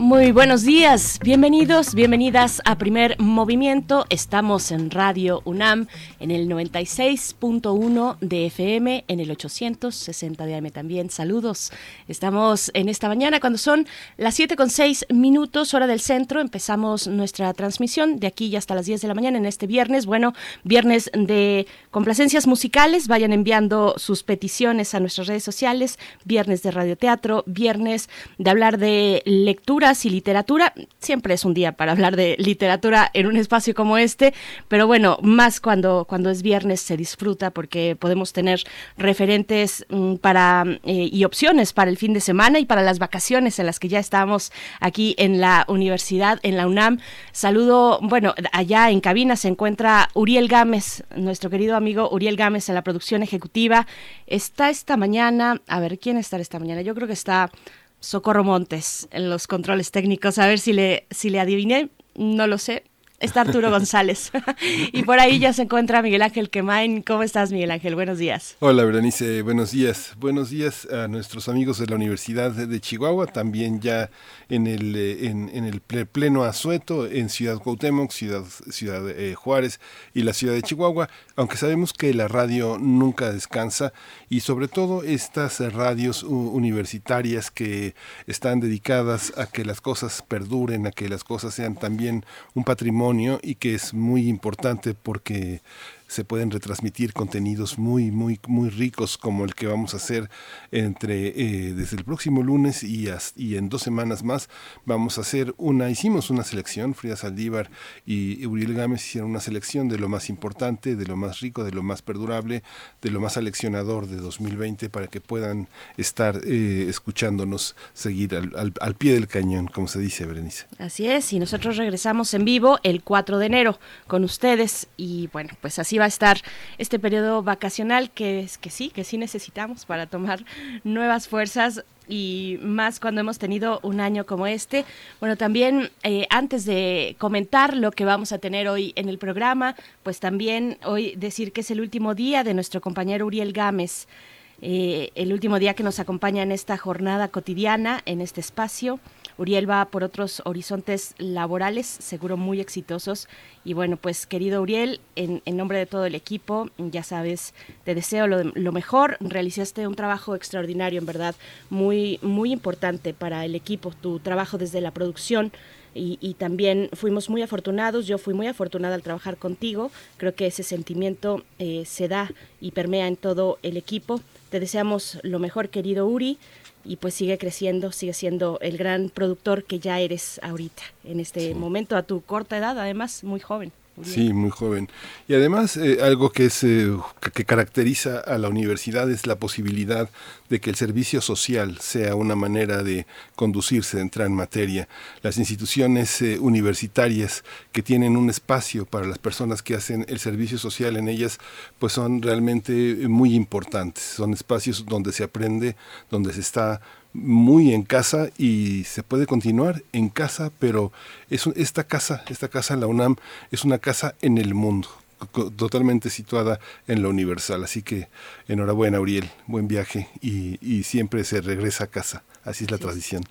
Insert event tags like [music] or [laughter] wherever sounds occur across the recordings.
Muy buenos días, bienvenidos, bienvenidas a Primer Movimiento. Estamos en Radio UNAM en el 96.1 de FM, en el 860 de AM también. Saludos. Estamos en esta mañana cuando son las 7 con 6 minutos, hora del centro. Empezamos nuestra transmisión de aquí ya hasta las 10 de la mañana en este viernes. Bueno, viernes de complacencias musicales. Vayan enviando sus peticiones a nuestras redes sociales. Viernes de radioteatro, viernes de hablar de lecturas y literatura. Siempre es un día para hablar de literatura en un espacio como este, pero bueno, más cuando, cuando es viernes se disfruta porque podemos tener referentes mm, para eh, y opciones para el fin de semana y para las vacaciones en las que ya estamos aquí en la universidad, en la UNAM. Saludo, bueno, allá en cabina se encuentra Uriel Gámez, nuestro querido amigo Uriel Gámez en la producción ejecutiva. Está esta mañana, a ver, ¿quién está esta mañana? Yo creo que está Socorro Montes en los controles técnicos. A ver si le, si le adiviné, no lo sé. Está Arturo [laughs] González. [laughs] y por ahí ya se encuentra Miguel Ángel Quemain. ¿Cómo estás, Miguel Ángel? Buenos días. Hola, Berenice. Buenos días. Buenos días a nuestros amigos de la Universidad de Chihuahua. También ya en el, eh, en, el pleno asueto en Ciudad Cuauhtémoc, Ciudad, Ciudad eh, Juárez y la ciudad de Chihuahua, aunque sabemos que la radio nunca descansa y sobre todo estas radios universitarias que están dedicadas a que las cosas perduren, a que las cosas sean también un patrimonio y que es muy importante porque se pueden retransmitir contenidos muy, muy, muy ricos como el que vamos a hacer entre eh, desde el próximo lunes y, en dos semanas más. Vamos a hacer una, hicimos una selección, Frida Saldívar y Uriel Gámez hicieron una selección de lo más importante, de lo más rico, de lo más perdurable, de lo más aleccionador de 2020 para que puedan estar eh, escuchándonos, seguir al, al pie del cañón, como se dice, Berenice. Así es, y nosotros regresamos en vivo el 4 de enero con ustedes y bueno, pues así va a estar este periodo vacacional que es que sí, que sí necesitamos para tomar nuevas fuerzas y más cuando hemos tenido un año como este. Bueno, también eh, antes de comentar lo que vamos a tener hoy en el programa, pues también hoy decir que es el último día de nuestro compañero Uriel Gámez. Eh, el último día que nos acompaña en esta jornada cotidiana, en este espacio. Uriel va por otros horizontes laborales, seguro muy exitosos. Y bueno, pues querido Uriel, en, nombre de todo el equipo, ya sabes, te deseo lo, mejor. Realizaste un trabajo extraordinario, en verdad, muy, muy importante para el equipo, tu trabajo desde la producción. Y, también fuimos muy afortunados, yo fui muy afortunada al trabajar contigo, creo que ese sentimiento eh, se da y permea en todo el equipo. Te deseamos lo mejor, querido Uri, y pues sigue creciendo, sigue siendo el gran productor que ya eres ahorita, en este momento, a tu corta edad, además, muy joven. Sí, muy joven. Y además eh, algo que, es, eh, que caracteriza a la universidad es la posibilidad de que el servicio social sea una manera de conducirse, de entrar en materia. Las instituciones eh, universitarias que tienen un espacio para las personas que hacen el servicio social en ellas, pues son realmente muy importantes. Son espacios donde se aprende, donde se está muy en casa y se puede continuar en casa, pero es esta casa, esta casa la UNAM es una casa en el mundo, totalmente situada en lo universal. Así que enhorabuena, Uriel, buen viaje y, y siempre se regresa a casa. Así es la tradición.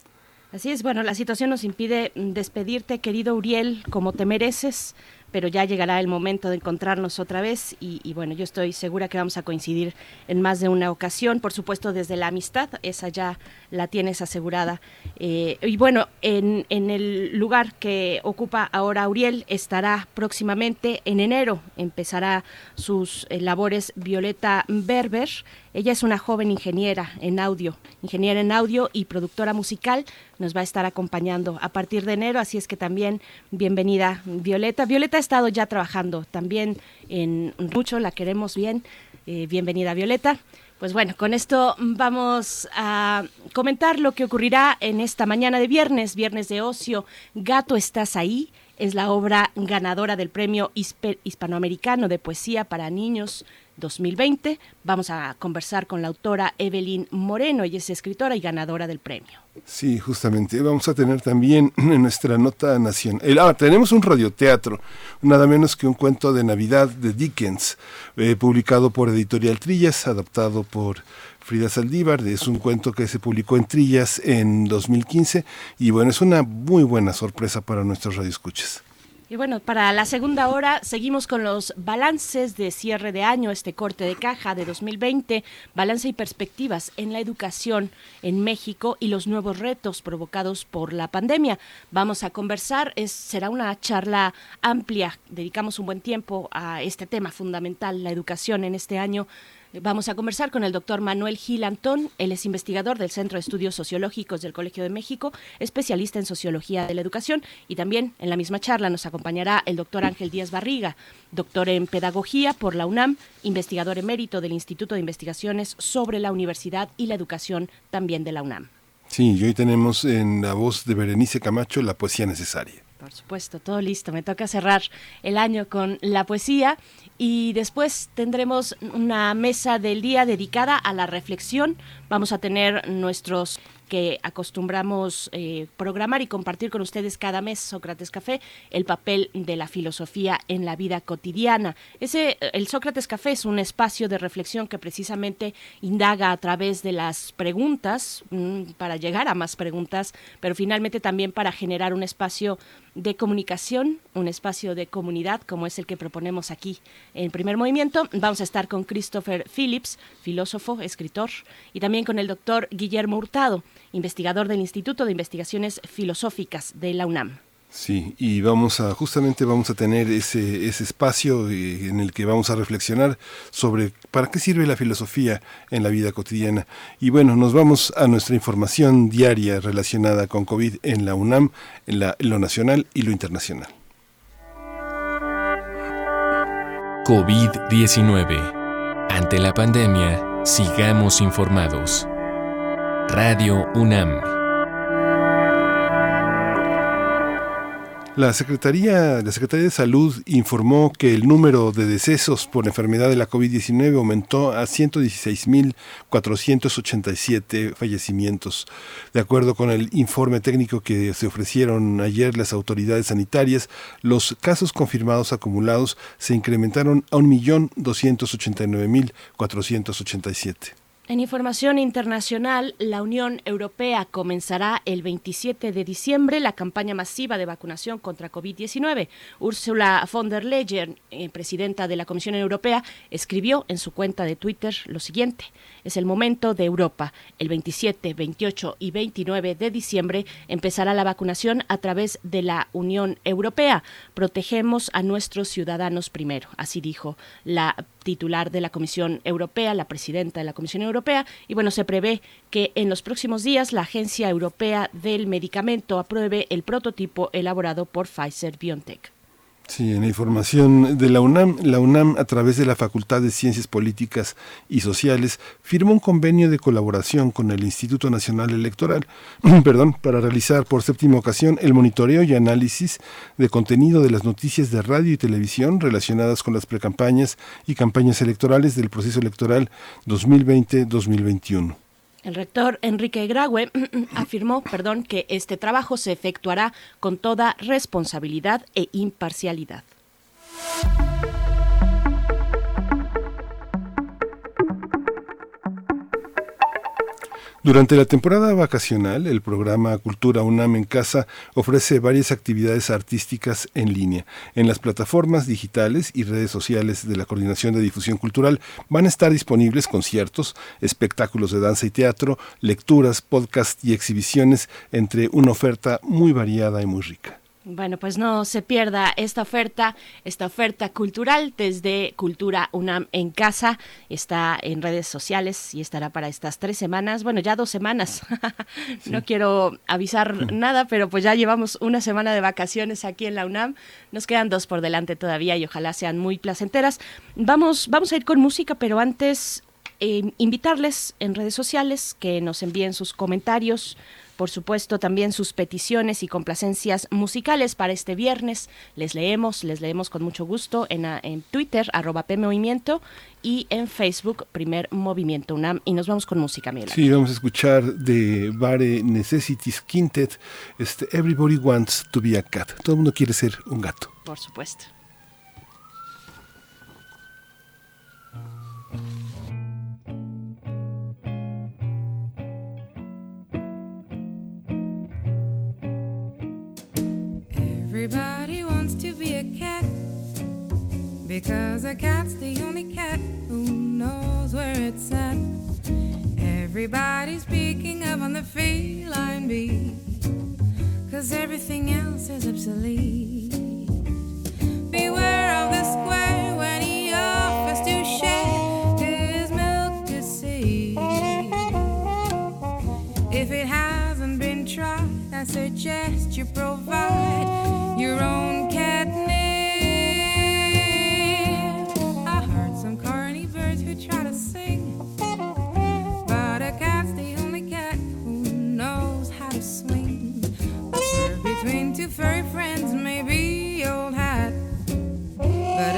Así es, bueno, la situación nos impide despedirte, querido Uriel, como te mereces pero ya llegará el momento de encontrarnos otra vez y, bueno, yo estoy segura que vamos a coincidir en más de una ocasión, por supuesto desde la amistad, esa ya la tienes asegurada. Eh, y bueno, en, en, el lugar que ocupa ahora Uriel estará próximamente en enero, empezará sus eh, labores Violeta Berber. Ella es una joven ingeniera en audio, ingeniera en audio y productora musical. Nos va a estar acompañando a partir de enero, así es que también bienvenida Violeta. Violeta ha estado ya trabajando también en mucho, la queremos bien. Eh, bienvenida Violeta. Pues bueno, con esto vamos a comentar lo que ocurrirá en esta mañana de viernes, viernes de ocio. Gato, ¿estás ahí? Es la obra ganadora del Premio Hispanoamericano de Poesía para Niños 2020. Vamos a conversar con la autora Evelyn Moreno, ella es escritora y ganadora del premio. Sí, justamente. Vamos a tener también [clears throat] en nuestra nota nacional. Ah, tenemos un radioteatro, nada menos que un cuento de Navidad de Dickens, eh, publicado por Editorial Trillas, adaptado por Frida Saldívar. Es un cuento que se publicó en Trillas en 2015 y bueno, es una muy buena sorpresa para nuestros radioescuchas. Y bueno, para la segunda hora seguimos con los balances de cierre de año, este corte de caja de 2020, balance y perspectivas en la educación en México y los nuevos retos provocados por la pandemia. Vamos a conversar, es, será una charla amplia, dedicamos un buen tiempo a este tema fundamental, la educación en este año Vamos a conversar con el doctor Manuel Gil Antón. Él es investigador del Centro de Estudios Sociológicos del Colegio de México, especialista en sociología de la educación. Y también en la misma charla nos acompañará el doctor Ángel Díaz Barriga, doctor en pedagogía por la UNAM, investigador emérito del Instituto de Investigaciones sobre la Universidad y la Educación también de la UNAM. Sí, y hoy tenemos en la voz de Berenice Camacho la poesía necesaria. Por supuesto, todo listo. Me toca cerrar el año con la poesía y después tendremos una mesa del día dedicada a la reflexión. Vamos a tener nuestros que acostumbramos eh, programar y compartir con ustedes cada mes, Sócrates Café, el papel de la filosofía en la vida cotidiana. Ese, el Sócrates Café es un espacio de reflexión que precisamente indaga a través de las preguntas, mm, para llegar a más preguntas, pero finalmente también para generar un espacio de comunicación, un espacio de comunidad como es el que proponemos aquí en primer movimiento. Vamos a estar con Christopher Phillips, filósofo, escritor, y también con el doctor Guillermo Hurtado, investigador del Instituto de Investigaciones Filosóficas de la UNAM. Sí, y vamos a, justamente vamos a tener ese, ese espacio eh, en el que vamos a reflexionar sobre para qué sirve la filosofía en la vida cotidiana. Y bueno, nos vamos a nuestra información diaria relacionada con COVID en la UNAM, en, en lo nacional y lo internacional. COVID-19. Ante la pandemia, sigamos informados. Radio UNAM. La Secretaría, la Secretaría de Salud informó que el número de decesos por enfermedad de la COVID-19 aumentó a 116.487 fallecimientos. De acuerdo con el informe técnico que se ofrecieron ayer las autoridades sanitarias, los casos confirmados acumulados se incrementaron a 1.289.487. En información internacional, la Unión Europea comenzará el 27 de diciembre la campaña masiva de vacunación contra COVID-19. Ursula von der Leyen, eh, presidenta de la Comisión Europea, escribió en su cuenta de Twitter lo siguiente. Es el momento de Europa. El 27, 28 y 29 de diciembre empezará la vacunación a través de la Unión Europea. Protegemos a nuestros ciudadanos primero, así dijo la titular de la Comisión Europea, la presidenta de la Comisión Europea, y bueno, se prevé que en los próximos días la Agencia Europea del Medicamento apruebe el prototipo elaborado por Pfizer BioNTech. Sí, en la información de la UNAM, la UNAM a través de la Facultad de Ciencias Políticas y Sociales firmó un convenio de colaboración con el Instituto Nacional Electoral, [clears throat] perdón, para realizar por séptima ocasión el monitoreo y análisis de contenido de las noticias de radio y televisión relacionadas con las precampañas y campañas electorales del proceso electoral 2020-2021. El rector Enrique Graue [clears throat] afirmó, perdón, que este trabajo se efectuará con toda responsabilidad e imparcialidad. Durante la temporada vacacional, el programa Cultura UNAM en Casa ofrece varias actividades artísticas en línea. En las plataformas digitales y redes sociales de la Coordinación de Difusión Cultural van a estar disponibles conciertos, espectáculos de danza y teatro, lecturas, podcasts y exhibiciones, entre una oferta muy variada y muy rica. Bueno, pues no se pierda esta oferta, esta oferta cultural desde Cultura UNAM en casa. Está en redes sociales y estará para estas tres semanas, bueno, ya dos semanas. [laughs] no quiero avisar [laughs] nada, pero pues ya llevamos una semana de vacaciones aquí en la UNAM. Nos quedan dos por delante todavía y ojalá sean muy placenteras. Vamos, vamos a ir con música, pero antes eh, invitarles en redes sociales que nos envíen sus comentarios por supuesto, también sus peticiones y complacencias musicales para este viernes. Les leemos, les leemos con mucho gusto en, en Twitter, arroba PMovimiento, y en Facebook, Primer Movimiento UNAM. Y nos vamos con música, Miguel. Sí, vamos a escuchar de Bare Necessities Quintet, este Everybody Wants to be a Cat. Todo el mundo quiere ser un gato. Por supuesto. Everybody wants to be a cat because a cat's the only cat who knows where it's at. Everybody's speaking of on the feline bee cause everything else is obsolete. Beware of the square when he offers to share his milk to see. If it hasn't been tried, I suggest you provide your own catnip. I heard some corny birds who try to sing, but a cat's the only cat who knows how to swing. A bird between two furry friends may be old hat, but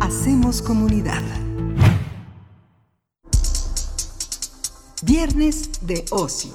Hacemos comunidad. Viernes de ocio.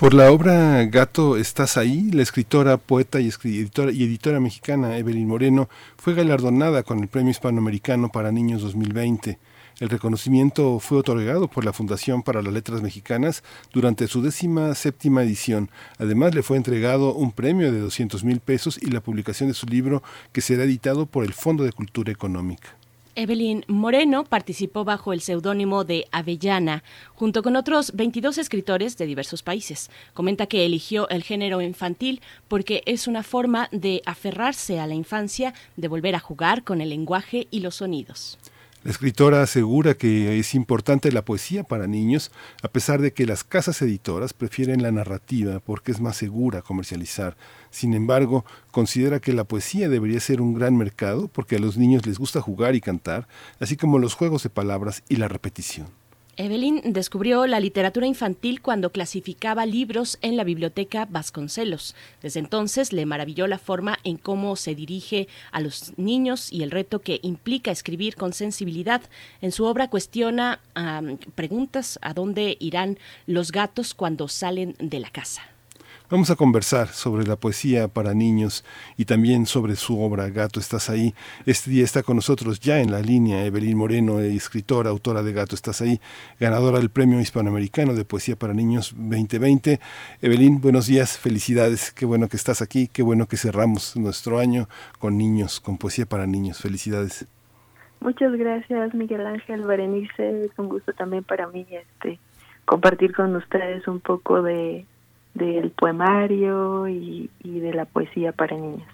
Por la obra Gato, ¿estás ahí? La escritora, poeta y, editora, y editora mexicana Evelyn Moreno fue galardonada con el Premio Hispanoamericano para Niños 2020. El reconocimiento fue otorgado por la Fundación para las Letras Mexicanas durante su décima séptima edición. Además, le fue entregado un premio de 200 mil pesos y la publicación de su libro que será editado por el Fondo de Cultura Económica. Evelyn Moreno participó bajo el seudónimo de Avellana, junto con otros 22 escritores de diversos países. Comenta que eligió el género infantil porque es una forma de aferrarse a la infancia, de volver a jugar con el lenguaje y los sonidos. La escritora asegura que es importante la poesía para niños, a pesar de que las casas editoras prefieren la narrativa porque es más segura comercializar. Sin embargo, considera que la poesía debería ser un gran mercado porque a los niños les gusta jugar y cantar, así como los juegos de palabras y la repetición. Evelyn descubrió la literatura infantil cuando clasificaba libros en la biblioteca Vasconcelos. Desde entonces le maravilló la forma en cómo se dirige a los niños y el reto que implica escribir con sensibilidad. En su obra cuestiona preguntas a dónde irán los gatos cuando salen de la casa. Vamos a conversar sobre la poesía para niños y también sobre su obra Gato, estás ahí. Este día está con nosotros ya en la línea Evelyn Moreno, escritora, autora de Gato, estás ahí, ganadora del Premio Hispanoamericano de Poesía para Niños 2020. Evelyn, buenos días, felicidades, qué bueno que estás aquí, qué bueno que cerramos nuestro año con niños, con poesía para niños. Felicidades. Muchas gracias, Miguel Ángel Berenice. Es un gusto también para mí este compartir con ustedes un poco de del poemario y, y de la poesía para niños.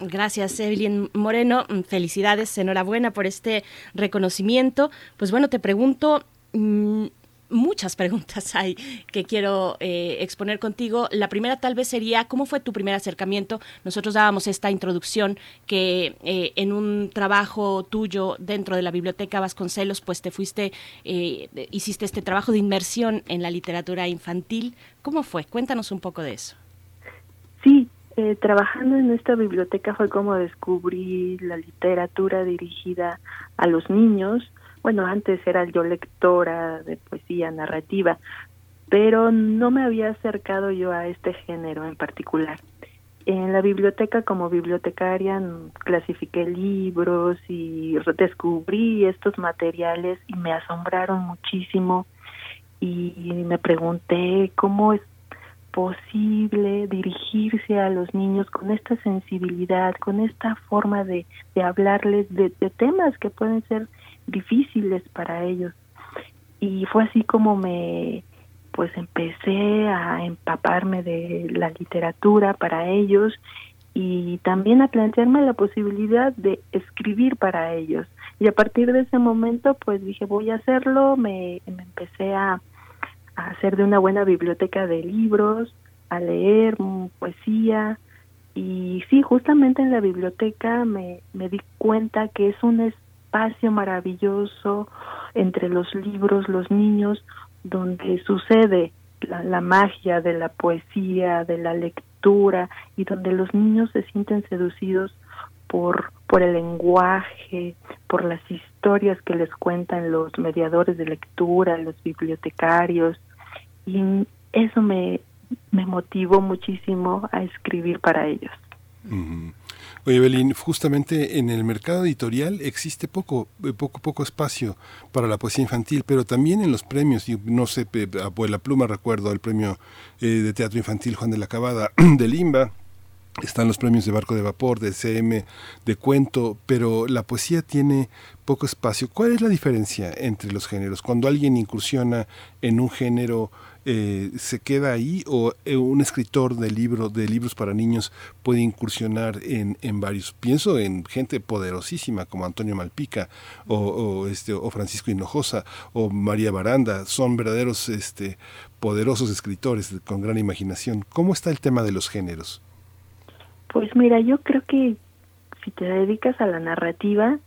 Gracias, Evelyn Moreno. Felicidades, enhorabuena por este reconocimiento. Pues bueno, te pregunto, mm, muchas [laughs] preguntas hay que quiero eh, exponer contigo. La primera tal vez sería, ¿cómo fue tu primer acercamiento? Nosotros dábamos esta introducción que eh, en un trabajo tuyo dentro de la Biblioteca Vasconcelos, pues te fuiste, eh, hiciste este trabajo de inmersión en la literatura infantil. ¿Cómo fue? Cuéntanos un poco de eso. Sí, trabajando en esta biblioteca fue como descubrí la literatura dirigida a los niños bueno, antes era yo lectora de poesía narrativa, pero no me había acercado yo a este género en particular. En la biblioteca como bibliotecaria clasifiqué libros y descubrí estos materiales y me asombraron muchísimo y me pregunté cómo es posible dirigirse a los niños con esta sensibilidad, con esta forma de, de hablarles de, de temas que pueden ser difíciles para ellos. Y fue así como me pues empecé a empaparme de la literatura para ellos y también a plantearme la posibilidad de escribir para ellos. Y a partir de ese momento pues dije voy a hacerlo, me, me empecé a, a hacer de una buena biblioteca de libros, a leer poesía y sí, justamente en la biblioteca me, me di cuenta que es un espacio maravilloso entre los libros, los niños, donde sucede la, magia de la poesía, de la lectura y donde los niños se sienten seducidos por, por el lenguaje, por las historias que les cuentan los mediadores de lectura, los bibliotecarios. Y eso me, me motivó muchísimo a escribir para ellos. Oye, Evelyn, justamente en el mercado editorial existe poco, eh, poco, poco espacio para la poesía infantil, pero también en los premios, y no sé, a la pluma recuerdo el premio eh, de teatro infantil Juan de la Cabada [clears throat] de Limba, están los premios de barco de vapor, de CM, de cuento, pero la poesía tiene poco espacio. ¿Cuál es la diferencia entre los géneros? Cuando alguien incursiona en un género eh, se queda ahí o eh, un escritor de libro de libros para niños puede incursionar en, en varios pienso en gente poderosísima como Antonio Malpica o, este o Francisco Hinojosa o María Baranda. Son verdaderos este poderosos escritores con gran imaginación. Cómo está el tema de los géneros pues mira yo creo que si te dedicas a la narrativa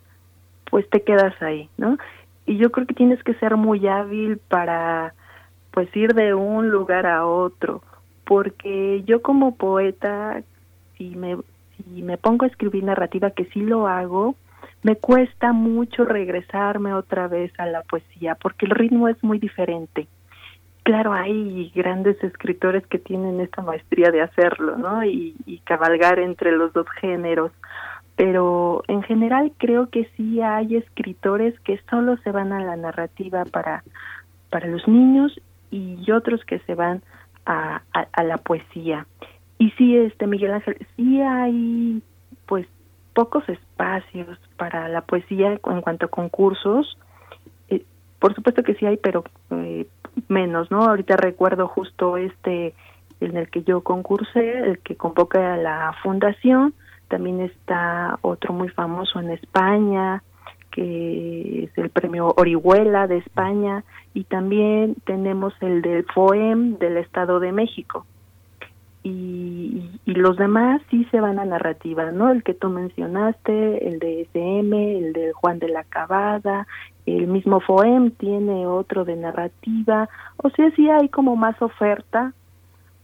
pues te quedas ahí no y yo creo que tienes que ser muy hábil para pues ir de un lugar a otro, porque yo como poeta, si me, si me pongo a escribir narrativa, que sí lo hago, me cuesta mucho regresarme otra vez a la poesía, porque el ritmo es muy diferente. Claro, hay grandes escritores que tienen esta maestría de hacerlo, ¿no? Y, y cabalgar entre los dos géneros, pero en general creo que sí hay escritores que solo se van a la narrativa para para los niños y otros que se van a, a, la poesía. Y sí, este Miguel Ángel, sí hay pues pocos espacios para la poesía en cuanto a concursos. Eh, por supuesto que sí hay, pero eh, menos, ¿no? Ahorita recuerdo justo este en el que yo concursé, el que convoca a la fundación, también está otro muy famoso en España, que es el premio Orihuela de España, y también tenemos el del FOEM del Estado de México. Y, los demás sí se van a narrativa, ¿no? El que tú mencionaste, el de SM, el de Juan de la Cabada, el mismo FOEM tiene otro de narrativa, o sea, sí hay como más oferta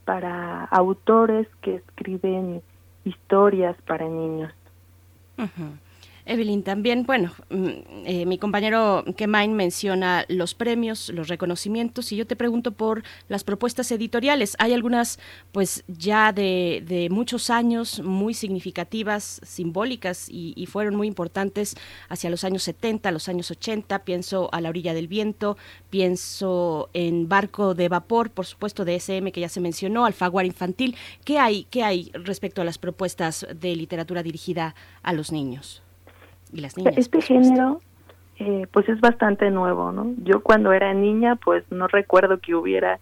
para autores que escriben historias para niños. Evelyn, también, bueno, mm, eh, mi compañero Kemain menciona los premios, los reconocimientos, y yo te pregunto por las propuestas editoriales. Hay algunas, pues ya de, muchos años, muy significativas, simbólicas, y, y, fueron muy importantes hacia los años 70, los años 80. Pienso a la orilla del viento, pienso en Barco de Vapor, por supuesto, de SM que ya se mencionó, Alfaguara Infantil. ¿Qué hay, qué hay respecto a las propuestas de literatura dirigida a los niños? Este género, eh, pues es bastante nuevo, ¿no? Yo cuando era niña, pues no recuerdo que hubiera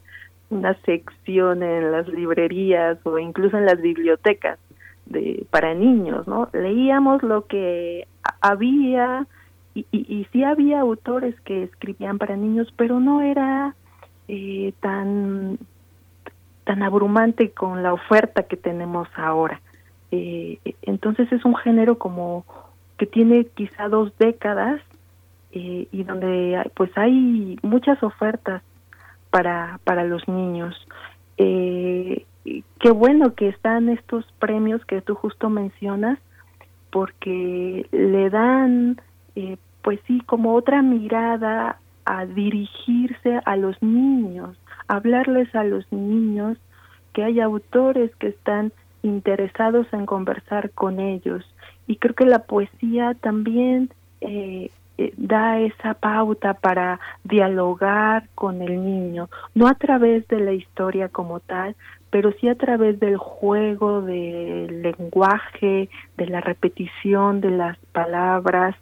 una sección en las librerías o incluso en las bibliotecas de para niños, ¿no? Leíamos lo que había y, y, y sí había autores que escribían para niños, pero no era eh, tan tan abrumante con la oferta que tenemos ahora. Eh, entonces es un género como que tiene quizá dos décadas eh, y donde pues hay muchas ofertas para para los niños. Eh, qué bueno que están estos premios que tú justo mencionas porque le dan eh, pues sí como otra mirada a dirigirse a los niños hablarles a los niños que hay autores que están interesados en conversar con ellos y creo que la poesía también eh, eh, da esa pauta para dialogar con el niño, no a través de la historia como tal, pero sí a través del juego, del lenguaje, de la repetición de las palabras.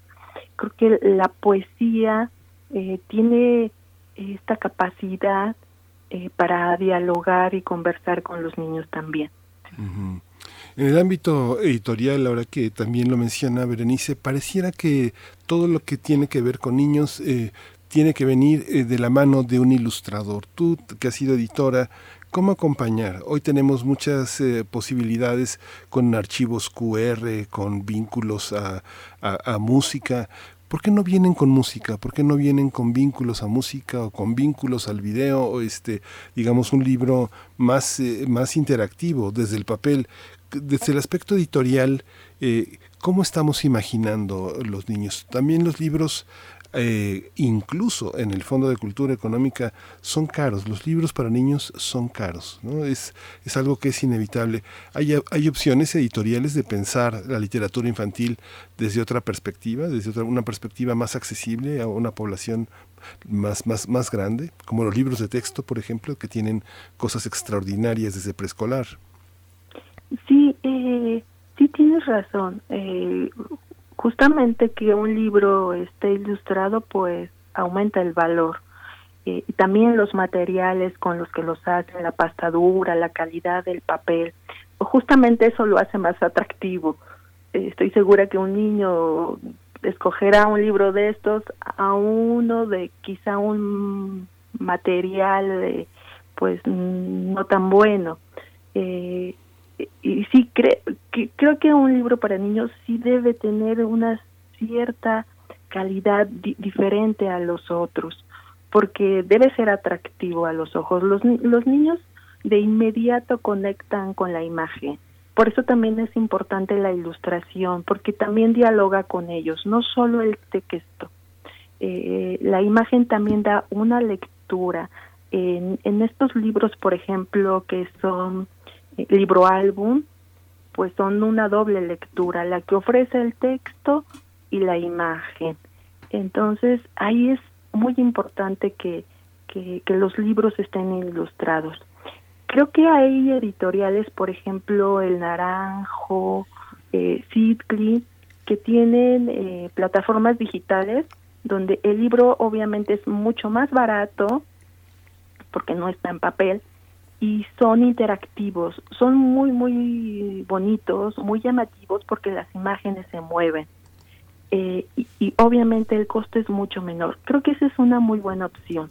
Creo que la poesía eh, tiene esta capacidad eh, para dialogar y conversar con los niños también. En el ámbito editorial, ahora que también lo menciona Berenice, pareciera que todo lo que tiene que ver con niños eh, tiene que venir eh, de la mano de un ilustrador. Tú, que has sido editora, ¿cómo acompañar? Hoy tenemos muchas eh, posibilidades con archivos QR, con vínculos a, música. ¿por qué no vienen con música? ¿Por qué no vienen con vínculos a música o con vínculos al video o este, digamos, un libro más, eh, más interactivo desde el papel? Desde el aspecto editorial, eh, ¿cómo estamos imaginando los niños? También los libros, eh, incluso en el Fondo de Cultura Económica, son caros. Los libros para niños son caros. ¿no? Es, es algo que es inevitable. Hay, hay opciones editoriales de pensar la literatura infantil desde otra perspectiva, desde otra, una perspectiva más accesible a una población más, más, más grande, como los libros de texto, por ejemplo, que tienen cosas extraordinarias desde preescolar. Sí, eh, sí tienes razón. Eh, justamente que un libro esté ilustrado, pues aumenta el valor. Eh, y también los materiales con los que los hacen, la pastadura, la calidad del papel. Justamente eso lo hace más atractivo. Eh, estoy segura que un niño escogerá un libro de estos a uno de quizá un material de, pues no tan bueno. Eh, y sí creo que creo que un libro para niños sí debe tener una cierta calidad diferente a los otros porque debe ser atractivo a los ojos. Los los niños de inmediato conectan con la imagen. Por eso también es importante la ilustración porque también dialoga con ellos no solo el texto. Eh, la imagen también da una lectura. En, en estos libros por ejemplo que son libro álbum, pues son una doble lectura, la que ofrece el texto y la imagen. Entonces, ahí es muy importante que, que, los libros estén ilustrados. Creo que hay editoriales, por ejemplo, El Naranjo, eh, que tienen eh, plataformas digitales donde el libro obviamente es mucho más barato porque no está en papel, y son interactivos, son muy, muy bonitos, muy llamativos porque las imágenes se mueven. Eh, y, obviamente el costo es mucho menor. Creo que esa es una muy buena opción.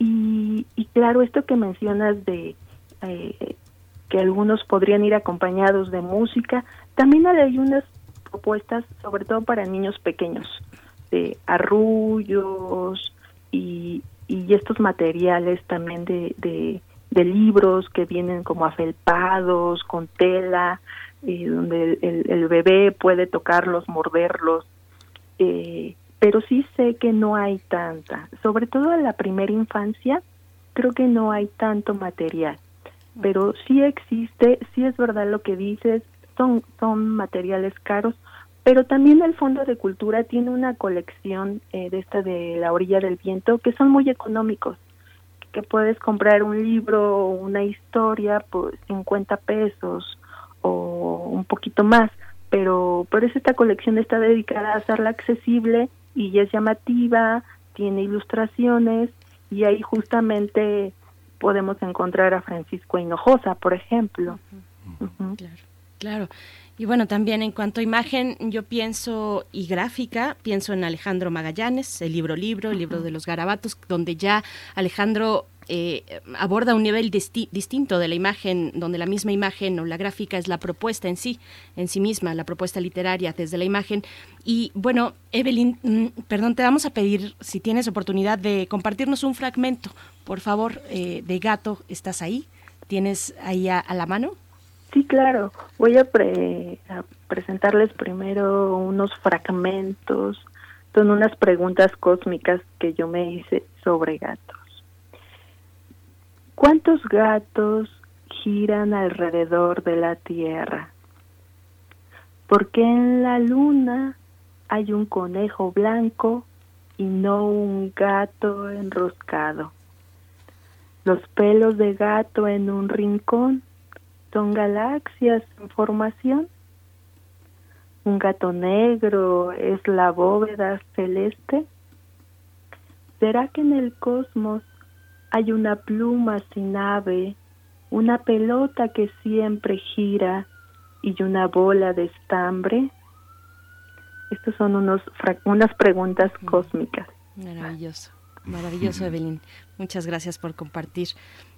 Y, y claro, esto que mencionas de eh, que algunos podrían ir acompañados de música, también hay unas propuestas, sobre todo para niños pequeños, de arrullos y, y estos materiales también de, de de libros que vienen como afelpados, con tela, eh, donde el, bebé puede tocarlos, morderlos, eh, pero sí sé que no hay tanta, sobre todo en la primera infancia, creo que no hay tanto material, pero sí existe, sí es verdad lo que dices, son, son materiales caros, pero también el Fondo de Cultura tiene una colección eh, de esta de La Orilla del Viento que son muy económicos, que puedes comprar un libro o una historia por 50 pesos o un poquito más, pero por eso esta colección está dedicada a hacerla accesible y es llamativa, tiene ilustraciones y ahí justamente podemos encontrar a Francisco Hinojosa, por ejemplo. Claro, claro. Y bueno, también en cuanto a imagen, yo pienso y gráfica, pienso en Alejandro Magallanes, el libro libro, el libro de los garabatos, donde ya Alejandro eh, aborda un nivel distinto de la imagen, donde la misma imagen o la gráfica es la propuesta en sí, en sí misma, la propuesta literaria desde la imagen. Y bueno, Evelyn, mm, perdón, te vamos a pedir, si tienes oportunidad, de compartirnos un fragmento, por favor, eh, de Gato, ¿estás ahí? ¿Tienes ahí a la mano? Sí, claro. Voy a, presentarles primero unos fragmentos, son unas preguntas cósmicas que yo me hice sobre gatos. ¿Cuántos gatos giran alrededor de la Tierra? ¿Por qué en la Luna hay un conejo blanco y no un gato enroscado? Los pelos de gato en un rincón son galaxias en formación. Un gato negro es la bóveda celeste. ¿Será que en el cosmos hay una pluma sin ave, una pelota que siempre gira y una bola de estambre? Estas son unos, unas preguntas cósmicas. Maravilloso, maravilloso, Evelyn. Muchas gracias por compartir.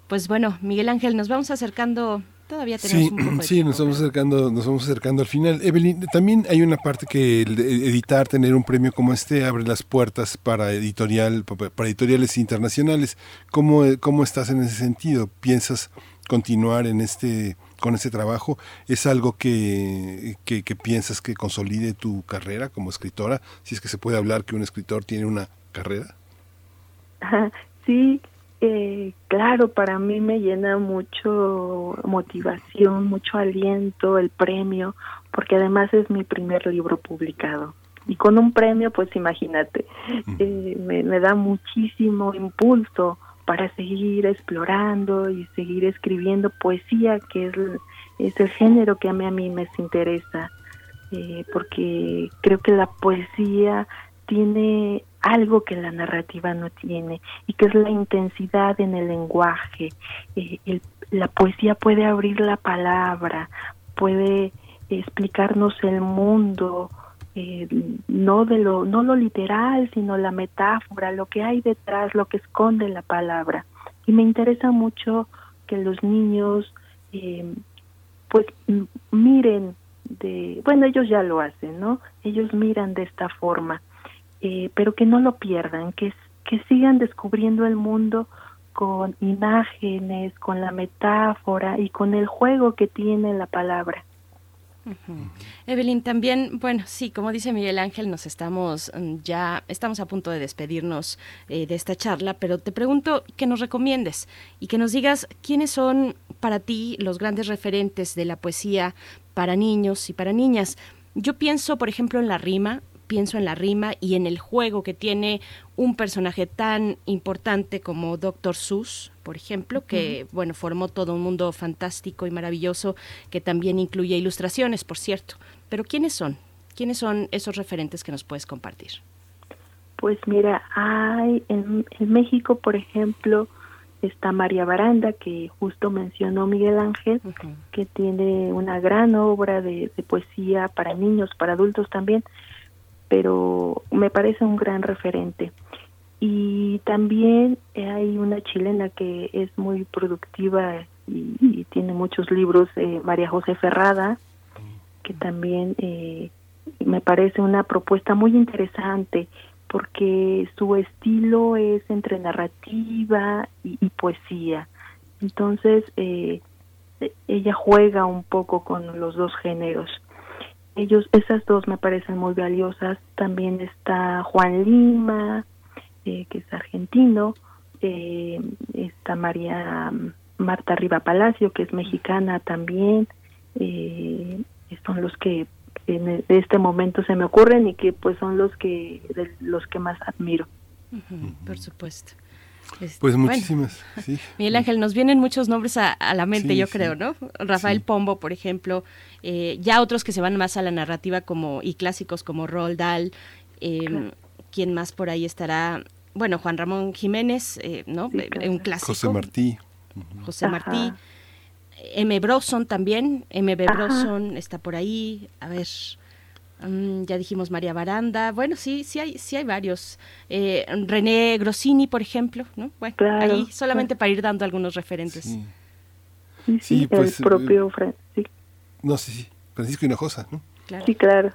Pues bueno, Miguel Ángel, nos vamos acercando Todavía tenemos sí, un poco de Sí, nos estamos acercando, nos vamos acercando al final. Evelyn, también hay una parte que editar, tener un premio como este abre las puertas para editorial, para editoriales internacionales. ¿Cómo, cómo estás en ese sentido? ¿Piensas continuar en este con este trabajo? ¿Es algo que, que, que piensas que consolide tu carrera como escritora? Si es que se puede hablar que un escritor tiene una carrera. [laughs] Sí, eh, claro, para mí me llena mucho motivación, mucho aliento el premio, porque además es mi primer libro publicado. Y con un premio, pues imagínate, eh, me, da muchísimo impulso para seguir explorando y seguir escribiendo poesía, que es, es el género que a mí, a mí me interesa, eh, porque creo que la poesía tiene algo que la narrativa no tiene y que es la intensidad en el lenguaje. Eh, la poesía puede abrir la palabra, puede explicarnos el mundo, eh, no de lo no lo literal, sino la metáfora, lo que hay detrás, lo que esconde la palabra. Y me interesa mucho que los niños eh, pues miren de, bueno, ellos ya lo hacen, ¿no? Ellos miran de esta forma eh, pero que no lo pierdan, que, que sigan descubriendo el mundo con imágenes, con la metáfora y con el juego que tiene la palabra. Evelyn, también, bueno, sí, como dice Miguel Ángel, nos estamos mm, ya, estamos a punto de despedirnos eh, de esta charla, pero te pregunto que nos recomiendes y que nos digas quiénes son para ti los grandes referentes de la poesía para niños y para niñas. Yo pienso, por ejemplo, en la rima, pienso en la rima y en el juego que tiene un personaje tan importante como Dr. Seuss, por ejemplo, que bueno, formó todo un mundo fantástico y maravilloso que también incluye ilustraciones, por cierto. Pero ¿quiénes son? ¿Quiénes son esos referentes que nos puedes compartir? Pues mira, hay en, México, por ejemplo, está María Baranda, que justo mencionó Miguel Ángel, que tiene una gran obra de, poesía para niños, para adultos también, pero me parece un gran referente. Y también hay una chilena que es muy productiva y, tiene muchos libros, eh, María José Ferrada, que también eh, me parece una propuesta muy interesante porque su estilo es entre narrativa y, poesía. Entonces, eh, ella juega un poco con los dos géneros. Ellos, esas dos me parecen muy valiosas. También está Juan Lima, eh, que es argentino, eh, está María mm, Marta Riva Palacio, que es mexicana también. Eh, son los que en e- este momento se me ocurren y que pues son los que los que más admiro. Por supuesto. Este, Pues bueno, muchísimas, sí. [laughs] Miguel Ángel, nos vienen muchos nombres a, a la mente, Sí, yo sí. creo, ¿no? Rafael Sí. Pombo, por ejemplo, eh, ya otros que se van más a la narrativa como y clásicos como Roald Dahl, eh, Claro. ¿quién más por ahí estará? Bueno, Juan Ramón Jiménez, eh, ¿no? Sí, claro. Un clásico. José Martí. José Ajá. Martí. M. Broson también, MB Ajá. Broson está por ahí. A ver, mm, ya dijimos María Baranda. Bueno, sí, sí hay, sí hay varios. Eh, René Grossini, por ejemplo, ¿no? Bueno, Claro, ahí solamente para ir dando algunos referentes. Sí. Sí, Sí, sí, pues, el propio Fran- sí, No, sí, sí. Francisco Hinojosa, ¿no? Claro. sí, claro.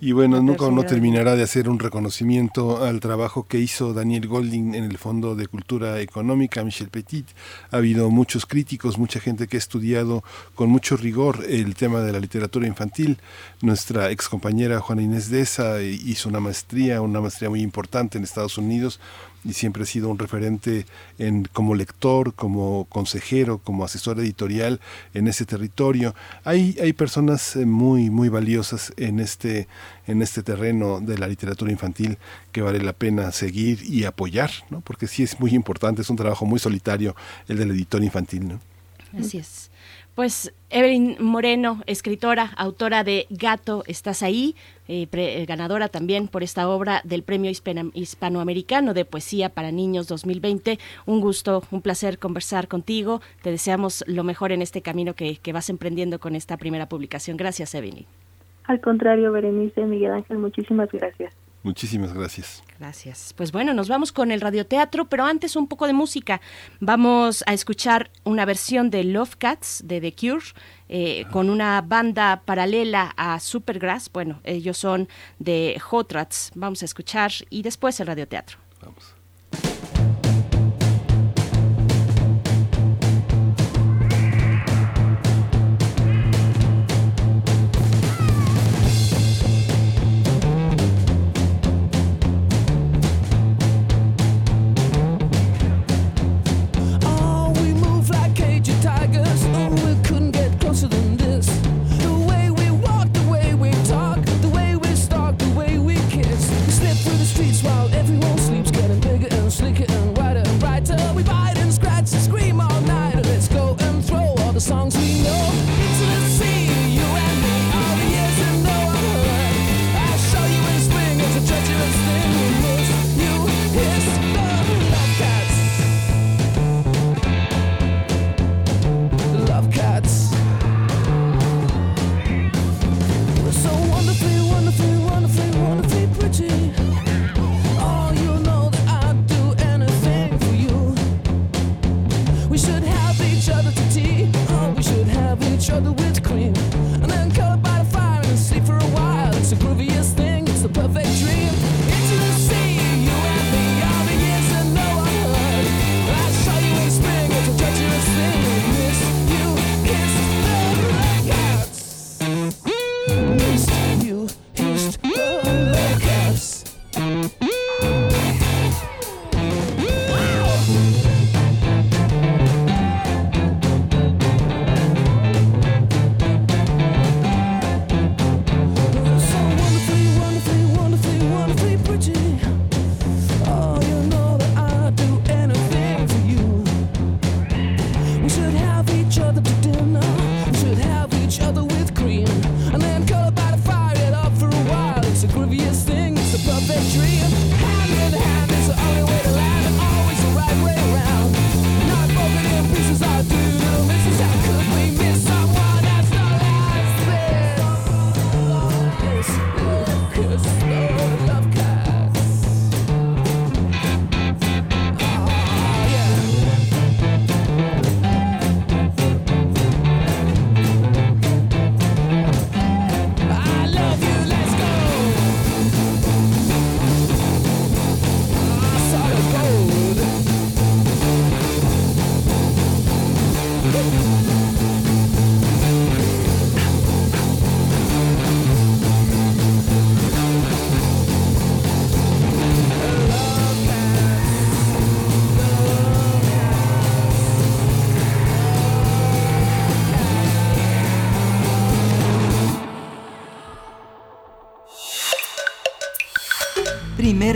Y bueno, [laughs] nunca uno terminará de hacer un reconocimiento al trabajo que hizo Daniel Golding en el Fondo de Cultura Económica, Michel Petit. Ha habido muchos críticos, mucha gente que ha estudiado con mucho rigor el tema de la literatura infantil. Nuestra ex compañera Juana Inés de Esa hizo una maestría, una maestría muy importante en Estados Unidos y siempre ha sido un referente en, como lector, como consejero, como asesor editorial en ese territorio. Hay, hay personas eh, muy, muy valiosas en este, en este terreno de la literatura infantil que vale la pena seguir y apoyar, ¿no? porque sí es muy importante, es un trabajo muy solitario el del editor infantil. ¿no? Así es. Pues Evelyn Moreno, escritora, autora de Gato, estás ahí, eh, eh, ganadora también por esta obra del Premio Hispanoamericano de Poesía para Niños 2020. Un gusto, un placer conversar contigo. Te deseamos lo mejor en este camino que, que vas emprendiendo con esta primera publicación. Gracias, Evelyn. Al contrario, Berenice, Miguel Ángel, muchísimas gracias. Muchísimas gracias. Gracias. Pues bueno, nos vamos con el radioteatro, pero antes un poco de música. Vamos a escuchar una versión de Love Cats de The Cure eh, con una banda paralela a Supergrass. Bueno, ellos son de Hot Rats. Vamos a escuchar y después el radioteatro. Vamos.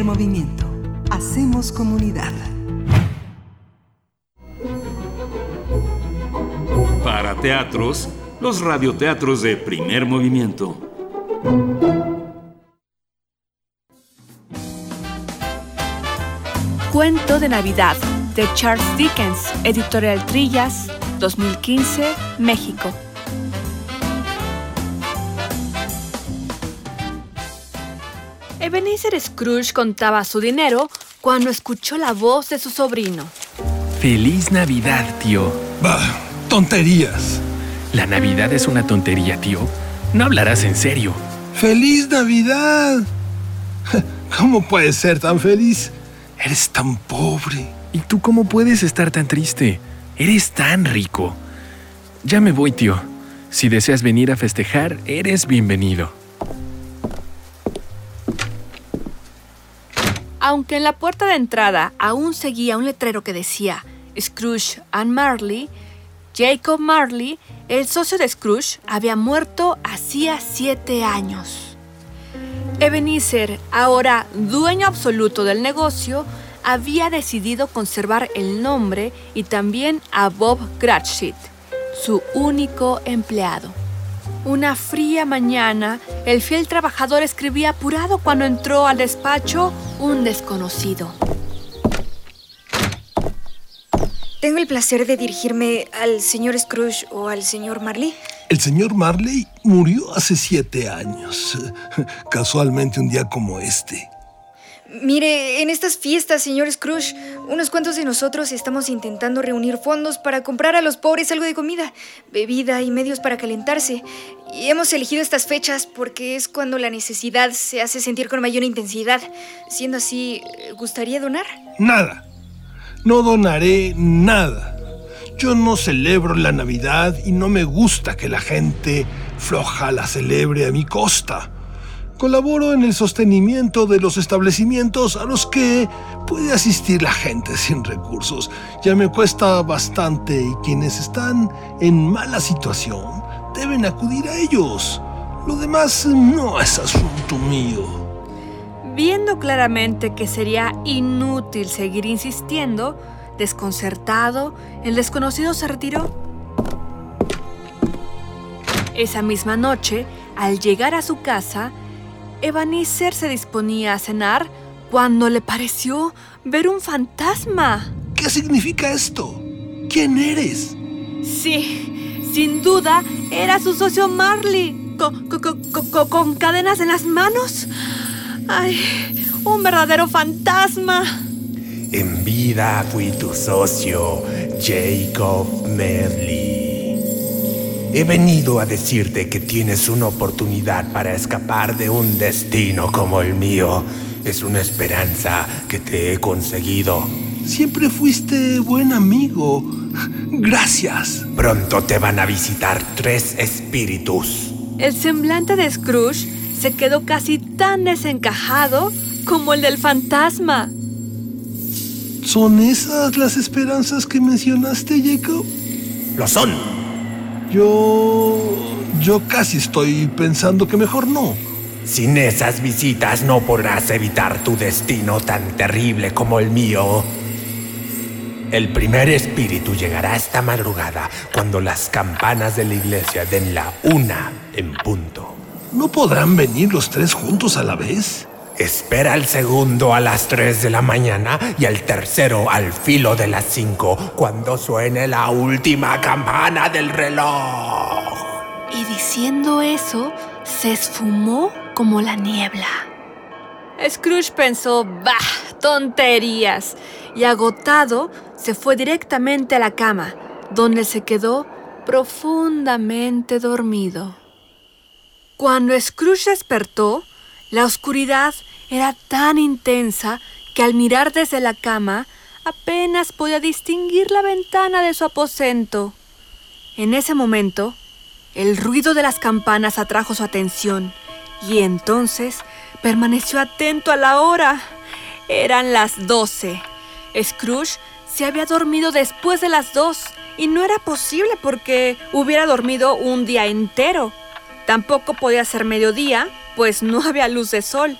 Movimiento. Hacemos comunidad. Para teatros, los radioteatros de primer movimiento. Cuento de Navidad de Charles Dickens, Editorial Trillas, 2015, México. Ebenezer Scrooge contaba su dinero cuando escuchó la voz de su sobrino. Feliz Navidad, tío. Bah, tonterías. ¿La Navidad es una tontería, tío? No hablarás en serio. ¡Feliz Navidad! ¿Cómo puedes ser tan feliz? Eres tan pobre. ¿Y tú cómo puedes estar tan triste? Eres tan rico. Ya me voy, tío. Si deseas venir a festejar, eres bienvenido. Aunque en la puerta de entrada aún seguía un letrero que decía Scrooge and Marley, Jacob Marley, el socio de Scrooge, había muerto hacía siete años. Ebenezer, ahora dueño absoluto del negocio, había decidido conservar el nombre y también a Bob Cratchit, su único empleado. Una fría mañana, el fiel trabajador escribía apurado cuando entró al despacho un desconocido. Tengo el placer de dirigirme al señor Scrooge o al señor Marley. El señor Marley murió hace siete años, [laughs] casualmente un día como este. Mire, en estas fiestas, señor Scrooge, unos cuantos de nosotros estamos intentando reunir fondos para comprar a los pobres algo de comida, bebida y medios para calentarse. Y hemos elegido estas fechas porque es cuando la necesidad se hace sentir con mayor intensidad. Siendo así, ¿gustaría donar? Nada. No donaré nada. Yo no celebro la Navidad y no me gusta que la gente floja la celebre a mi costa. Colaboro en el sostenimiento de los establecimientos a los que puede asistir la gente sin recursos. Ya me cuesta bastante y quienes están en mala situación deben acudir a ellos. Lo demás no es asunto mío. Viendo claramente que sería inútil seguir insistiendo, desconcertado, el desconocido se retiró. Esa misma noche, al llegar a su casa, Ebenezer se disponía a cenar cuando le pareció ver un fantasma. ¿Qué significa esto? ¿Quién eres? Sí, sin duda era su socio Marley, con, con- con- con- con cadenas en las manos. ¡Ay! Un verdadero fantasma. En vida fui tu socio, Jacob Medley. He venido a decirte que tienes una oportunidad para escapar de un destino como el mío. Es una esperanza que te he conseguido. Siempre fuiste buen amigo. Gracias. Pronto te van a visitar tres espíritus. El semblante de Scrooge se quedó casi tan desencajado como el del fantasma. ¿Son esas las esperanzas que mencionaste, Jacob? Lo son. Yo... Yo casi estoy pensando que mejor no. Sin esas visitas no podrás evitar tu destino tan terrible como el mío. El primer espíritu llegará esta madrugada cuando las campanas de la iglesia den la una en punto. ¿No podrán venir los tres juntos a la vez? Espera al segundo a las 3 de la mañana y al tercero al filo de las 5 cuando suene la última campana del reloj. Y diciendo eso, se esfumó como la niebla. Scrooge pensó, bah, tonterías. Y agotado, se fue directamente a la cama, donde se quedó profundamente dormido. Cuando Scrooge despertó, la oscuridad era tan intensa que al mirar desde la cama apenas podía distinguir la ventana de su aposento. En ese momento, el ruido de las campanas atrajo su atención y entonces permaneció atento a la hora. Eran las doce. Scrooge se había dormido después de las dos y no era posible porque hubiera dormido un día entero. Tampoco podía ser mediodía, pues no había luz de sol.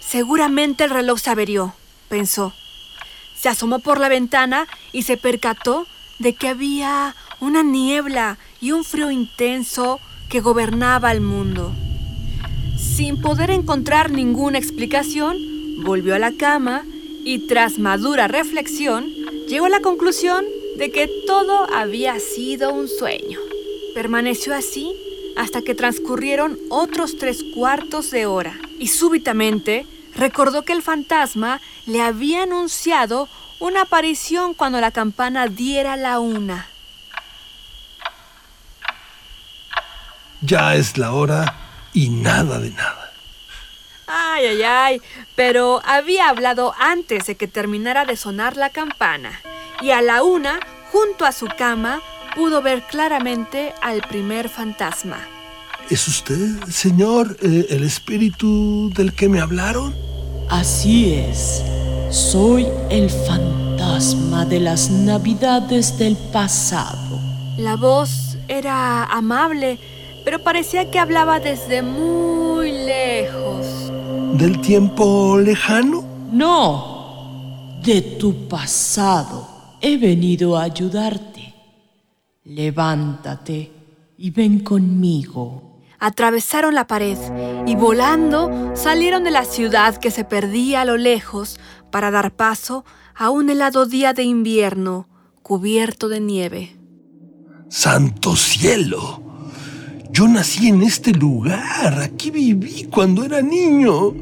Se Seguramente el reloj se averió, pensó. Se asomó por la ventana y se percató de que había una niebla y un frío intenso que gobernaba el mundo. Sin poder encontrar ninguna explicación, volvió a la cama y tras madura reflexión, llegó a la conclusión de que todo había sido un sueño. Permaneció así hasta que transcurrieron otros tres cuartos de hora y súbitamente recordó que el fantasma le había anunciado una aparición cuando la campana diera la una. Ya es la hora y nada de nada. Ay, ay, ay, pero había hablado antes de que terminara de sonar la campana y a la una, junto a su cama, pudo ver claramente al primer fantasma. ¿Es usted, señor, eh, el espíritu del que me hablaron? Así es. Soy el fantasma de las navidades del pasado. La voz era amable, pero parecía que hablaba desde muy lejos. ¿Del tiempo lejano? No, de tu pasado. He venido a ayudarte. Levántate y ven conmigo. Atravesaron la pared y volando salieron de la ciudad que se perdía a lo lejos para dar paso a un helado día de invierno cubierto de nieve. ¡Santo cielo! Yo nací en este lugar. Aquí viví cuando era niño.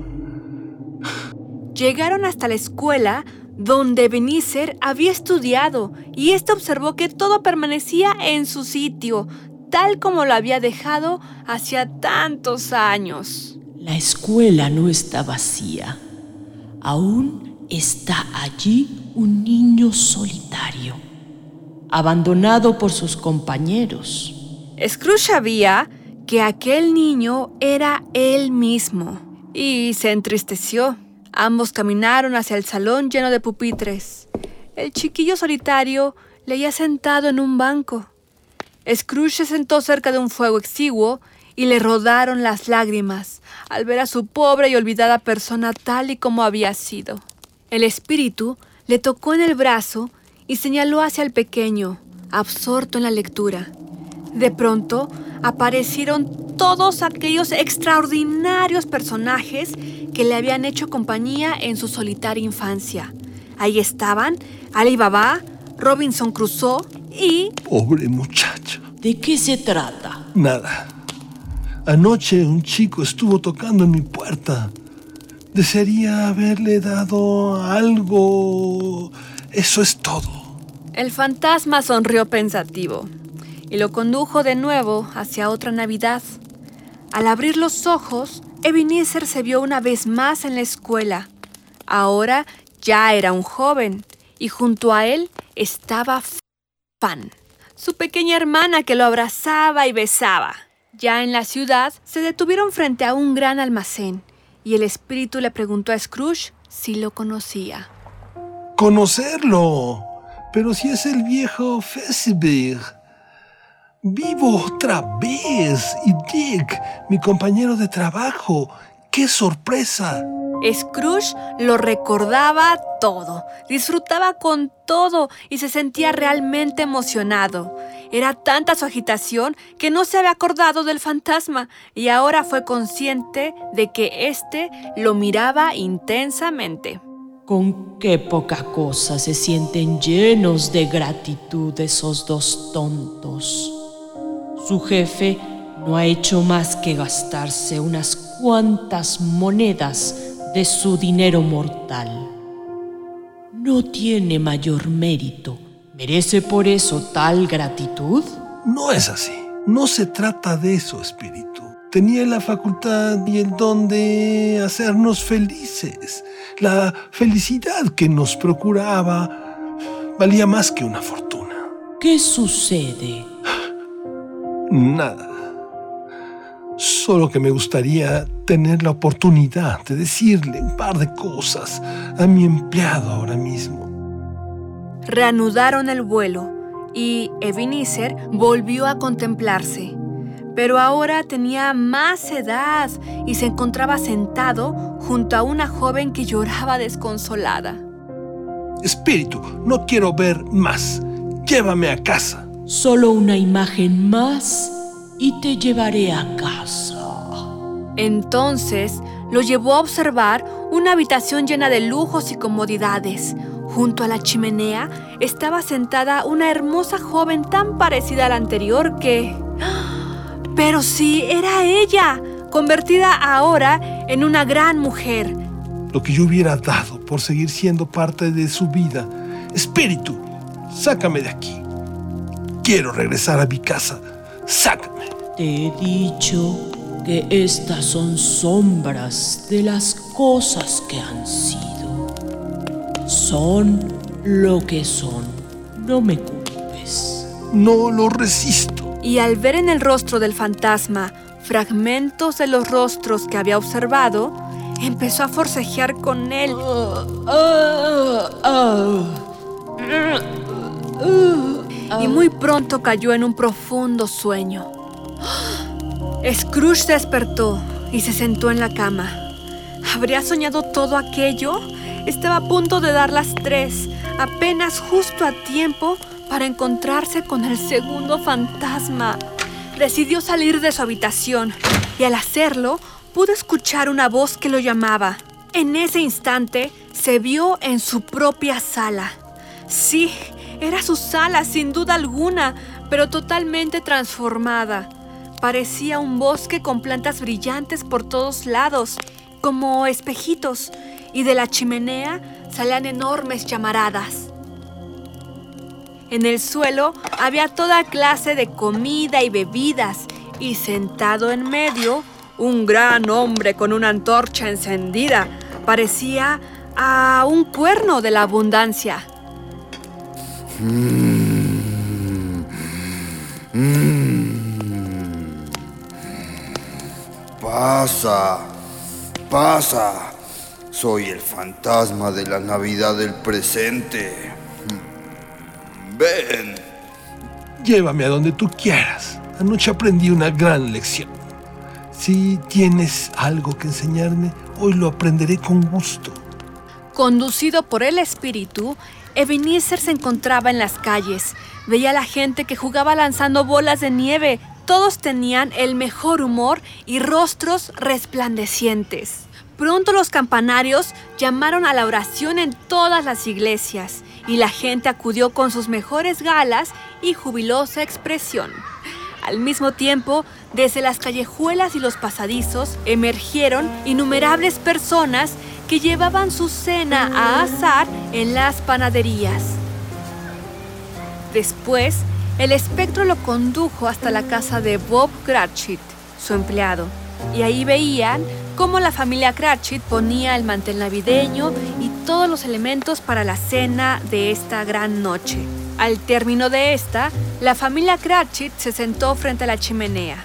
Llegaron hasta la escuela donde Benícer había estudiado y éste observó que todo permanecía en su sitio, tal como lo había dejado hacía tantos años. La escuela no está vacía. Aún está allí un niño solitario, abandonado por sus compañeros. Scrooge sabía que aquel niño era él mismo y se entristeció. Ambos caminaron hacia el salón lleno de pupitres. El chiquillo solitario leía sentado en un banco. Scrooge se sentó cerca de un fuego exiguo y le rodaron las lágrimas al ver a su pobre y olvidada persona tal y como había sido. El espíritu le tocó en el brazo y señaló hacia el pequeño, absorto en la lectura. De pronto aparecieron todos aquellos extraordinarios personajes que le habían hecho compañía en su solitaria infancia. Ahí estaban Ali Baba, Robinson Crusoe y... Pobre muchacho. ¿De qué se trata? Nada. Anoche un chico estuvo tocando en mi puerta. Desearía haberle dado algo. Eso es todo. El fantasma sonrió pensativo y lo condujo de nuevo hacia otra Navidad. Al abrir los ojos, Ebenezer se vio una vez más en la escuela. Ahora ya era un joven y junto a él estaba Fan, su pequeña hermana que lo abrazaba y besaba. Ya en la ciudad se detuvieron frente a un gran almacén y el espíritu le preguntó a Scrooge si lo conocía. Conocerlo. Pero si es el viejo Fezziwig. Vivo otra vez. Y Dick, mi compañero de trabajo. ¡Qué sorpresa! Scrooge lo recordaba todo, disfrutaba con todo y se sentía realmente emocionado. Era tanta su agitación que no se había acordado del fantasma y ahora fue consciente de que éste lo miraba intensamente. Con qué poca cosa se sienten llenos de gratitud esos dos tontos. Su jefe no ha hecho más que gastarse unas cuantas monedas de su dinero mortal. No tiene mayor mérito. ¿Merece por eso tal gratitud? No es así. No se trata de eso, espíritu. Tenía la facultad y el don de hacernos felices. La felicidad que nos procuraba valía más que una fortuna. ¿Qué sucede? Nada. Solo que me gustaría tener la oportunidad de decirle un par de cosas a mi empleado ahora mismo. Reanudaron el vuelo y Ebenezer volvió a contemplarse. pero ahora tenía más edad y se encontraba sentado junto a una joven que lloraba desconsolada. Espíritu, no quiero ver más. Llévame a casa. Solo una imagen más y te llevaré a casa. Entonces lo llevó a observar una habitación llena de lujos y comodidades. Junto a la chimenea estaba sentada una hermosa joven tan parecida a la anterior que... Pero sí, era ella, convertida ahora en una gran mujer. Lo que yo hubiera dado por seguir siendo parte de su vida. Espíritu, sácame de aquí. Quiero regresar a mi casa. Sácame. Te he dicho que estas son sombras de las cosas que han sido. Son lo que son. No me culpes. No lo resisto. Y al ver en el rostro del fantasma fragmentos de los rostros que había observado, empezó a forcejear con él. Y muy pronto cayó en un profundo sueño. [gasps] Scrooge despertó y se sentó en la cama. ¿Habría soñado todo aquello? Estaba a punto de dar las tres, apenas justo a tiempo para encontrarse con el segundo fantasma. Decidió salir de su habitación y al hacerlo pudo escuchar una voz que lo llamaba. En ese instante se vio en su propia sala. Sí, era su sala sin duda alguna, pero totalmente transformada. Parecía un bosque con plantas brillantes por todos lados, como espejitos, y de la chimenea salían enormes llamaradas. En el suelo había toda clase de comida y bebidas, y sentado en medio, un gran hombre con una antorcha encendida. Parecía a un cuerno de la abundancia. Pasa, pasa. Soy el fantasma de la Navidad del presente. Ven. Llévame a donde tú quieras. Anoche aprendí una gran lección. Si tienes algo que enseñarme, hoy lo aprenderé con gusto. Conducido por el espíritu, Ebenezer se encontraba en las calles. Veía a la gente que jugaba lanzando bolas de nieve. Todos tenían el mejor humor y rostros resplandecientes. Pronto los campanarios llamaron a la oración en todas las iglesias y la gente acudió con sus mejores galas y jubilosa expresión. Al mismo tiempo, desde las callejuelas y los pasadizos emergieron innumerables personas que llevaban su cena a asar en las panaderías. Después, el espectro lo condujo hasta la casa de Bob Cratchit, su empleado, y ahí veían cómo la familia Cratchit ponía el mantel navideño y todos los elementos para la cena de esta gran noche. Al término de esta, la familia Cratchit se sentó frente a la chimenea.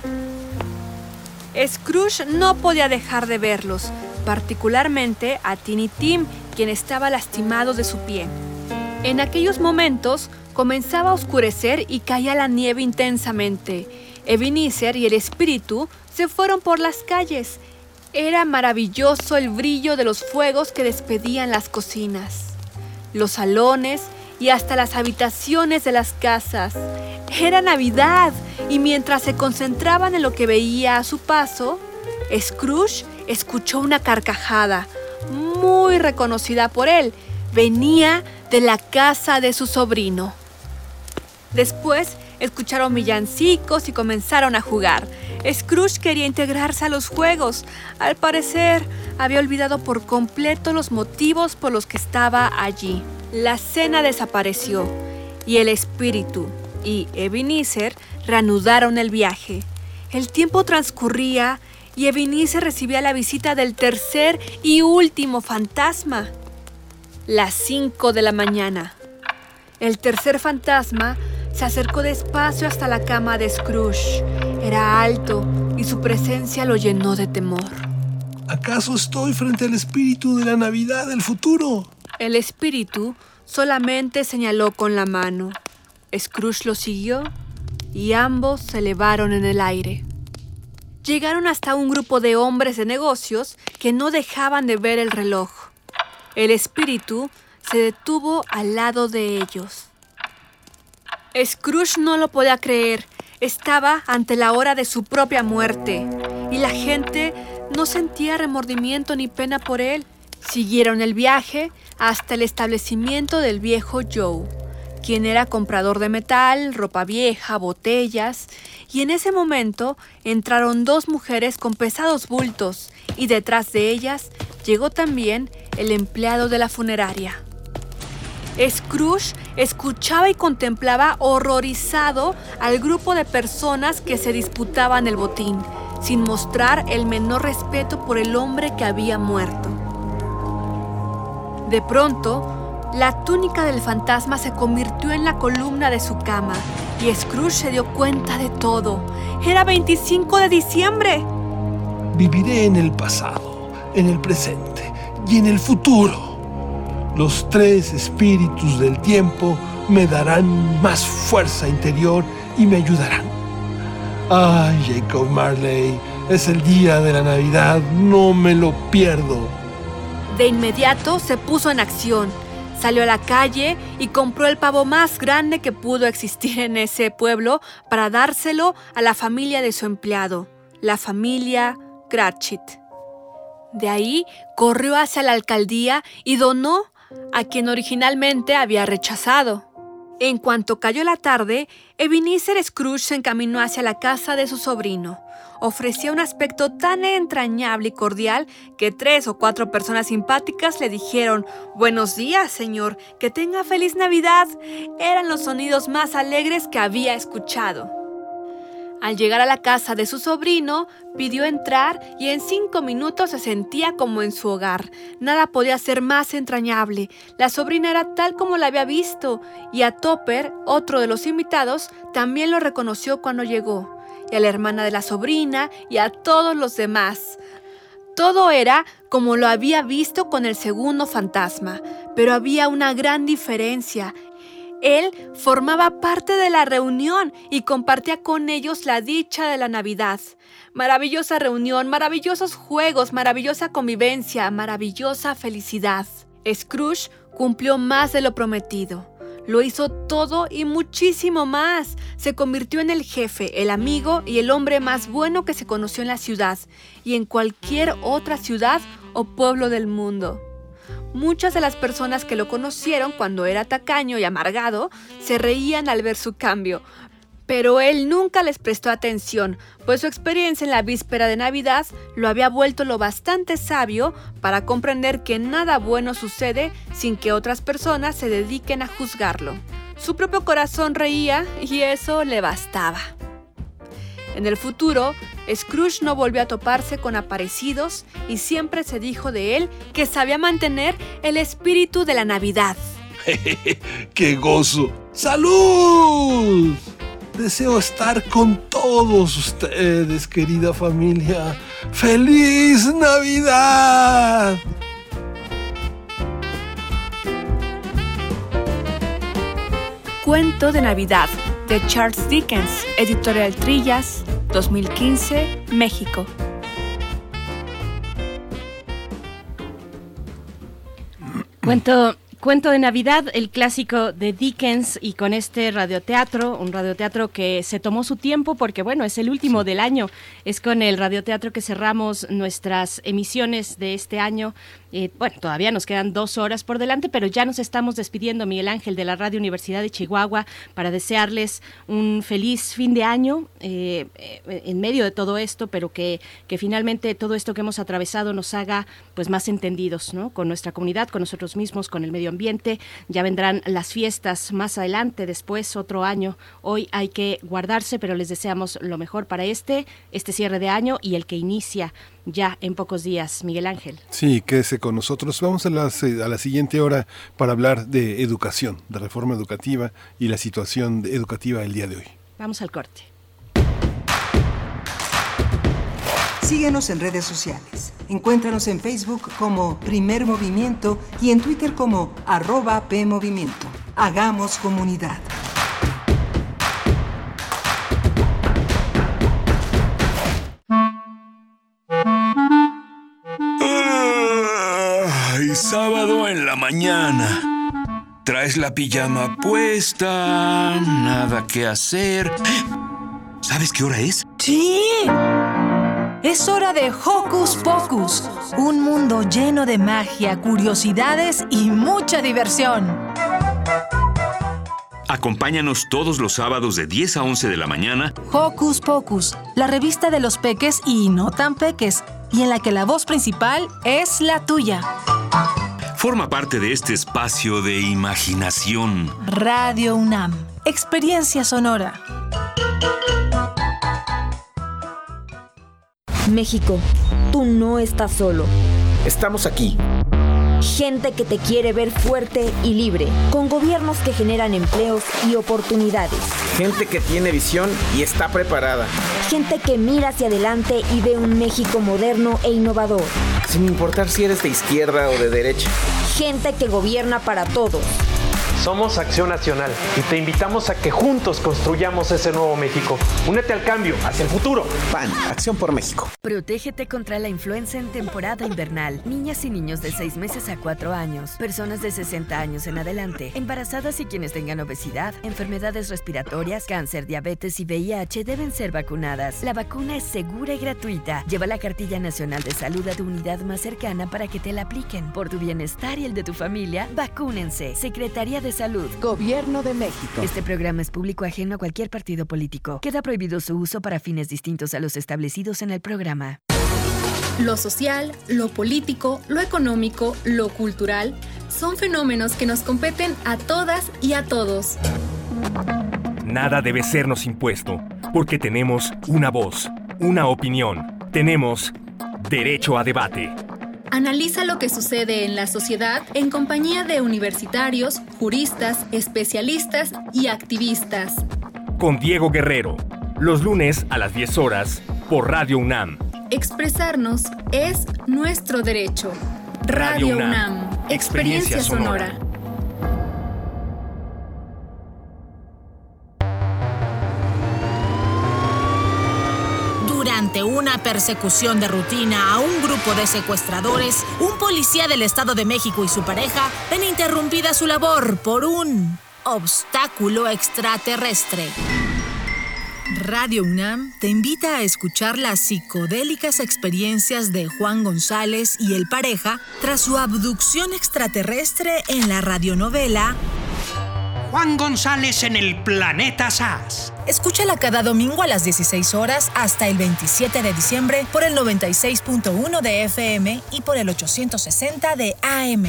Scrooge no podía dejar de verlos, particularmente a Tiny Tim, quien estaba lastimado de su pie. En aquellos momentos comenzaba a oscurecer y caía la nieve intensamente. Ebenezer y el espíritu se fueron por las calles. Era maravilloso el brillo de los fuegos que despedían las cocinas, los salones y hasta las habitaciones de las casas. Era Navidad y mientras se concentraban en lo que veía a su paso, Scrooge escuchó una carcajada muy reconocida por él. Venía de la casa de su sobrino. Después escucharon villancicos y comenzaron a jugar. Scrooge quería integrarse a los juegos. Al parecer, había olvidado por completo los motivos por los que estaba allí. La cena desapareció y el espíritu y Ebenezer reanudaron el viaje. El tiempo transcurría y Ebenezer recibía la visita del tercer y último fantasma. Las 5 de la mañana. El tercer fantasma se acercó despacio hasta la cama de Scrooge. Era alto y su presencia lo llenó de temor. ¿Acaso estoy frente al espíritu de la Navidad del futuro? El espíritu solamente señaló con la mano. Scrooge lo siguió y ambos se elevaron en el aire. Llegaron hasta un grupo de hombres de negocios que no dejaban de ver el reloj. El espíritu se detuvo al lado de ellos. Scrooge no lo podía creer. Estaba ante la hora de su propia muerte y la gente no sentía remordimiento ni pena por él. Siguieron el viaje hasta el establecimiento del viejo Joe, quien era comprador de metal, ropa vieja, botellas, y en ese momento entraron dos mujeres con pesados bultos y detrás de ellas llegó también el empleado de la funeraria. Scrooge escuchaba y contemplaba horrorizado al grupo de personas que se disputaban el botín, sin mostrar el menor respeto por el hombre que había muerto. De pronto, la túnica del fantasma se convirtió en la columna de su cama y Scrooge se dio cuenta de todo. Era 25 de diciembre. Viviré en el pasado, en el presente y en el futuro. Los tres espíritus del tiempo me darán más fuerza interior y me ayudarán. Ay, Jacob Marley, es el día de la Navidad, no me lo pierdo. De inmediato se puso en acción. Salió a la calle y compró el pavo más grande que pudo existir en ese pueblo para dárselo a la familia de su empleado, la familia Cratchit. De ahí corrió hacia la alcaldía y donó a quien originalmente había rechazado. En cuanto cayó la tarde, Ebenezer Scrooge se encaminó hacia la casa de su sobrino. Ofrecía un aspecto tan entrañable y cordial que tres o cuatro personas simpáticas le dijeron Buenos días, señor, que tenga feliz Navidad. Eran los sonidos más alegres que había escuchado. Al llegar a la casa de su sobrino, pidió entrar y en cinco minutos se sentía como en su hogar. Nada podía ser más entrañable. La sobrina era tal como la había visto y a Topper, otro de los invitados, también lo reconoció cuando llegó. Y a la hermana de la sobrina y a todos los demás. Todo era como lo había visto con el segundo fantasma, pero había una gran diferencia. Él formaba parte de la reunión y compartía con ellos la dicha de la Navidad. Maravillosa reunión, maravillosos juegos, maravillosa convivencia, maravillosa felicidad. Scrooge cumplió más de lo prometido. Lo hizo todo y muchísimo más. Se convirtió en el jefe, el amigo y el hombre más bueno que se conoció en la ciudad y en cualquier otra ciudad o pueblo del mundo. Muchas de las personas que lo conocieron cuando era tacaño y amargado se reían al ver su cambio, pero él nunca les prestó atención, pues su experiencia en la víspera de Navidad lo había vuelto lo bastante sabio para comprender que nada bueno sucede sin que otras personas se dediquen a juzgarlo. Su propio corazón reía y eso le bastaba. En el futuro, Scrooge no volvió a toparse con aparecidos y siempre se dijo de él que sabía mantener el espíritu de la Navidad. [laughs] ¡Qué gozo! ¡Salud! Deseo estar con todos ustedes, querida familia. ¡Feliz Navidad! Cuento de Navidad de Charles Dickens, Editorial Trillas, 2015, México. Cuento, cuento de Navidad, el clásico de Dickens y con este radioteatro, un radioteatro que se tomó su tiempo porque bueno, es el último del año. Es con el radioteatro que cerramos nuestras emisiones de este año. Eh, bueno, todavía nos quedan dos horas por delante, pero ya nos estamos despidiendo, Miguel Ángel, de la Radio Universidad de Chihuahua, para desearles un feliz fin de año eh, eh, en medio de todo esto, pero que, que finalmente todo esto que hemos atravesado nos haga pues más entendidos, ¿no? Con nuestra comunidad, con nosotros mismos, con el medio ambiente. Ya vendrán las fiestas más adelante, después otro año. Hoy hay que guardarse, pero les deseamos lo mejor para este, este cierre de año y el que inicia ya en pocos días, Miguel Ángel. Sí, quédese con nosotros. Vamos a, las, a la siguiente hora para hablar de educación, de reforma educativa y la situación educativa del día de hoy. Vamos al corte. Síguenos en redes sociales. Encuéntranos en Facebook como Primer Movimiento y en Twitter como arroba PMovimiento. Hagamos comunidad. Mañana. Traes la pijama puesta, nada que hacer. ¿Sabes qué hora es? Sí. Es hora de Hocus Pocus, un mundo lleno de magia, curiosidades y mucha diversión. Acompáñanos todos los sábados de 10 a 11 de la mañana Hocus Pocus, la revista de los peques y no tan peques, y en la que la voz principal es la tuya. Forma parte de este espacio de imaginación. Radio UNAM, experiencia sonora. México, tú no estás solo. Estamos aquí. Gente que te quiere ver fuerte y libre, con gobiernos que generan empleos y oportunidades. Gente que tiene visión y está preparada. Gente que mira hacia adelante y ve un México moderno e innovador. Sin importar si eres de izquierda o de derecha. Gente que gobierna para todos. Somos Acción Nacional y te invitamos a que juntos construyamos ese nuevo México. Únete al cambio, hacia el futuro. PAN, Acción por México. Protégete contra la influenza en temporada invernal. Niñas y niños de 6 meses a 4 años, personas de 60 años en adelante, embarazadas y quienes tengan obesidad, enfermedades respiratorias, cáncer, diabetes y VIH deben ser vacunadas. La vacuna es segura y gratuita. Lleva la cartilla nacional de salud a tu unidad más cercana para que te la apliquen. Por tu bienestar y el de tu familia, vacúnense. Secretaría de Salud. Gobierno de México. Este programa es público ajeno a cualquier partido político. Queda prohibido su uso para fines distintos a los establecidos en el programa. Lo social, lo político, lo económico, lo cultural son fenómenos que nos competen a todas y a todos. Nada debe sernos impuesto, porque tenemos una voz, una opinión. Tenemos derecho a debate. Analiza lo que sucede en la sociedad en compañía de universitarios, juristas, especialistas y activistas. Con Diego Guerrero, los lunes a las 10 horas, por Radio UNAM. Expresarnos es nuestro derecho. Radio, UNAM, experiencia sonora. Durante una persecución de rutina a un grupo de secuestradores, un policía del Estado de México y su pareja ven interrumpida su labor por un obstáculo extraterrestre. Radio UNAM te invita a escuchar las psicodélicas experiencias de Juan González y el pareja tras su abducción extraterrestre en la radionovela Juan González en el planeta SAS. Escúchala cada domingo a las 16 horas hasta el 27 de diciembre por el 96.1 de FM y por el 860 de AM.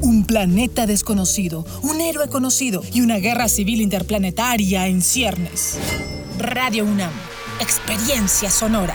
Un planeta desconocido, un héroe conocido y una guerra civil interplanetaria en ciernes. Radio UNAM, experiencia sonora.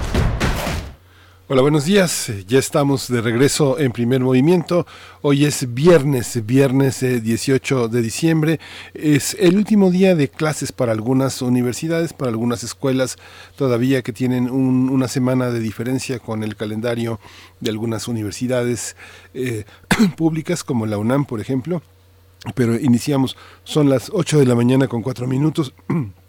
Hola, buenos días. Eh, Ya estamos de regreso en primer movimiento. Hoy es viernes, viernes eh, 18 de diciembre. Es el último día de clases para algunas universidades, para algunas escuelas todavía que tienen un- una semana de diferencia con el calendario de algunas universidades eh, [clears throat] públicas como la UNAM, por ejemplo. Pero iniciamos, son las 8 de la mañana con 4 minutos. [clears throat]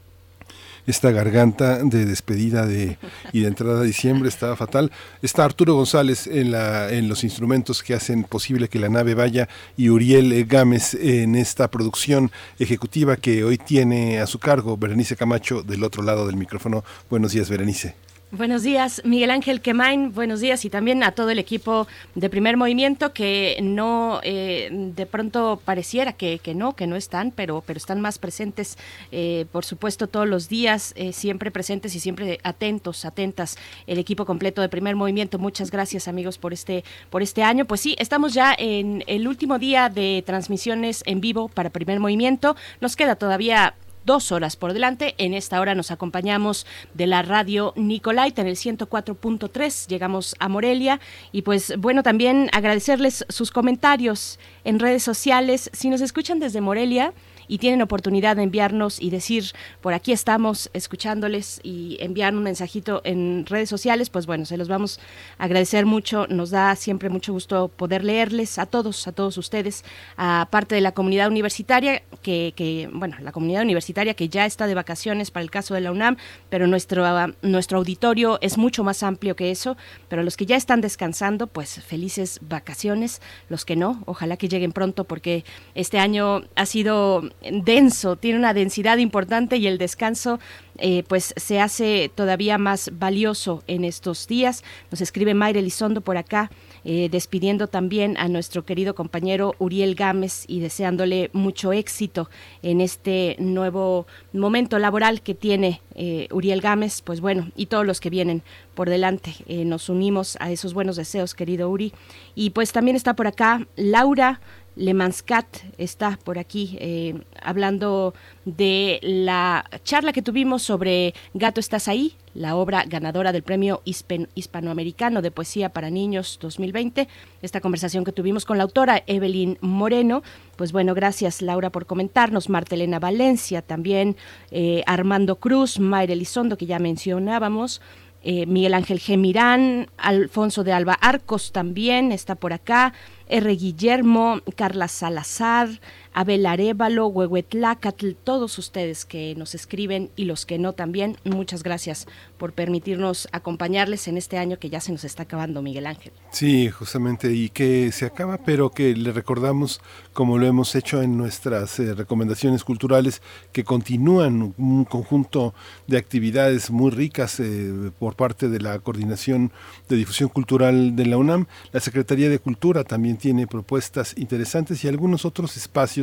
esta garganta de despedida de, y de entrada a diciembre estaba fatal. Está Arturo González en, la, en los instrumentos que hacen posible que la nave vaya y Uriel eh, Gámez en esta producción ejecutiva que hoy tiene a su cargo Berenice Camacho del otro lado del micrófono. Buenos días, Berenice. Buenos días, Miguel Ángel Quemain. Buenos días y también a todo el equipo de Primer Movimiento que no, eh, de pronto pareciera que, que no, que no están, pero, pero están más presentes, eh, por supuesto, todos los días, eh, siempre presentes y siempre atentos, atentas. El equipo completo de Primer Movimiento. Muchas gracias, amigos, por este, por este año. Pues sí, estamos ya en el último día de transmisiones en vivo para Primer Movimiento. Nos queda todavía dos horas por delante. En esta hora nos acompañamos de la radio Nicolaita en el 104.3. Llegamos a Morelia y pues bueno, también agradecerles sus comentarios en redes sociales. Si nos escuchan desde Morelia, y tienen oportunidad de enviarnos y decir, por aquí estamos escuchándoles y enviar un mensajito en redes sociales, pues bueno, se los vamos a agradecer mucho. Nos da siempre mucho gusto poder leerles a todos, a todos ustedes, a parte de la comunidad universitaria, que, que bueno, la comunidad universitaria que ya está de vacaciones para el caso de la UNAM, pero nuestro, nuestro auditorio es mucho más amplio que eso, pero los que ya están descansando, pues felices vacaciones, los que no, ojalá que lleguen pronto porque este año ha sido denso, tiene una densidad importante y el descanso eh, pues se hace todavía más valioso en estos días. Nos escribe Mayra Elizondo por acá. Eh, despidiendo también a nuestro querido compañero Uriel Gámez y deseándole mucho éxito en este nuevo momento laboral que tiene eh, Uriel Gámez, pues bueno, y todos los que vienen por delante. nos unimos a esos buenos deseos, querido Uri. Y pues también está por acá Laura. Lemanscat está por aquí eh, hablando de la charla que tuvimos sobre Gato Estás ahí, la obra ganadora del Premio Hispanoamericano de Poesía para Niños 2020. Esta conversación que tuvimos con la autora Evelyn Moreno. Pues bueno, gracias Laura por comentarnos. Martelena Valencia, también eh, Armando Cruz, Mayra Elizondo, que ya mencionábamos. Eh, Miguel Ángel Gemirán, Alfonso de Alba Arcos también está por acá, R. Guillermo, Carla Salazar, Abel Arevalo, Huehuetlacatl, todos ustedes que nos escriben y los que no también, muchas gracias por permitirnos acompañarles en este año que ya se nos está acabando, Miguel Ángel. Sí, justamente, y que se acaba, pero que le recordamos, como lo hemos hecho en nuestras eh, recomendaciones culturales, que continúan un conjunto de actividades muy ricas eh, por parte de la Coordinación de Difusión Cultural de la UNAM. La Secretaría de Cultura también tiene propuestas interesantes y algunos otros espacios,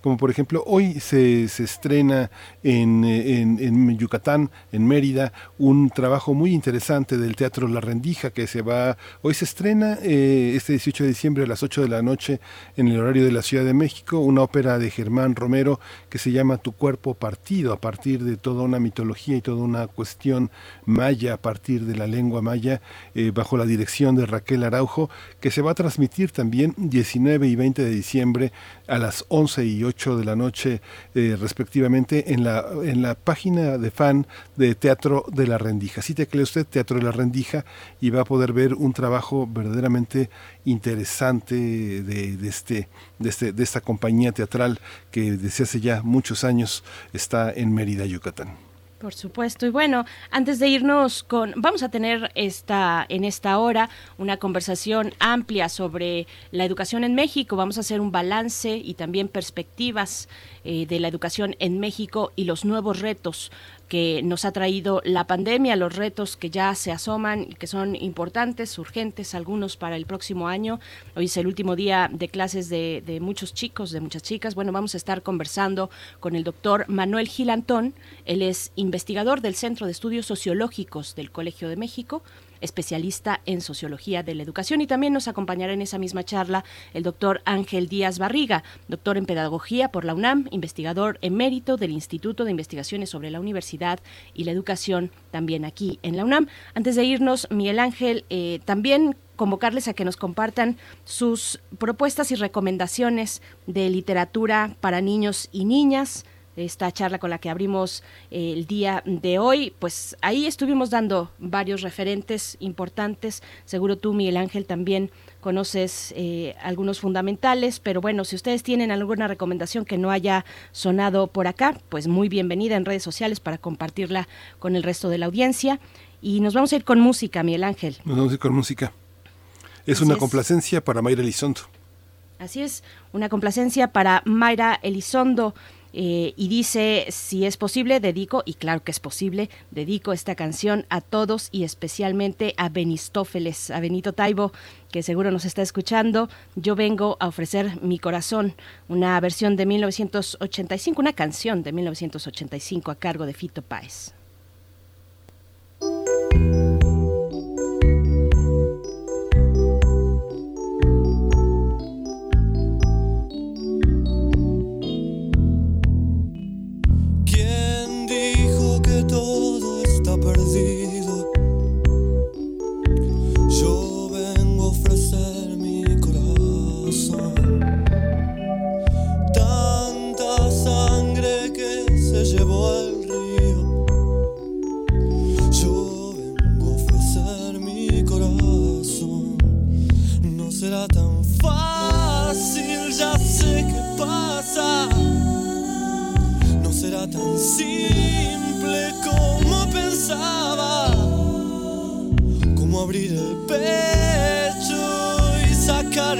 como por ejemplo hoy se, se estrena en, en, Yucatán, en Mérida, un trabajo muy interesante del Teatro La Rendija que se va, hoy se estrena eh, este 18 de diciembre a las 8 de la noche en el horario de la Ciudad de México, una ópera de Germán Romero que se llama Tu cuerpo partido, a partir de toda una mitología y toda una cuestión maya, a partir de la lengua maya, eh, bajo la dirección de Raquel Araujo, que se va a transmitir también 19 y 20 de diciembre a las 11 y 8 de la noche eh, respectivamente en la, en la página de fan de Teatro de la Rendija. Si teclee usted Teatro de la Rendija y va a poder ver un trabajo verdaderamente interesante de, este, de, este, de esta compañía teatral que desde hace ya muchos años está en Mérida, Yucatán. Por supuesto. Y bueno, antes de irnos con, vamos a tener esta, en esta hora una conversación amplia sobre la educación en México. Vamos a hacer un balance y también perspectivas eh, de la educación en México y los nuevos retos que nos ha traído la pandemia, los retos que ya se asoman y que son importantes, urgentes, algunos para el próximo año. Hoy es el último día de clases de, de muchos chicos, de muchas chicas. Bueno, vamos a estar conversando con el doctor Manuel Gilantón. Él es investigador del Centro de Estudios Sociológicos del Colegio de México especialista en sociología de la educación. Y también nos acompañará en esa misma charla el doctor Ángel Díaz Barriga, doctor en pedagogía por la UNAM, investigador emérito del Instituto de Investigaciones sobre la Universidad y la Educación, también aquí en la UNAM. Antes de irnos, Miguel Ángel, eh, también convocarles a que nos compartan sus propuestas y recomendaciones de literatura para niños y niñas esta charla con la que abrimos eh, el día de hoy, pues ahí estuvimos dando varios referentes importantes. Seguro tú, Miguel Ángel, también conoces eh, algunos fundamentales, pero bueno, si ustedes tienen alguna recomendación que no haya sonado por acá, pues muy bienvenida en redes sociales para compartirla con el resto de la audiencia. Y nos vamos a ir con música, Miguel Ángel. Nos vamos a ir con música. Es una complacencia para Mayra Elizondo. Así es, una complacencia para Mayra Elizondo. Eh, y dice, si es posible, dedico, y claro que es posible, dedico esta canción a todos y especialmente a Benistófeles, a Benito Taibo, que seguro nos está escuchando. Yo vengo a ofrecer mi corazón, una versión de 1985, una canción de 1985 a cargo de Fito Páez. No será tan simple como pensaba. Como abrir el pecho y sacar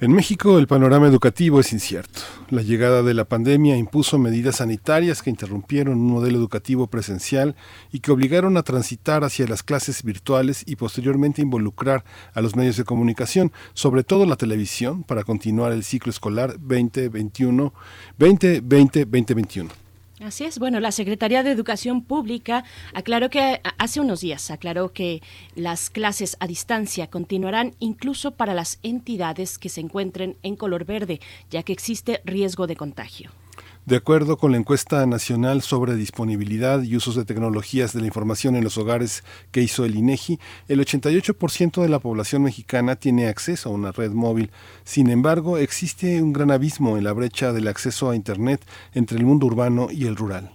En México el panorama educativo es incierto. La llegada de la pandemia impuso medidas sanitarias que interrumpieron un modelo educativo presencial y que obligaron a transitar hacia las clases virtuales y posteriormente involucrar a los medios de comunicación, sobre todo la televisión, para continuar el ciclo escolar 2021, 2020-2021. Así es. Bueno, la Secretaría de Educación Pública aclaró que hace unos días aclaró que las clases a distancia continuarán incluso para las entidades que se encuentren en color verde, ya que existe riesgo de contagio. De acuerdo con la encuesta nacional sobre disponibilidad y usos de tecnologías de la información en los hogares que hizo el INEGI, el 88% de la población mexicana tiene acceso a una red móvil. Sin embargo, existe un gran abismo en la brecha del acceso a Internet entre el mundo urbano y el rural.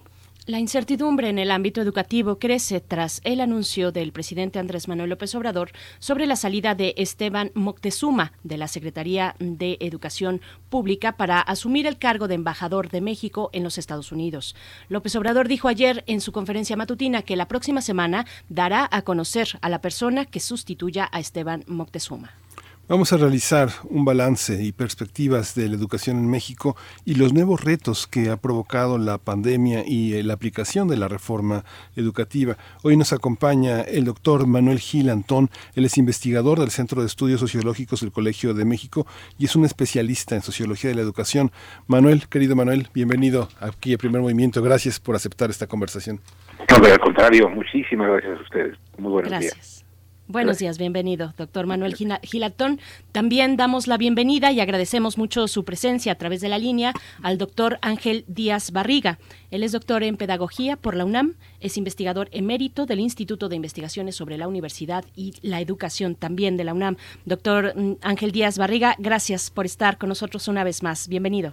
La incertidumbre en el ámbito educativo crece tras el anuncio del presidente Andrés Manuel López Obrador sobre la salida de Esteban Moctezuma de la Secretaría de Educación Pública para asumir el cargo de embajador de México en los Estados Unidos. López Obrador dijo ayer en su conferencia matutina que la próxima semana dará a conocer a la persona que sustituya a Esteban Moctezuma. Vamos a realizar un balance y perspectivas de la educación en México y los nuevos retos que ha provocado la pandemia y eh, la aplicación de la reforma educativa. Hoy nos acompaña el doctor Manuel Gil Antón, él es investigador del Centro de Estudios Sociológicos del Colegio de México y es un especialista en sociología de la educación. Manuel, querido Manuel, bienvenido aquí a Primer Movimiento. Gracias por aceptar esta conversación. No, pero al contrario, muchísimas gracias a ustedes. Muy buenos Gracias. días. Buenos días, bienvenido, doctor Manuel Gilatón. También damos la bienvenida y agradecemos mucho su presencia a través de la línea al doctor Ángel Díaz Barriga. Él es doctor en Pedagogía por la UNAM, es investigador emérito del Instituto de Investigaciones sobre la Universidad y la Educación también de la UNAM. Doctor mm, Ángel Díaz Barriga, gracias por estar con nosotros una vez más. Bienvenido.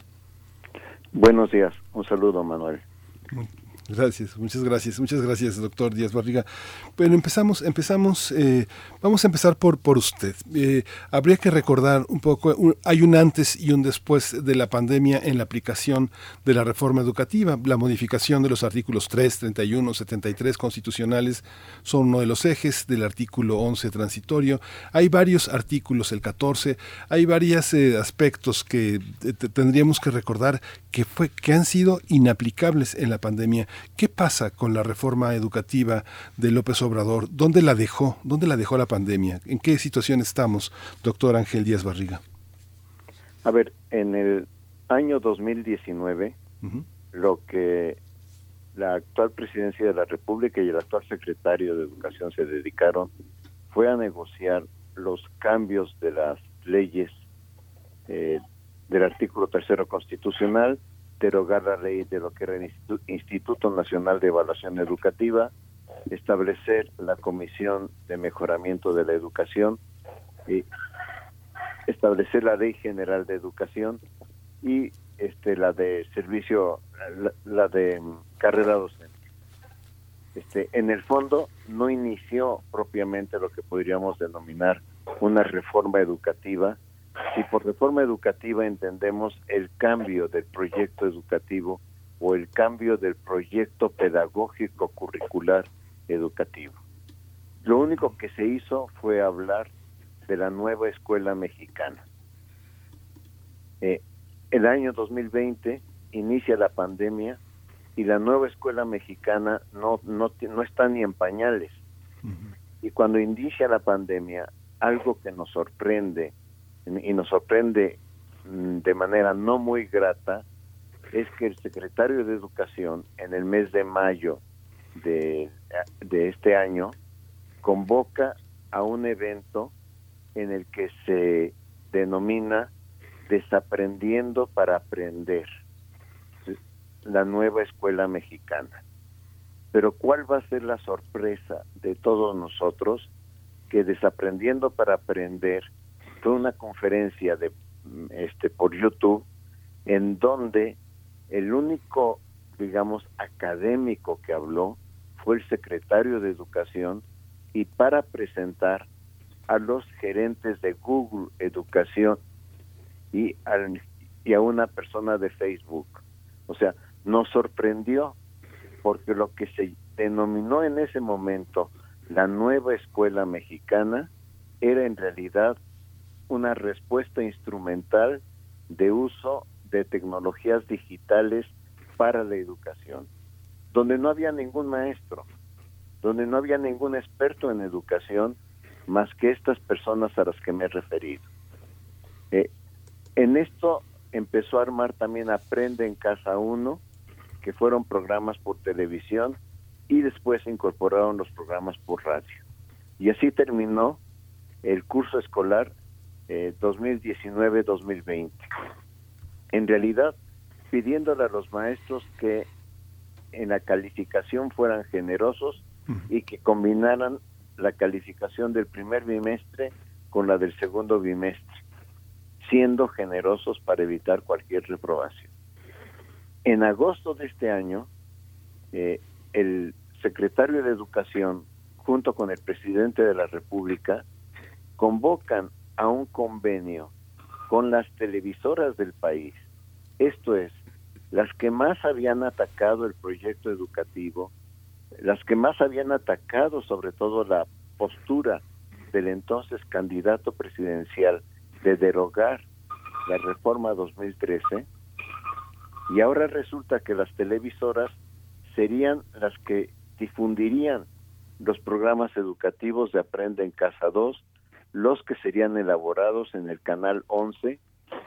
Buenos días, un saludo, Manuel. Gracias, muchas gracias, muchas gracias, doctor Díaz Barriga. Bueno, empezamos, empezamos, eh, vamos a empezar por, por usted. Eh, habría que recordar un poco, hay un antes y un después de la pandemia en la aplicación de la reforma educativa. La modificación de los artículos 3, 31, 73 constitucionales son uno de los ejes del artículo 11 transitorio. Hay varios artículos, el 14, hay varios eh, aspectos que tendríamos que recordar que, fue, que han sido inaplicables en la pandemia ¿Qué pasa con la reforma educativa de López Obrador? ¿Dónde la dejó? ¿Dónde la dejó la pandemia? ¿En qué situación estamos, doctor Ángel Díaz Barriga? A ver, en el año 2019, lo que la actual presidencia de la República y el actual secretario de Educación se dedicaron fue a negociar los cambios de las leyes eh, del artículo tercero constitucional derogar la ley de lo que era el Instituto Nacional de Evaluación Educativa, establecer la Comisión de Mejoramiento de la Educación, y establecer la Ley General de Educación y este la de servicio, la, de carrera docente. Este, en el fondo no inició propiamente lo que podríamos denominar una reforma educativa, si por reforma educativa entendemos el cambio del proyecto educativo o el cambio del proyecto pedagógico curricular educativo. Lo único que se hizo fue hablar de la nueva escuela mexicana. Eh, el año 2020 inicia la pandemia y la nueva escuela mexicana no, no, no está ni en pañales. Y cuando inicia la pandemia, algo que nos sorprende y nos sorprende mm, de manera no muy grata es que el secretario de Educación en el mes de mayo de, de este año convoca a un evento en el que se denomina Desaprendiendo para Aprender, la nueva escuela mexicana. Pero ¿cuál va a ser la sorpresa de todos nosotros? Que Desaprendiendo para Aprender una conferencia de este por YouTube en donde el único digamos académico que habló fue el secretario de Educación y para presentar a los gerentes de Google Educación y, y a una persona de Facebook. O sea, nos sorprendió porque lo que se denominó en ese momento la nueva escuela mexicana era en realidad una respuesta instrumental de uso de tecnologías digitales para la educación, donde no había ningún maestro, donde no había ningún experto en educación más que estas personas a las que me he referido. Eh, en esto empezó a armar también Aprende en Casa 1, que fueron programas por televisión y después se incorporaron los programas por radio. Y así terminó el curso escolar 2019-2020. Eh, en realidad, pidiéndole a los maestros que en la calificación fueran generosos y que combinaran la calificación del primer bimestre con la del segundo bimestre, siendo generosos para evitar cualquier reprobación. En agosto de este año, eh, el secretario de Educación, junto con el presidente de la República, convocan a un convenio con las televisoras del país, esto es, las que más habían atacado el proyecto educativo, las que más habían atacado sobre todo la postura del entonces candidato presidencial de derogar la reforma 2013, y ahora resulta que las televisoras serían las que difundirían los programas educativos de Aprende en Casa 2 los que serían elaborados en el Canal 11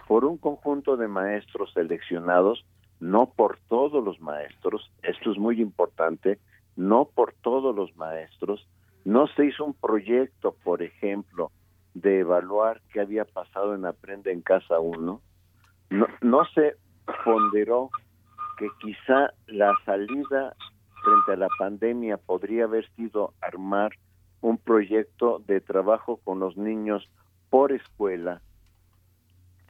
por un conjunto de maestros seleccionados, no por todos los maestros, esto es muy importante, no por todos los maestros, No se hizo un proyecto, por ejemplo, de evaluar qué había pasado en Aprende en Casa 1. No, se ponderó que quizá la salida frente a la pandemia podría haber sido armar un proyecto de trabajo con los niños por escuela,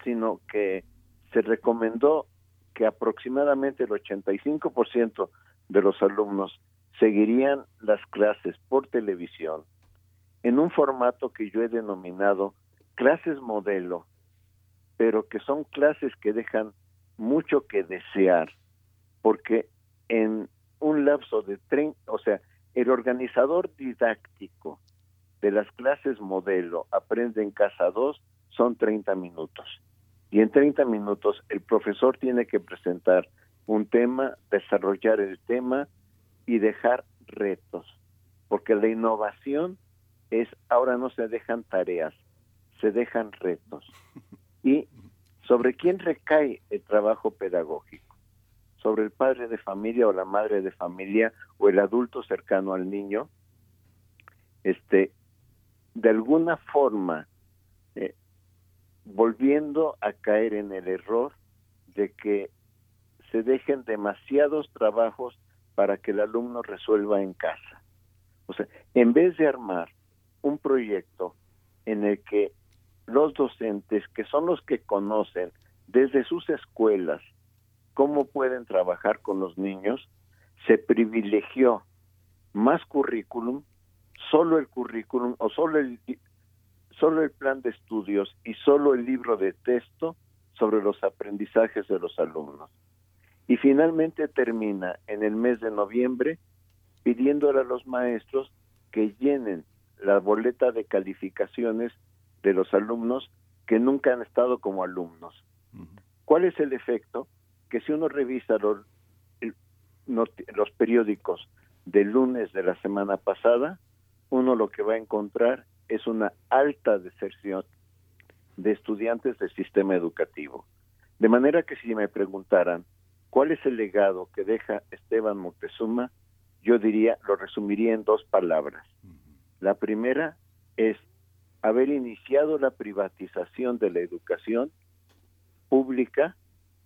sino que se recomendó que aproximadamente el 85% de los alumnos seguirían las clases por televisión en un formato que yo he denominado clases modelo, pero que son clases que dejan mucho que desear, porque en un lapso de tren, o sea, el organizador didáctico de las clases modelo Aprende en Casa 2 son 30 minutos. Y en 30 minutos el profesor tiene que presentar un tema, desarrollar el tema y dejar retos. Porque la innovación es, ahora no se dejan tareas, se dejan retos. ¿Y sobre quién recae el trabajo pedagógico? Sobre el padre de familia o la madre de familia o el adulto cercano al niño. Este, de alguna forma, eh, volviendo a caer en el error de que se dejen demasiados trabajos para que el alumno resuelva en casa. O sea, en vez de armar un proyecto en el que los docentes, que son los que conocen desde sus escuelas cómo pueden trabajar con los niños, se privilegió más currículum, solo el currículum o solo el, solo el plan de estudios y solo el libro de texto sobre los aprendizajes de los alumnos. Y finalmente termina en el mes de noviembre pidiéndole a los maestros que llenen la boleta de calificaciones de los alumnos que nunca han estado como alumnos. ¿Cuál es el efecto? Que si uno revisa los, los periódicos del lunes de la semana pasada, uno lo que va a encontrar es una alta deserción de estudiantes del sistema educativo. De manera que si me preguntaran cuál es el legado que deja Esteban Moctezuma, yo diría, lo resumiría en dos palabras. La primera es haber iniciado la privatización de la educación pública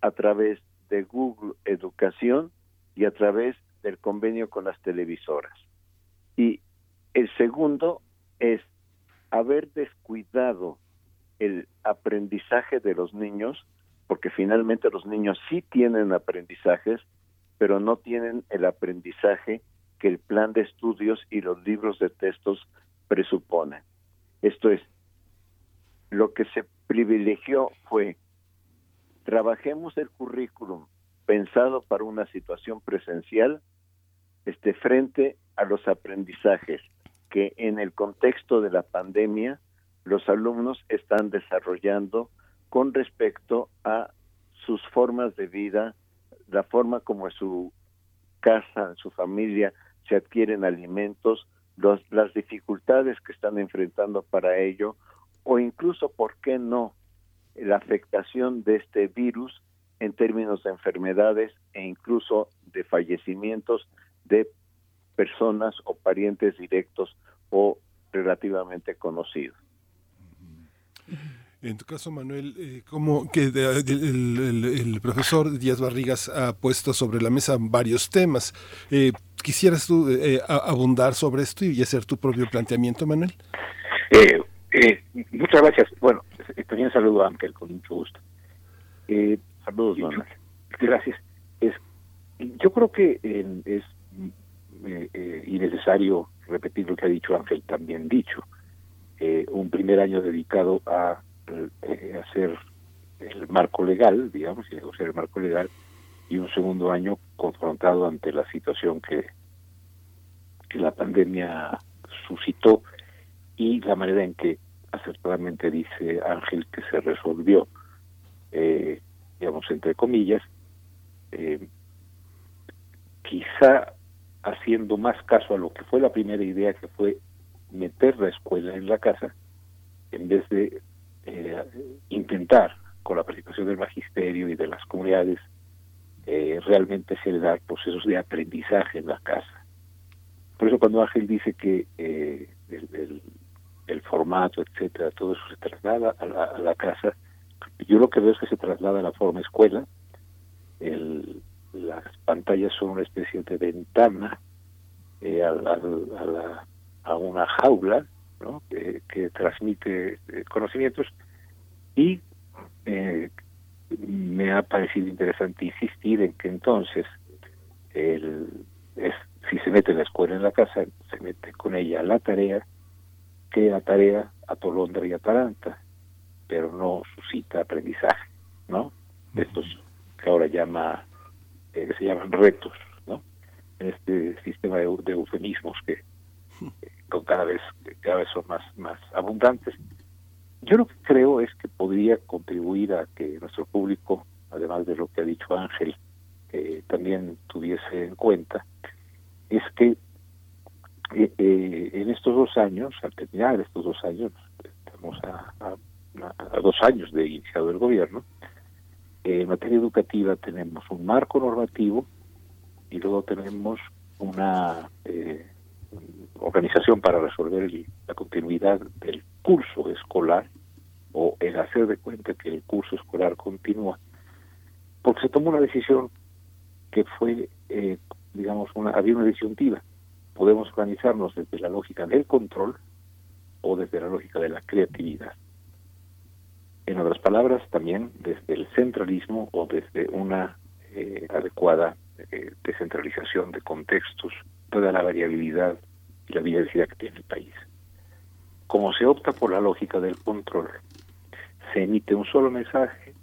a través de Google Educación y a través del convenio con las televisoras. Y el segundo es haber descuidado el aprendizaje de los niños, porque finalmente los niños sí tienen aprendizajes, pero no tienen el aprendizaje que el plan de estudios y los libros de textos presuponen. Esto es, lo que se privilegió fue, trabajemos el currículum pensado para una situación presencial este, frente a los aprendizajes que en el contexto de la pandemia los alumnos están desarrollando con respecto a sus formas de vida, la forma como en su casa, en su familia se adquieren alimentos, las dificultades que están enfrentando para ello, o incluso, ¿por qué no?, la afectación de este virus en términos de enfermedades e incluso de fallecimientos de personas o parientes directos o relativamente conocidos. En tu caso, Manuel, eh, ¿cómo que el, profesor Díaz Barrigas ha puesto sobre la mesa varios temas? Eh, ¿Quisieras tú eh, abundar sobre esto y hacer tu propio planteamiento, Manuel? Muchas gracias. Bueno, también saludo a Ángel con mucho gusto. Saludos, Manuel. Gracias. Es, yo creo que es innecesario repetir lo que ha dicho Ángel, también dicho. un primer año dedicado a eh, hacer el marco legal, digamos, y negociar el marco legal, y un segundo año confrontado ante la situación que, que la pandemia suscitó y la manera en que acertadamente dice Ángel que se resolvió, eh, digamos, entre comillas, eh, quizá haciendo más caso a lo que fue la primera idea, que fue meter la escuela en la casa, en vez de eh, intentar, con la participación del magisterio y de las comunidades, eh, realmente generar procesos de aprendizaje en la casa. Por eso cuando Ángel dice que eh, el, formato, etcétera, todo eso se traslada a la, a la, casa, yo lo que veo es que se traslada a la forma escuela. El, las pantallas son una especie de ventana eh, a, una jaula ¿no? que, transmite eh, conocimientos y eh, me ha parecido interesante insistir en que entonces el, es, si se mete la escuela en la casa, se mete con ella la tarea, que la tarea a Tolondra y Atalanta, pero no suscita aprendizaje, ¿no? Estos que ahora llama, eh, se llaman retos, ¿no? En este sistema de, eufemismos que con cada vez cada vez son más más abundantes. Yo lo que creo es que podría contribuir a que nuestro público, además de lo que ha dicho Ángel, eh, también tuviese en cuenta es que eh, eh, en estos dos años, al terminar estos dos años, estamos a, dos años de iniciado el gobierno, en materia educativa tenemos un marco normativo y luego tenemos una organización para resolver la continuidad del curso escolar o el hacer de cuenta que el curso escolar continúa, porque se tomó una decisión que fue, eh, digamos, una, había una disyuntiva. Podemos organizarnos desde la lógica del control o desde la lógica de la creatividad. En otras palabras, también desde el centralismo o desde una eh, adecuada eh, descentralización de contextos, toda la variabilidad y la diversidad que tiene el país. Como se opta por la lógica del control, se emite un solo mensaje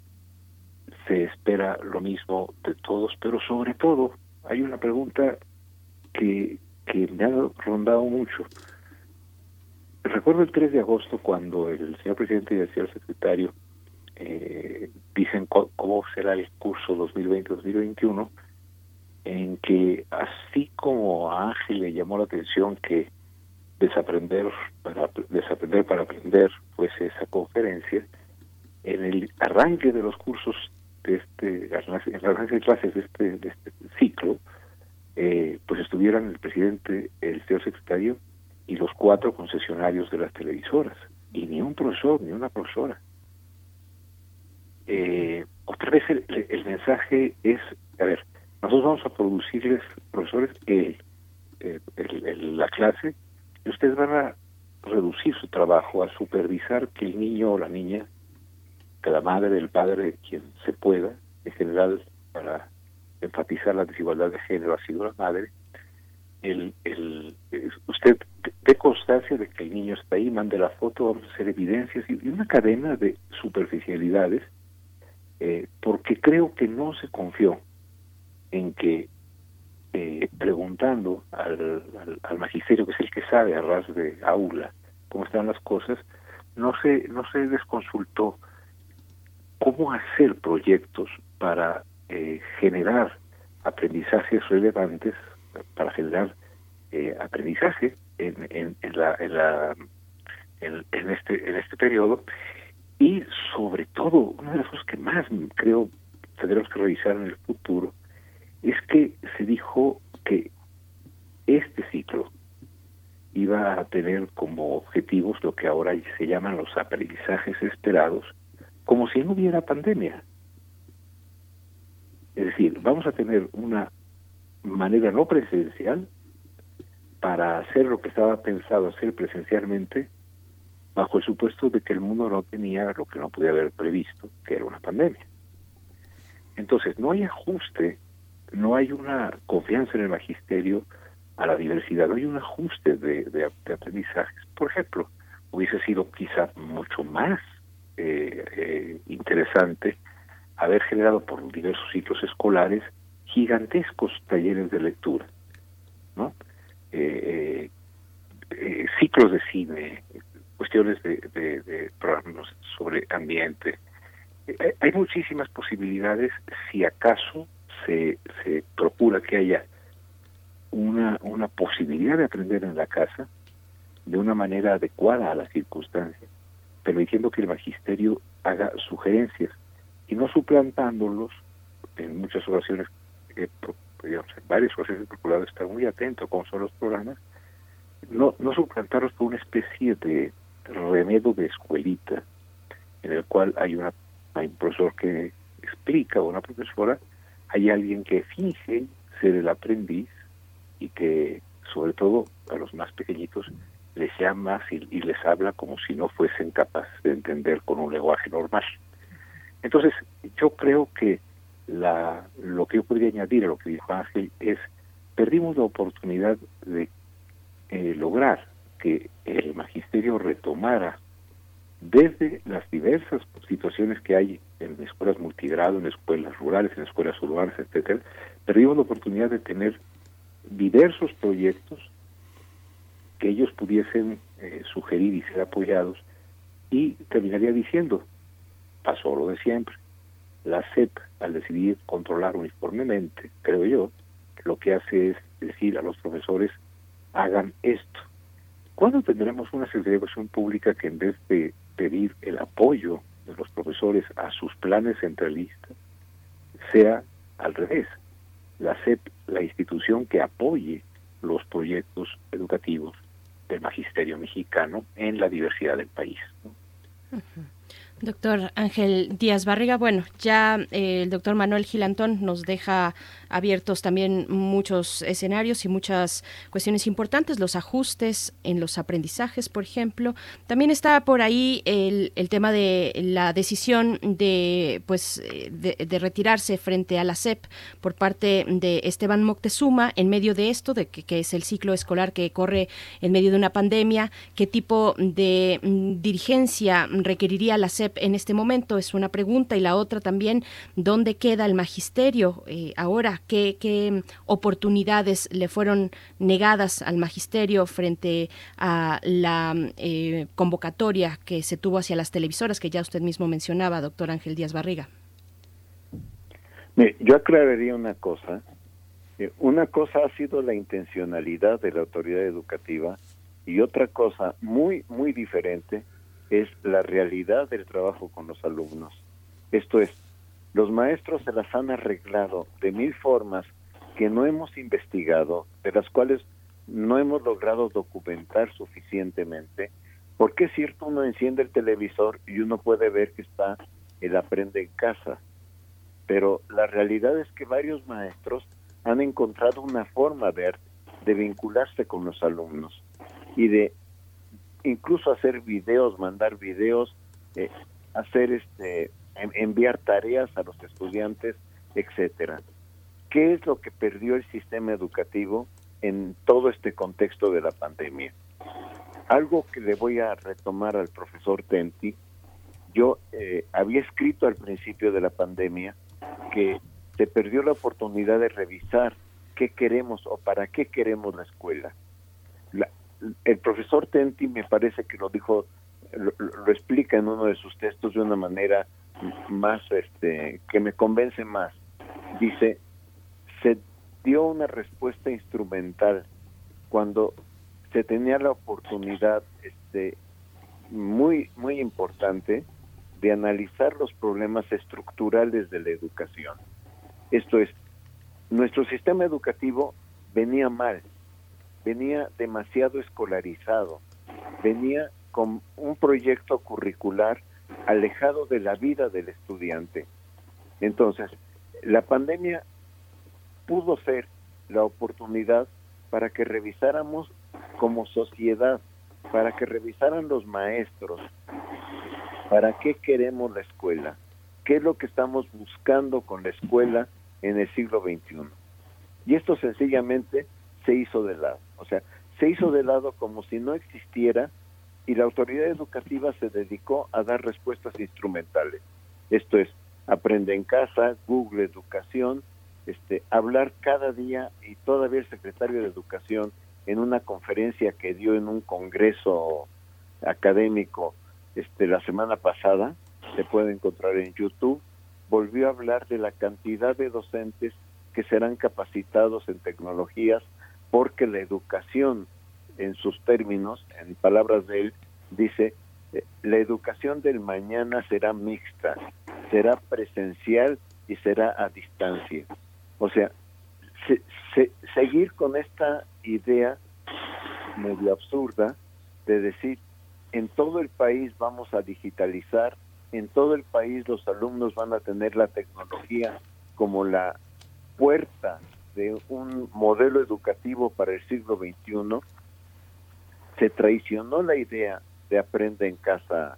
se espera lo mismo de todos, pero sobre todo hay una pregunta que, que me ha rondado mucho. Recuerdo el 3 de agosto cuando el señor presidente y el señor secretario eh, dicen cómo será el curso 2020-2021, en que así como a Ángel le llamó la atención que desaprender para desaprender para aprender fuese esa conferencia, en el arranque de los cursos de este, en las de clases de este, de este eh, pues estuvieran el presidente, el señor secretario y los cuatro concesionarios de las televisoras, y ni un profesor, ni una profesora. Eh, otra vez el, el, mensaje es, a ver, nosotros vamos a producirles, profesores, el, el, la clase, y ustedes van a reducir su trabajo a supervisar que el niño o la niña que la madre, el padre, quien se pueda, en general para enfatizar la desigualdad de género ha sido la madre, el, usted dé constancia de que el niño está ahí, mande la foto, vamos a hacer evidencias y una cadena de superficialidades, eh, porque creo que no se confió en que eh, preguntando al, al, al, magisterio, que es el que sabe a ras de aula cómo están las cosas, no se, no se desconsultó cómo hacer proyectos para eh, generar aprendizajes relevantes, para generar eh, aprendizaje en, en, en, la, en, la, en, este, en este periodo y sobre todo, una de las cosas que más creo tendremos que revisar en el futuro es que se dijo que este ciclo iba a tener como objetivos lo que ahora se llaman los aprendizajes esperados como si no hubiera pandemia. Es decir, vamos a tener una manera no presencial para hacer lo que estaba pensado hacer presencialmente bajo el supuesto de que el mundo no tenía lo que no podía haber previsto, que era una pandemia. Entonces, no hay ajuste, no hay una confianza en el magisterio a la diversidad, no hay un ajuste de, de aprendizajes. Por ejemplo, hubiese sido quizá mucho más eh, eh, interesante haber generado por diversos ciclos escolares gigantescos talleres de lectura, ¿no? Eh, eh, ciclos de cine, cuestiones de, de, programas sobre ambiente. hay muchísimas posibilidades si acaso se, se procura que haya una, una posibilidad de aprender en la casa de una manera adecuada a las circunstancias permitiendo que el magisterio haga sugerencias y no suplantándolos en muchas ocasiones eh, digamos, en varias ocasiones he procurado estar muy atento con son los programas, no, no suplantarlos por una especie de remedio de escuelita, en el cual hay, una, hay un profesor que explica o una profesora, hay alguien que finge ser el aprendiz y que sobre todo a los más pequeñitos les llama y, y les habla como si no fuesen capaces de entender con un lenguaje normal. Entonces, yo creo que la, lo que yo podría añadir a lo que dijo Ángel es, perdimos la oportunidad de eh, lograr que el magisterio retomara desde las diversas situaciones que hay en escuelas multigrado, en escuelas rurales, en escuelas urbanas, etcétera, perdimos la oportunidad de tener diversos proyectos que ellos pudiesen eh, sugerir y ser apoyados y terminaría diciendo, pasó lo de siempre, la SEP al decidir controlar uniformemente, creo yo, lo que hace es decir a los profesores, hagan esto. ¿Cuándo tendremos una Secretaría Pública que en vez de pedir el apoyo de los profesores a sus planes centralistas, sea al revés? La SEP, la institución que apoye los proyectos educativos del magisterio mexicano en la diversidad del país. Doctor Ángel Díaz Barriga, bueno, ya eh, el doctor Manuel Gilantón nos deja abiertos también muchos escenarios y muchas cuestiones importantes, los ajustes en los aprendizajes, por ejemplo. También está por ahí el, el tema de la decisión de, pues, de, retirarse frente a la SEP por parte de Esteban Moctezuma en medio de esto, de que, que es el ciclo escolar que corre en medio de una pandemia, qué tipo de mm, dirigencia requeriría la SEP en este momento? Es una pregunta. Y la otra también, ¿dónde queda el magisterio eh, ahora? ¿Qué, ¿Qué oportunidades le fueron negadas al magisterio frente a la eh, convocatoria que se tuvo hacia las televisoras, que ya usted mismo mencionaba, doctor Ángel Díaz Barriga? Yo aclararía una cosa. Eh, una cosa ha sido la intencionalidad de la autoridad educativa y otra cosa muy, muy diferente es la realidad del trabajo con los alumnos. Esto es, los maestros se las han arreglado de mil formas que no hemos investigado, de las cuales no hemos logrado documentar suficientemente, porque es cierto, uno enciende el televisor y uno puede ver que está el aprende en casa, pero la realidad es que varios maestros han encontrado una forma de, de vincularse con los alumnos y de incluso hacer videos, mandar videos, eh, hacer este, enviar tareas a los estudiantes, etcétera. ¿Qué es lo que perdió el sistema educativo en todo este contexto de la pandemia? Algo que le voy a retomar al profesor Tenti, yo eh, había escrito al principio de la pandemia que se perdió la oportunidad de revisar qué queremos o para qué queremos la escuela. El profesor Tenti me parece que lo dijo, lo, explica en uno de sus textos de una manera más, este, que me convence más. Dice, se dio una respuesta instrumental cuando se tenía la oportunidad, este, muy, muy importante de analizar los problemas estructurales de la educación. Esto es, nuestro sistema educativo venía mal, venía demasiado escolarizado, venía con un proyecto curricular alejado de la vida del estudiante. Entonces, la pandemia pudo ser la oportunidad para que revisáramos como sociedad, para que revisaran los maestros, para qué queremos la escuela, qué es lo que estamos buscando con la escuela en el siglo XXI. Y esto sencillamente se hizo de lado. O sea, se hizo de lado como si no existiera y la autoridad educativa se dedicó a dar respuestas instrumentales. Esto es, aprende en casa, Google Educación, este, hablar cada día y todavía el secretario de Educación en una conferencia que dio en un congreso académico este, la semana pasada, se puede encontrar en YouTube, volvió a hablar de la cantidad de docentes que serán capacitados en tecnologías porque la educación en sus términos, en palabras de él, dice, eh, la educación del mañana será mixta, será presencial y será a distancia. O sea, seguir con esta idea medio absurda de decir en todo el país vamos a digitalizar, en todo el país los alumnos van a tener la tecnología como la puerta de un modelo educativo para el siglo XXI, se traicionó la idea de aprende en casa,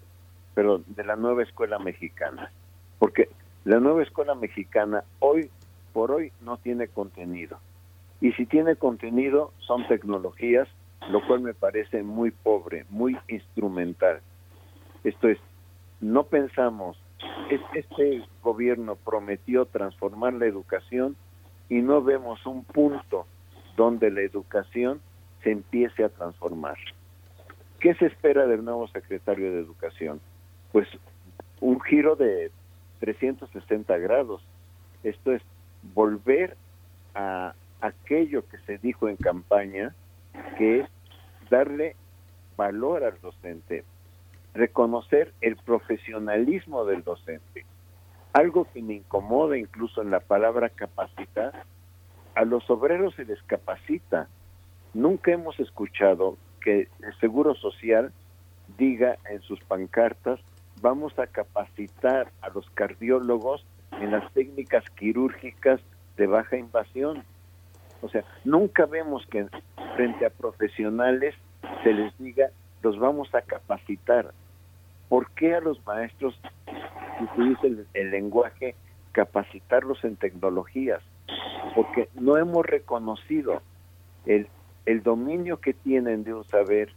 pero de la nueva escuela mexicana, porque la nueva escuela mexicana hoy por hoy no tiene contenido. Y si tiene contenido son tecnologías, lo cual me parece muy pobre, muy instrumental. Esto es, no pensamos, este gobierno prometió transformar la educación y no vemos un punto donde la educación se empiece a transformar. ¿Qué se espera del nuevo secretario de Educación? Pues un giro de 360 grados. Esto es volver a aquello que se dijo en campaña, que es darle valor al docente, reconocer el profesionalismo del docente. Algo que me incomoda incluso en la palabra capacitar, a los obreros se les capacita. Nunca hemos escuchado que el Seguro Social diga en sus pancartas, vamos a capacitar a los cardiólogos en las técnicas quirúrgicas de baja invasión. O sea, nunca vemos que frente a profesionales se les diga, los vamos a capacitar. ¿Por qué a los maestros, utiliza el, el lenguaje, capacitarlos en tecnologías? Porque no hemos reconocido el, el dominio que tienen de un saber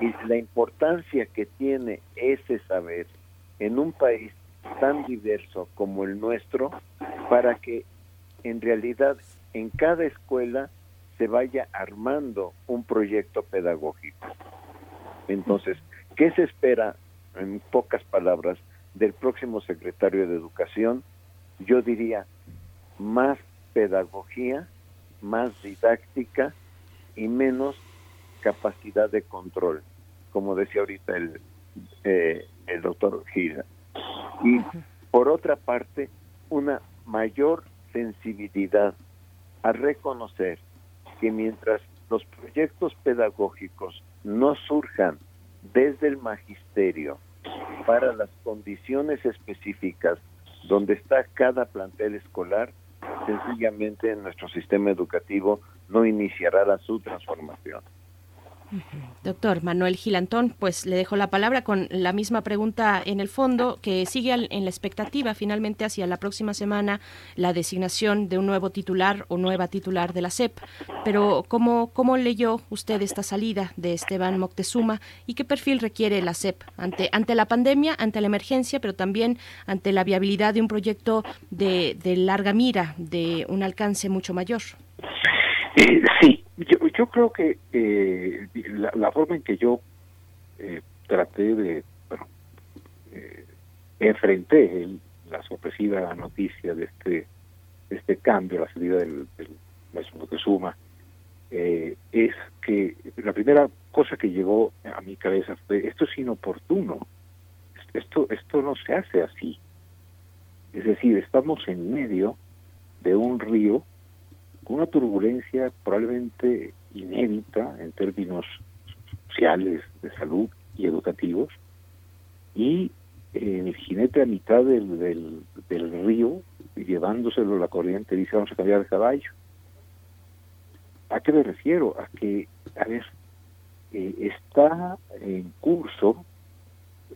y la importancia que tiene ese saber en un país tan diverso como el nuestro para que en realidad en cada escuela se vaya armando un proyecto pedagógico. Entonces, ¿qué se espera, en pocas palabras, del próximo secretario de Educación? Yo diría más pedagogía, más didáctica y menos capacidad de control, como decía ahorita el, eh, el doctor Gira. Y por otra parte, una mayor sensibilidad a reconocer que mientras los proyectos pedagógicos no surjan desde el magisterio para las condiciones específicas donde está cada plantel escolar, sencillamente nuestro sistema educativo no iniciará su transformación. Doctor Manuel Gilantón, pues le dejo la palabra con la misma pregunta en el fondo, que sigue en la expectativa finalmente hacia la próxima semana la designación de un nuevo titular o nueva titular de la SEP. Pero ¿cómo, cómo leyó usted esta salida de Esteban Moctezuma y qué perfil requiere la SEP ante, ante la pandemia, ante la emergencia, pero también ante la viabilidad de un proyecto de, de larga mira, de un alcance mucho mayor? Eh, sí, yo, yo creo que eh, la, forma en que yo eh, traté de, bueno, eh, enfrenté la sorpresiva noticia de este, este cambio, la salida del, del maestro suma eh, es que la primera cosa que llegó a mi cabeza fue, esto es inoportuno, esto, esto no se hace así. Es decir, estamos en medio de un río con una turbulencia probablemente inédita en términos sociales, de salud y educativos, y eh, el jinete a mitad del, del, del río, llevándoselo la corriente, dice vamos a cambiar de caballo. ¿A qué me refiero? A que, a ver, eh, está en curso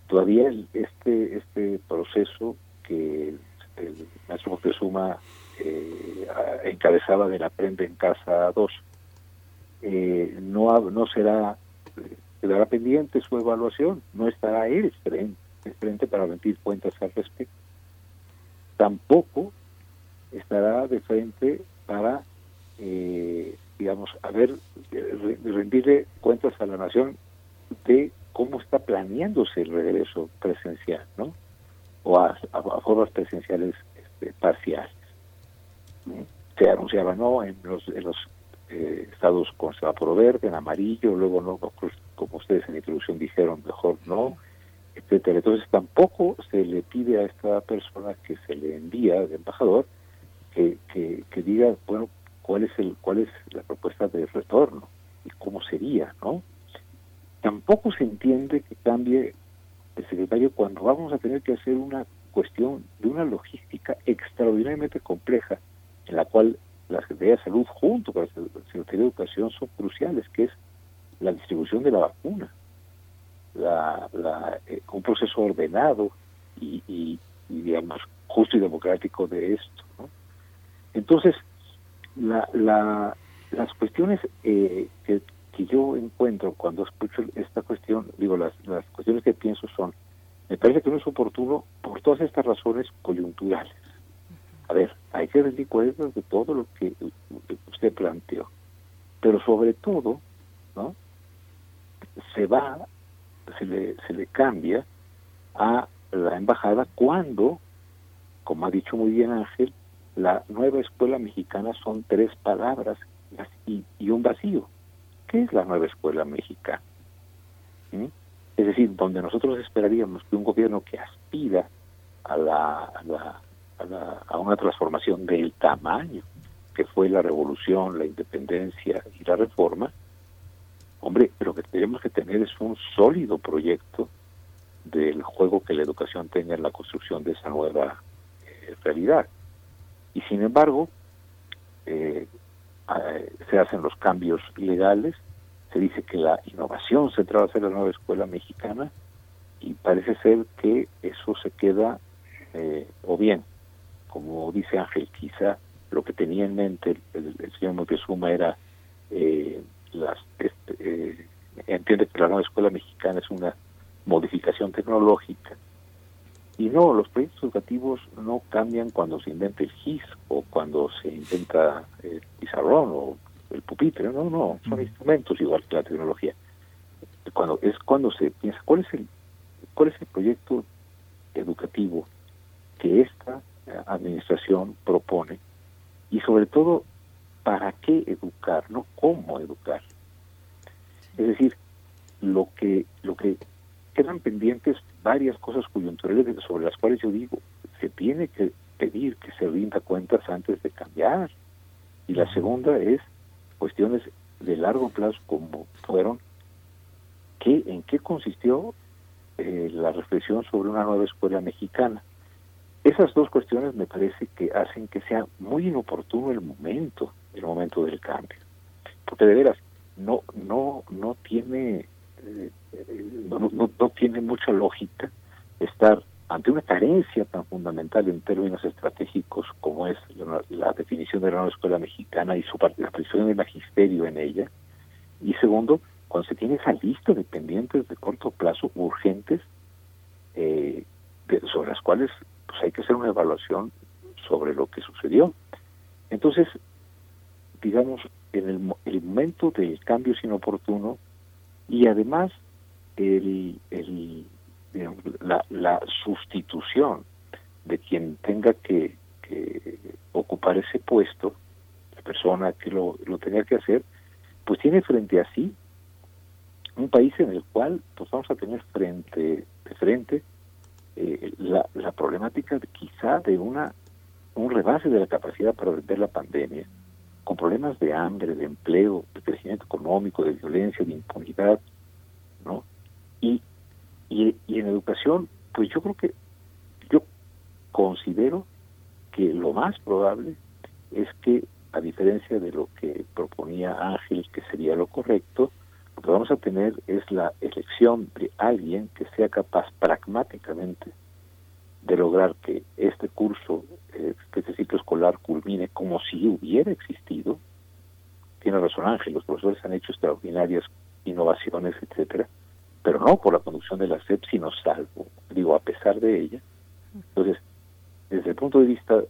todavía este este proceso que el maestro Moctezuma eh, encabezaba del Aprende en Casa 2. Eh, no, no será, quedará pendiente su evaluación, no estará él frente, para rendir cuentas al respecto. Tampoco estará de frente para, eh, digamos, a ver, rendirle cuentas a la nación de cómo está planeándose el regreso presencial, ¿no? O a, formas presenciales este, parciales se anunciaba no en los, en los eh, estados con semáforo verde, en amarillo, luego no, como ustedes en la introducción dijeron, mejor no, etcétera. Entonces tampoco se le pide a esta persona que se le envía de embajador que, que, diga, bueno, cuál es el cuál es la propuesta de retorno y cómo sería, ¿no? Tampoco se entiende que cambie el secretario cuando vamos a tener que hacer una cuestión de una logística extraordinariamente compleja en la cual la Secretaría de Salud junto con la Secretaría de Educación son cruciales, que es la distribución de la vacuna, la, eh, un proceso ordenado y, digamos, justo y democrático de esto. Entonces, la, la, las cuestiones eh, que, que, yo encuentro cuando escucho esta cuestión, digo, las, las cuestiones que pienso son, me parece que no es oportuno por todas estas razones coyunturales. A ver, hay que rendir cuentas de todo lo que usted planteó, pero sobre todo, ¿no? Se va, se le, se le cambia a la embajada cuando, como ha dicho muy bien Ángel, la nueva escuela mexicana son tres palabras y, un vacío. ¿Qué es la nueva escuela mexicana? ¿Mm? Es decir, donde nosotros esperaríamos que un gobierno que aspira a, la, a, la, a, a una transformación del tamaño que fue la revolución, la independencia y la reforma, hombre, lo que tenemos que tener es un sólido proyecto del juego que la educación tenga en la construcción de esa nueva eh, realidad. Y sin embargo, eh, eh, se hacen los cambios legales, se dice que la innovación se trata de la nueva escuela mexicana y parece ser que eso se queda, o bien, como dice Ángel, quizá lo que tenía en mente el, señor Montezuma era las este, entiende que la nueva escuela mexicana es una modificación tecnológica. Y no, los proyectos educativos no cambian cuando se inventa el GIS o cuando se inventa el pizarrón o el pupitre, no, no, son instrumentos igual que la tecnología. Cuando es cuando se piensa cuál es el cuál es el proyecto educativo que esta administración propone y sobre todo para qué educar, no cómo educar. Es decir, lo que lo que quedan pendientes varias cosas coyunturales sobre las cuales yo digo, se tiene que pedir que se rinda cuentas antes de cambiar. Y la segunda es cuestiones de largo plazo como fueron ¿qué, en qué consistió eh, la reflexión sobre una nueva escuela mexicana. Esas dos cuestiones me parece que hacen que sea muy inoportuno el momento, el momento del cambio. Porque de veras, no, no, no tiene eh, no, no, tiene mucha lógica estar ante una carencia tan fundamental en términos estratégicos como es la, definición de la nueva escuela mexicana y su participación del magisterio en ella. Y segundo, cuando se tiene esa lista de pendientes de corto plazo urgentes eh, sobre las cuales pues hay que hacer una evaluación sobre lo que sucedió. Entonces, digamos, en el, el momento del cambio es inoportuno y además el, el, la, la, sustitución de quien tenga que, ocupar ese puesto, la persona que lo, lo tenga que hacer, pues tiene frente a sí un país en el cual pues vamos a tener frente de frente eh, la, la problemática quizá de una un rebase de la capacidad para vender la pandemia con problemas de hambre, de empleo, de crecimiento económico, de violencia, de impunidad, ¿no? Y, y, en educación, pues yo creo que, yo considero que lo más probable es que, a diferencia de lo que proponía Ángel, que sería lo correcto, lo que vamos a tener es la elección de alguien que sea capaz pragmáticamente de lograr que este curso, eh, que este ciclo escolar culmine como si hubiera existido. Tiene razón Ángel, los profesores han hecho extraordinarias innovaciones, etcétera, pero no por la conducción de la SEP, sino salvo, digo, a pesar de ella. Entonces, desde el punto de vista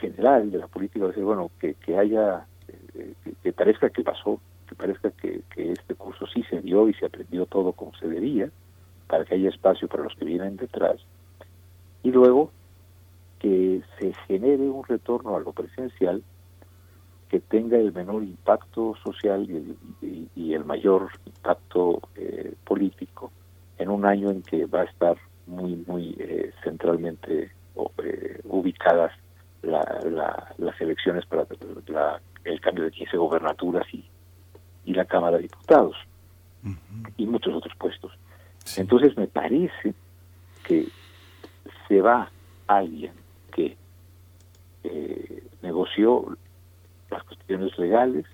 general de la política, decir, bueno, que, que haya, eh, que, parezca que pasó, que parezca que, que este curso sí se dio y se aprendió todo como se debía, para que haya espacio para los que vienen detrás, y luego que se genere un retorno a lo presencial que tenga el menor impacto social y, el mayor impacto eh, político en un año en que va a estar muy muy eh, centralmente eh, ubicadas las elecciones para la el cambio de 15 gobernaturas y, y la Cámara de Diputados y muchos otros puestos. Entonces me parece que se va alguien que eh, negoció las cuestiones legales,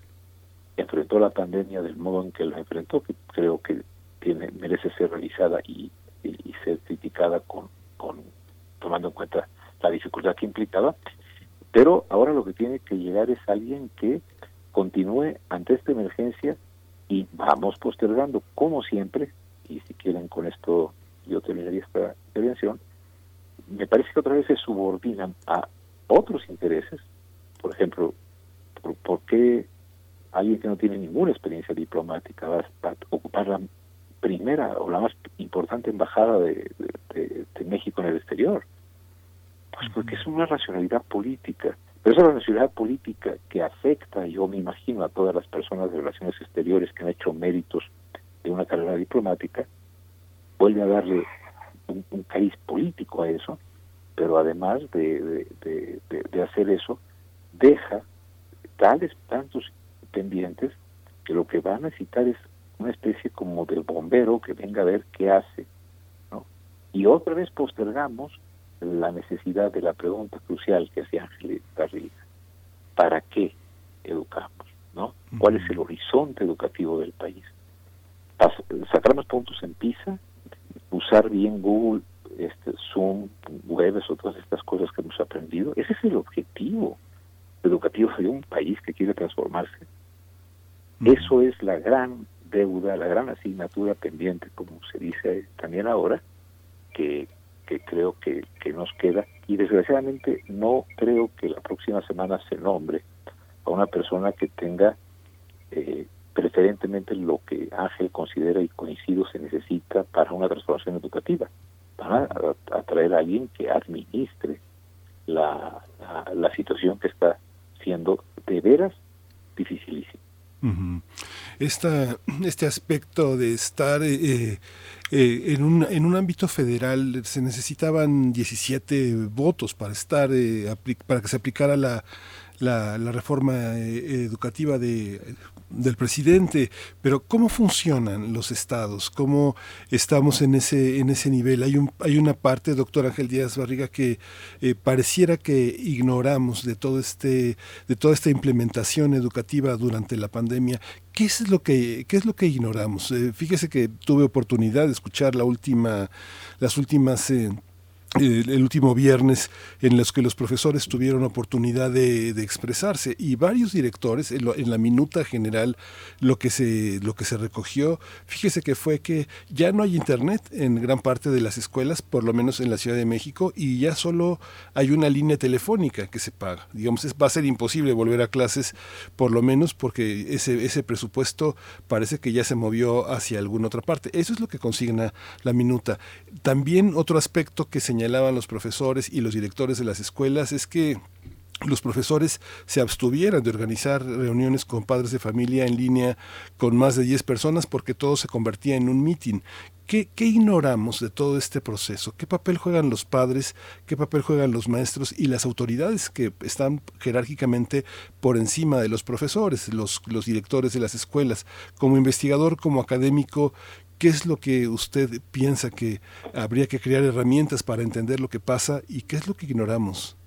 enfrentó la pandemia del modo en que la enfrentó, que creo que tiene merece ser revisada y, y, ser criticada con, con tomando en cuenta la dificultad que implicaba, pero ahora lo que tiene que llegar es alguien que continúe ante esta emergencia y vamos postergando, como siempre, y si quieren con esto yo terminaría esta intervención, me parece que otra vez se subordinan a otros intereses, por ejemplo, ¿por, qué alguien que no tiene ninguna experiencia diplomática va a ocupar la primera o la más importante embajada de, México en el exterior? Pues porque es una racionalidad política. Pero esa racionalidad política que afecta, yo me imagino, a todas las personas de relaciones exteriores que han hecho méritos de una carrera diplomática, vuelve a darle un, cariz político a eso, pero además de, de hacer eso, deja tales tantos pendientes que lo que va a necesitar es una especie como del bombero que venga a ver qué hace. ¿no? Y otra vez postergamos la necesidad de la pregunta crucial que hacía Ángel Garriga. ¿Para qué educamos? ¿no? ¿Cuál es el horizonte educativo del país? Sacar más puntos en PISA, usar bien Google, este, Zoom, webs o todas estas cosas que hemos aprendido. Ese es el objetivo educativo de un país que quiere transformarse. Eso es la gran deuda, la gran asignatura pendiente, como se dice también ahora, que, que creo que, que nos queda. Y desgraciadamente no creo que la próxima semana se nombre a una persona que tenga eh, preferentemente lo que Ángel considera y coincido se necesita para una transformación educativa. Para atraer a, alguien que administre la, la, situación que está siendo de veras dificilísima. Esta, este aspecto de estar eh, eh, eh, en, un, en un ámbito federal se necesitaban 17 votos para estar para que se aplicara la, la, reforma educativa de del presidente, pero ¿cómo funcionan los estados? ¿Cómo estamos en ese, en ese nivel? Hay, un, hay una parte, doctor Ángel Díaz Barriga, que eh, pareciera que ignoramos de, todo este, de toda esta implementación educativa durante la pandemia. ¿Qué es lo que, qué es lo que ignoramos? Eh, fíjese que tuve oportunidad de escuchar la última, las últimas... Eh, el, último viernes en los que los profesores tuvieron oportunidad de, expresarse y varios directores en, la minuta general lo que se lo que se recogió fíjese que fue que ya no hay internet en gran parte de las escuelas por lo menos en la Ciudad de México y ya solo hay una línea telefónica que se paga. Digamos va a ser imposible volver a clases por lo menos porque ese ese presupuesto parece que ya se movió hacia alguna otra parte. Eso es lo que consigna la minuta. También otro aspecto que señala señalaban los profesores y los directores de las escuelas es que los profesores se abstuvieran de organizar reuniones con padres de familia en línea con más de 10 personas porque todo se convertía en un meeting. ¿Qué, ¿Qué, ignoramos de todo este proceso? ¿Qué papel juegan los padres? ¿Qué papel juegan los maestros y las autoridades que están jerárquicamente por encima de los profesores, los, los directores de las escuelas? Como investigador, como académico, ¿Qué es lo que usted piensa que habría que crear herramientas para entender lo que pasa y qué es lo que ignoramos?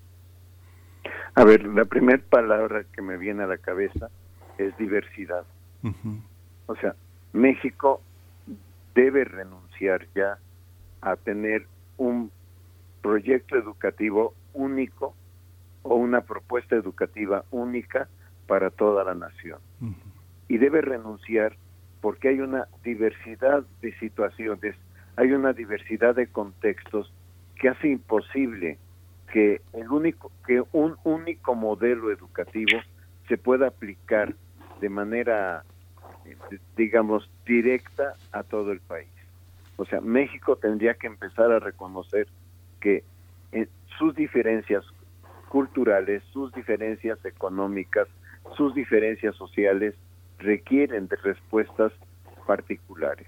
A ver, la primera palabra que me viene a la cabeza es diversidad. O sea, México debe renunciar ya a tener un proyecto educativo único o una propuesta educativa única para toda la nación. Y debe renunciar porque hay una diversidad de situaciones, hay una diversidad de contextos que hace imposible que el único que un único modelo educativo se pueda aplicar de manera digamos directa a todo el país. O sea, México tendría que empezar a reconocer que en sus diferencias culturales, sus diferencias económicas, sus diferencias sociales requieren de respuestas particulares.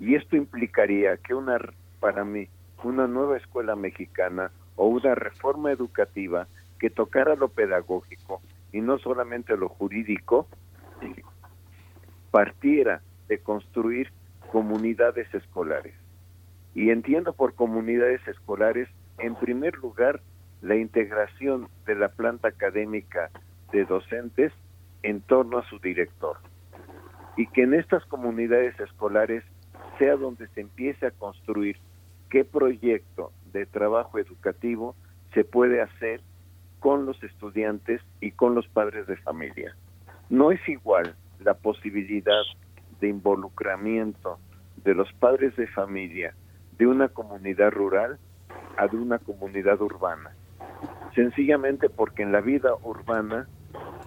Y esto implicaría que una, para mí, una nueva escuela mexicana o una reforma educativa que tocara lo pedagógico y no solamente lo jurídico, partiera de construir comunidades escolares. Y entiendo por comunidades escolares, en primer lugar, la integración de la planta académica de docentes en torno a su director. Y que en estas comunidades escolares sea donde se empiece a construir qué proyecto de trabajo educativo se puede hacer con los estudiantes y con los padres de familia. No es igual la posibilidad de involucramiento de los padres de familia de una comunidad rural a de una comunidad urbana. Sencillamente porque en la vida urbana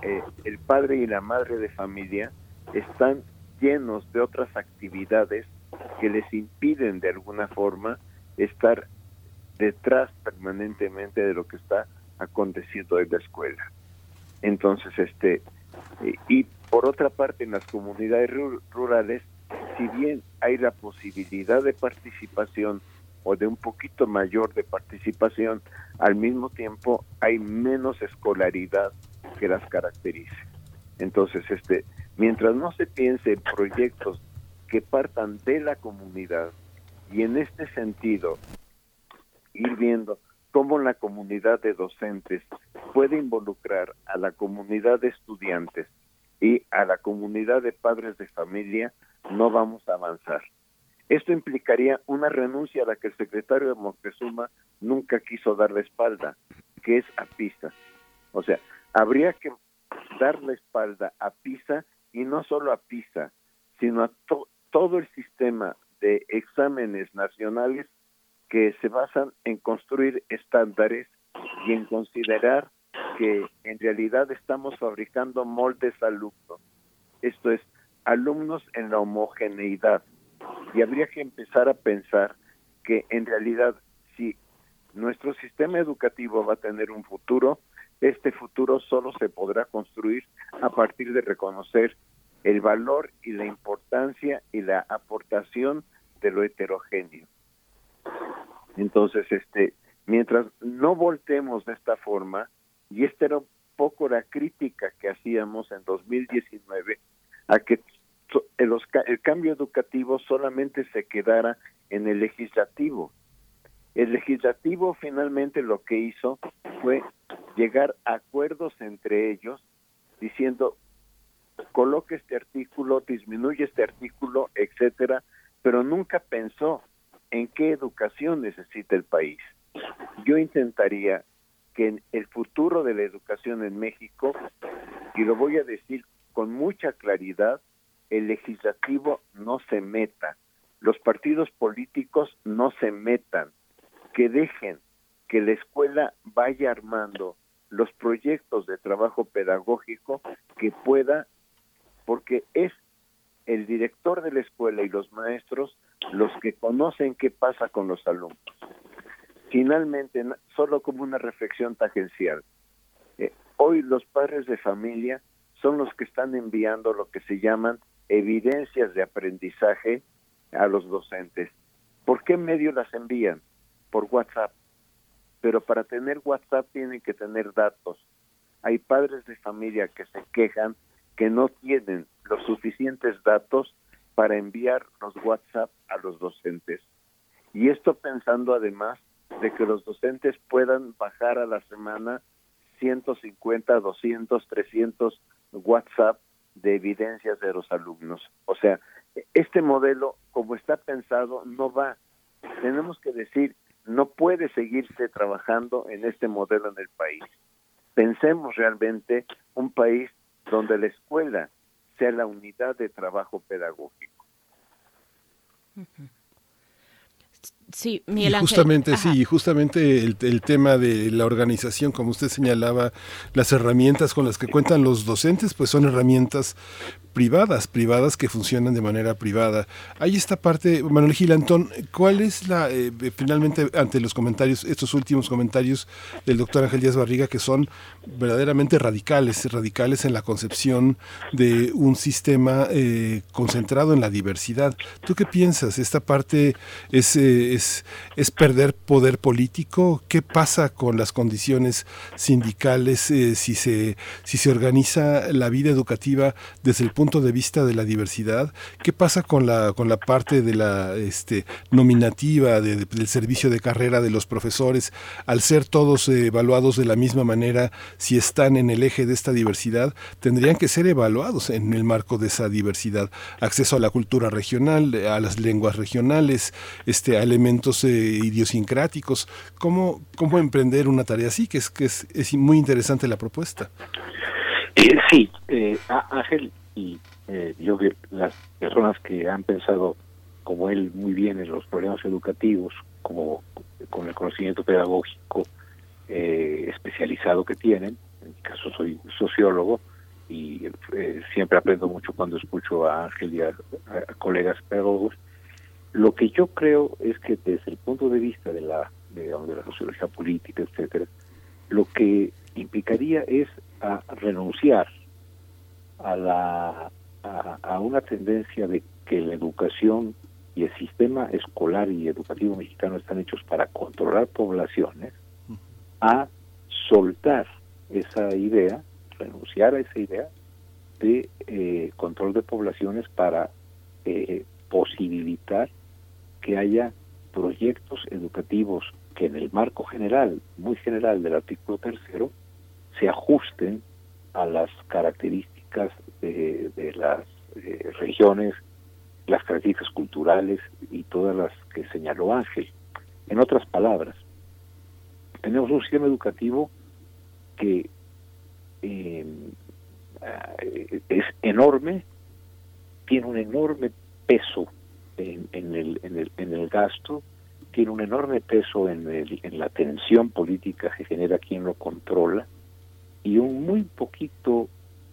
eh, el padre y la madre de familia están llenos de otras actividades que les impiden de alguna forma estar detrás permanentemente de lo que está aconteciendo en la escuela. Entonces, este, y por otra parte, en las comunidades rurales, si bien hay la posibilidad de participación o de un poquito mayor de participación, al mismo tiempo hay menos escolaridad que las caracterice. Entonces, este, mientras no se piense en proyectos que partan de la comunidad y en este sentido ir viendo cómo la comunidad de docentes puede involucrar a la comunidad de estudiantes y a la comunidad de padres de familia, no vamos a avanzar. Esto implicaría una renuncia a la que el secretario de Moctezuma nunca quiso dar la espalda, que es a PISA. O sea, habría que dar la espalda a PISA y no solo a PISA, sino a todo el sistema de exámenes nacionales que se basan en construir estándares y en considerar que en realidad estamos fabricando moldes alumnos. Esto es, alumnos en la homogeneidad. Y habría que empezar a pensar que en realidad si nuestro sistema educativo va a tener un futuro, este futuro solo se podrá construir a partir de reconocer el valor y la importancia y la aportación de lo heterogéneo. Entonces, este, mientras no voltemos de esta forma, y esta era un poco la crítica que hacíamos en 2019, a que el, el cambio educativo solamente se quedara en el legislativo. El legislativo finalmente lo que hizo fue llegar a acuerdos entre ellos diciendo coloque este artículo, disminuye este artículo, etcétera, pero nunca pensó en qué educación necesita el país. Yo intentaría que en el futuro de la educación en México, y lo voy a decir con mucha claridad, el legislativo no se meta, los partidos políticos no se metan, que dejen que la escuela vaya armando los proyectos de trabajo pedagógico que pueda, porque es el director de la escuela y los maestros los que conocen qué pasa con los alumnos. Finalmente, solo como una reflexión tangencial, eh, hoy los padres de familia son los que están enviando lo que se llaman evidencias de aprendizaje a los docentes. ¿Por qué medio las envían? Por WhatsApp. Pero para tener WhatsApp tienen que tener datos. Hay padres de familia que se quejan que no tienen los suficientes datos para enviar los WhatsApp a los docentes. Y esto pensando además de que los docentes puedan bajar a la semana 150, 200, 300 WhatsApp de evidencias de los alumnos. O sea, este modelo, como está pensado, no va. Tenemos que decir, no puede seguirse trabajando en este modelo en el país. Pensemos realmente un país donde la escuela sea la unidad de trabajo pedagógico. Sí, Miguel Ángel. Justamente, sí, justamente el, el, tema de la organización, como usted señalaba, las herramientas con las que cuentan los docentes, pues son herramientas privadas, privadas que funcionan de manera privada. Hay esta parte, Manuel Gilantón, ¿cuál es la, eh, finalmente, ante los comentarios, estos últimos comentarios del doctor Ángel Díaz Barriga, que son verdaderamente radicales, radicales en la concepción de un sistema eh, concentrado en la diversidad? ¿Tú qué piensas? ¿Esta parte es, eh, es, perder poder político? ¿Qué pasa con las condiciones sindicales eh, si, se, si se organiza la vida educativa desde el punto de vista de la diversidad? ¿Qué pasa con la, con la parte de la este, nominativa del servicio de carrera de los profesores? Al ser todos evaluados de la misma manera, si están en el eje de esta diversidad, tendrían que ser evaluados en el marco de esa diversidad. Acceso a la cultura regional, a las lenguas regionales, este, eh, idiosincráticos. ¿Cómo, ¿Cómo emprender una tarea así? Que es, que es, muy interesante la propuesta. Eh, sí, eh, Ángel y yo las personas que han pensado como él muy bien en los problemas educativos, como con el conocimiento pedagógico especializado que tienen, en mi caso soy sociólogo, y eh, siempre aprendo mucho cuando escucho a Ángel y a, colegas pedagogos. Lo que yo creo es que desde el punto de vista de la, de, la sociología política, etcétera, lo que implicaría es a renunciar a la a, una tendencia de que la educación y el sistema escolar y educativo mexicano están hechos para controlar poblaciones, a soltar esa idea renunciar a esa idea de eh, control de poblaciones para eh, posibilitar que haya proyectos educativos que en el marco general, muy general del artículo tercero, se ajusten a las características de, las eh, regiones, las características culturales y todas las que señaló Ángel. En otras palabras, tenemos un sistema educativo que eh, es enorme, tiene un enorme peso en, el, en, el, en el gasto, tiene un enorme peso en, el, en la tensión política que genera quien lo controla y un muy poquito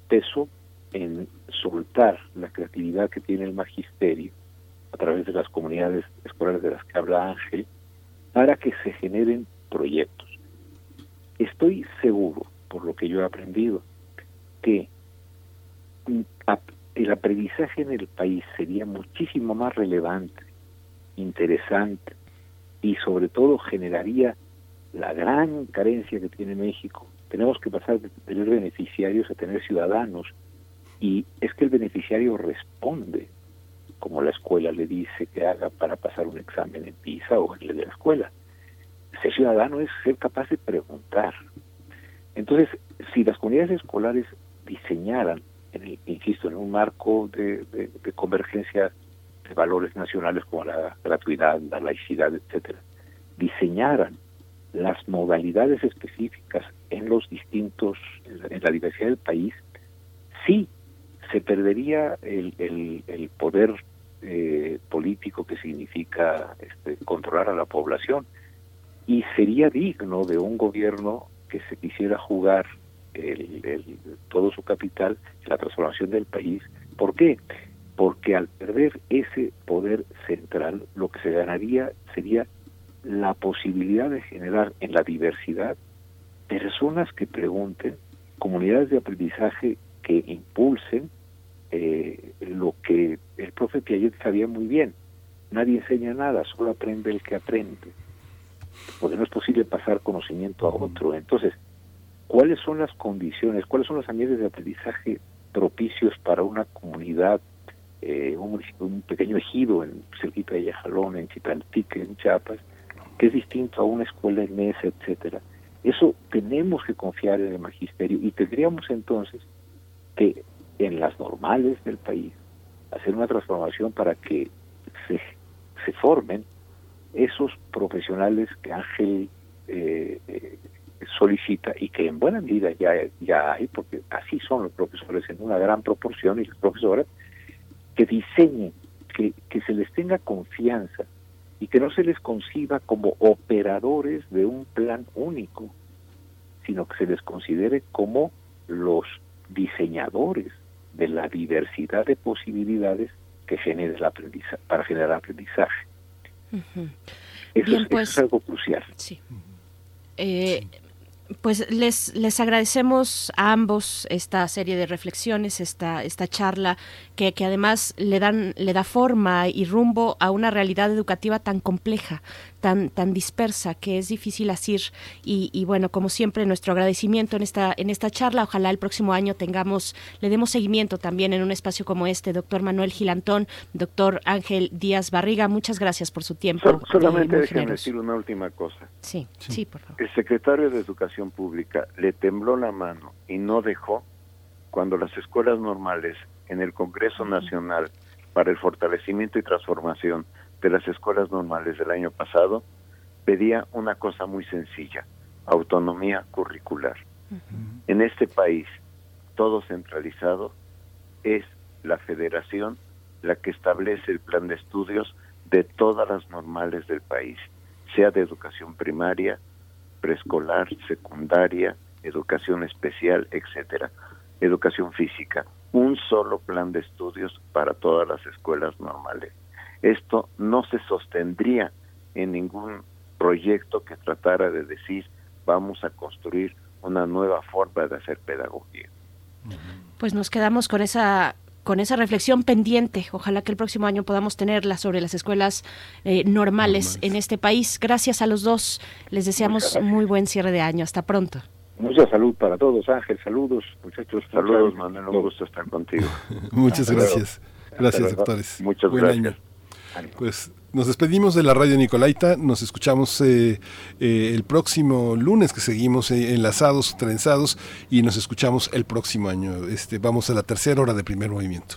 peso en soltar la creatividad que tiene el magisterio a través de las comunidades escolares de las que habla Ángel para que se generen proyectos. Estoy seguro por lo que yo he aprendido, que el aprendizaje en el país sería muchísimo más relevante, interesante y sobre todo generaría la gran carencia que tiene México. Tenemos que pasar de tener beneficiarios a tener ciudadanos y es que el beneficiario responde como la escuela le dice que haga para pasar un examen en PISA o en el de la escuela. Ser ciudadano es ser capaz de preguntar, entonces, si las comunidades escolares diseñaran, en insisto, en un marco de, convergencia de valores nacionales como la gratuidad, la laicidad, etcétera, diseñaran las modalidades específicas en los distintos, en la, diversidad del país, sí se perdería el, el, poder eh, político que significa este, controlar a la población y sería digno de un gobierno que se quisiera jugar el, todo su capital en la transformación del país. ¿Por qué? Porque al perder ese poder central, lo que se ganaría sería la posibilidad de generar en la diversidad personas que pregunten, comunidades de aprendizaje que impulsen eh, lo que el profe Piaget sabía muy bien. Nadie enseña nada, solo aprende el que aprende porque no es posible pasar conocimiento a otro. Entonces, ¿cuáles son las condiciones, cuáles son los ambientes de aprendizaje propicios para una comunidad, eh, un, pequeño ejido en cerquita de Yajalón, en Chitaltique, en Chiapas, que es distinto a una escuela en mesa, etcétera? Eso tenemos que confiar en el magisterio y tendríamos entonces que en las normales del país hacer una transformación para que se, se formen esos profesionales que Ángel eh, eh, solicita y que en buena medida ya, ya hay, porque así son los profesores en una gran proporción y las profesoras, que diseñen, que, que se les tenga confianza y que no se les conciba como operadores de un plan único, sino que se les considere como los diseñadores de la diversidad de posibilidades que genere el aprendizaje, para generar aprendizaje eso, es, pues, algo crucial. Sí. Eh, pues les, les agradecemos a ambos esta serie de reflexiones, esta, esta charla que, que además le dan le da forma y rumbo a una realidad educativa tan compleja, tan, tan dispersa que es difícil asir. Y, y, bueno, como siempre, nuestro agradecimiento en esta, en esta charla. Ojalá el próximo año tengamos, le demos seguimiento también en un espacio como este. Doctor Manuel Gilantón, doctor Ángel Díaz Barriga, muchas gracias por su tiempo. Sol, solamente déjenme decir una última cosa. Sí, sí, sí, por favor. El secretario de Educación Pública le tembló la mano y no dejó cuando las escuelas normales en el Congreso Nacional para el Fortalecimiento y Transformación de las escuelas normales del año pasado pedía una cosa muy sencilla, autonomía curricular. Uh -huh. En este país, todo centralizado, es la federación la que establece el plan de estudios de todas las normales del país, sea de educación primaria, preescolar, secundaria, educación especial, etcétera, educación física, un solo plan de estudios para todas las escuelas normales esto no se sostendría en ningún proyecto que tratara de decir vamos a construir una nueva forma de hacer pedagogía. Pues nos quedamos con esa con esa reflexión pendiente. Ojalá que el próximo año podamos tenerla sobre las escuelas eh, normales, normales, en este país. Gracias a los dos. Les deseamos muy buen cierre de año. Hasta pronto. Mucha salud para todos, Ángel. Saludos, muchachos. Saludos, Manuel. Un gusto estar contigo. [laughs] Muchas gracias. Gracias, doctores. Muchas Buen gracias. Año. Pues nos despedimos de la radio Nicolaita, nos escuchamos eh, eh, el próximo lunes que seguimos eh, enlazados, trenzados y nos escuchamos el próximo año. Este, vamos a la tercera hora de primer movimiento.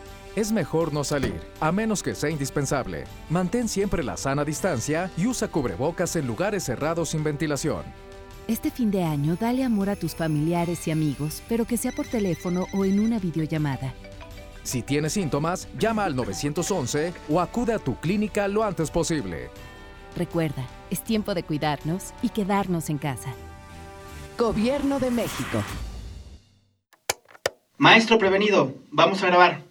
Es mejor no salir, a menos que sea indispensable. Mantén siempre la sana distancia y usa cubrebocas en lugares cerrados sin ventilación. Este fin de año dale amor a tus familiares y amigos, pero que sea por teléfono o en una videollamada. Si tienes síntomas, llama al 911 o acude a tu clínica lo antes posible. Recuerda, es tiempo de cuidarnos y quedarnos en casa. Gobierno de México. Maestro prevenido, vamos a grabar.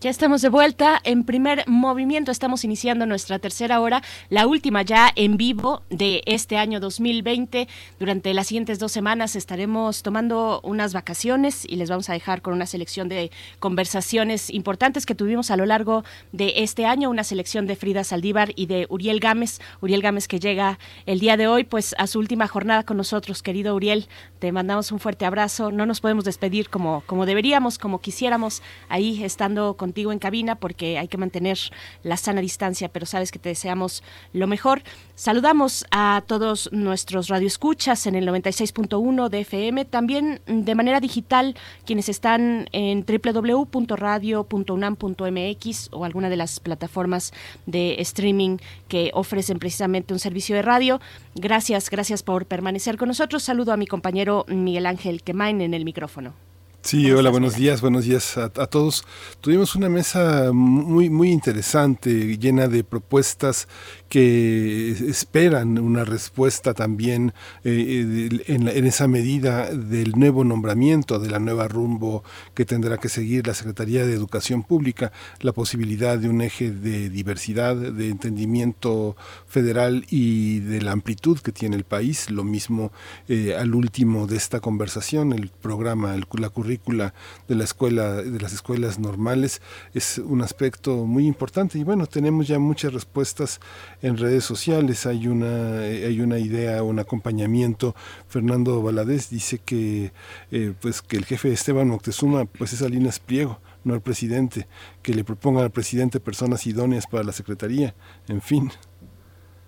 Ya estamos de vuelta en primer movimiento. Estamos iniciando nuestra tercera hora, la última ya en vivo de este año 2020. Durante las siguientes dos semanas estaremos tomando unas vacaciones y les vamos a dejar con una selección de conversaciones importantes que tuvimos a lo largo de este año. Una selección de Frida Saldívar y de Uriel Gámez. Uriel Gámez que llega el día de hoy, pues a su última jornada con nosotros, querido Uriel. Te mandamos un fuerte abrazo. No nos podemos despedir como, como deberíamos, como quisiéramos, ahí estando con contigo en cabina porque hay que mantener la sana distancia, pero sabes que te deseamos lo mejor. Saludamos a todos nuestros radioescuchas en el 96.1 de FM, también de manera digital quienes están en www.radio.unam.mx o alguna de las plataformas de streaming que ofrecen precisamente un servicio de radio. Gracias, gracias por permanecer con nosotros. Saludo a mi compañero Miguel Ángel Quemain en el micrófono. Sí, hola, buenos días, buenos días a, a, todos. Tuvimos una mesa muy, muy interesante, llena de propuestas que esperan una respuesta también eh, en, en, esa medida del nuevo nombramiento, de la nueva rumbo que tendrá que seguir la Secretaría de Educación Pública, la posibilidad de un eje de diversidad, de entendimiento federal y de la amplitud que tiene el país. Lo mismo eh, al último de esta conversación, el programa, el, la currícula de la escuela, de las escuelas normales, es un aspecto muy importante. Y bueno, tenemos ya muchas respuestas en redes sociales. Hay una hay una idea un acompañamiento. Fernando Valadez dice que eh, pues que el jefe Esteban Moctezuma pues es Salinas Pliego no el presidente. Que le proponga al presidente personas idóneas para la secretaría. En fin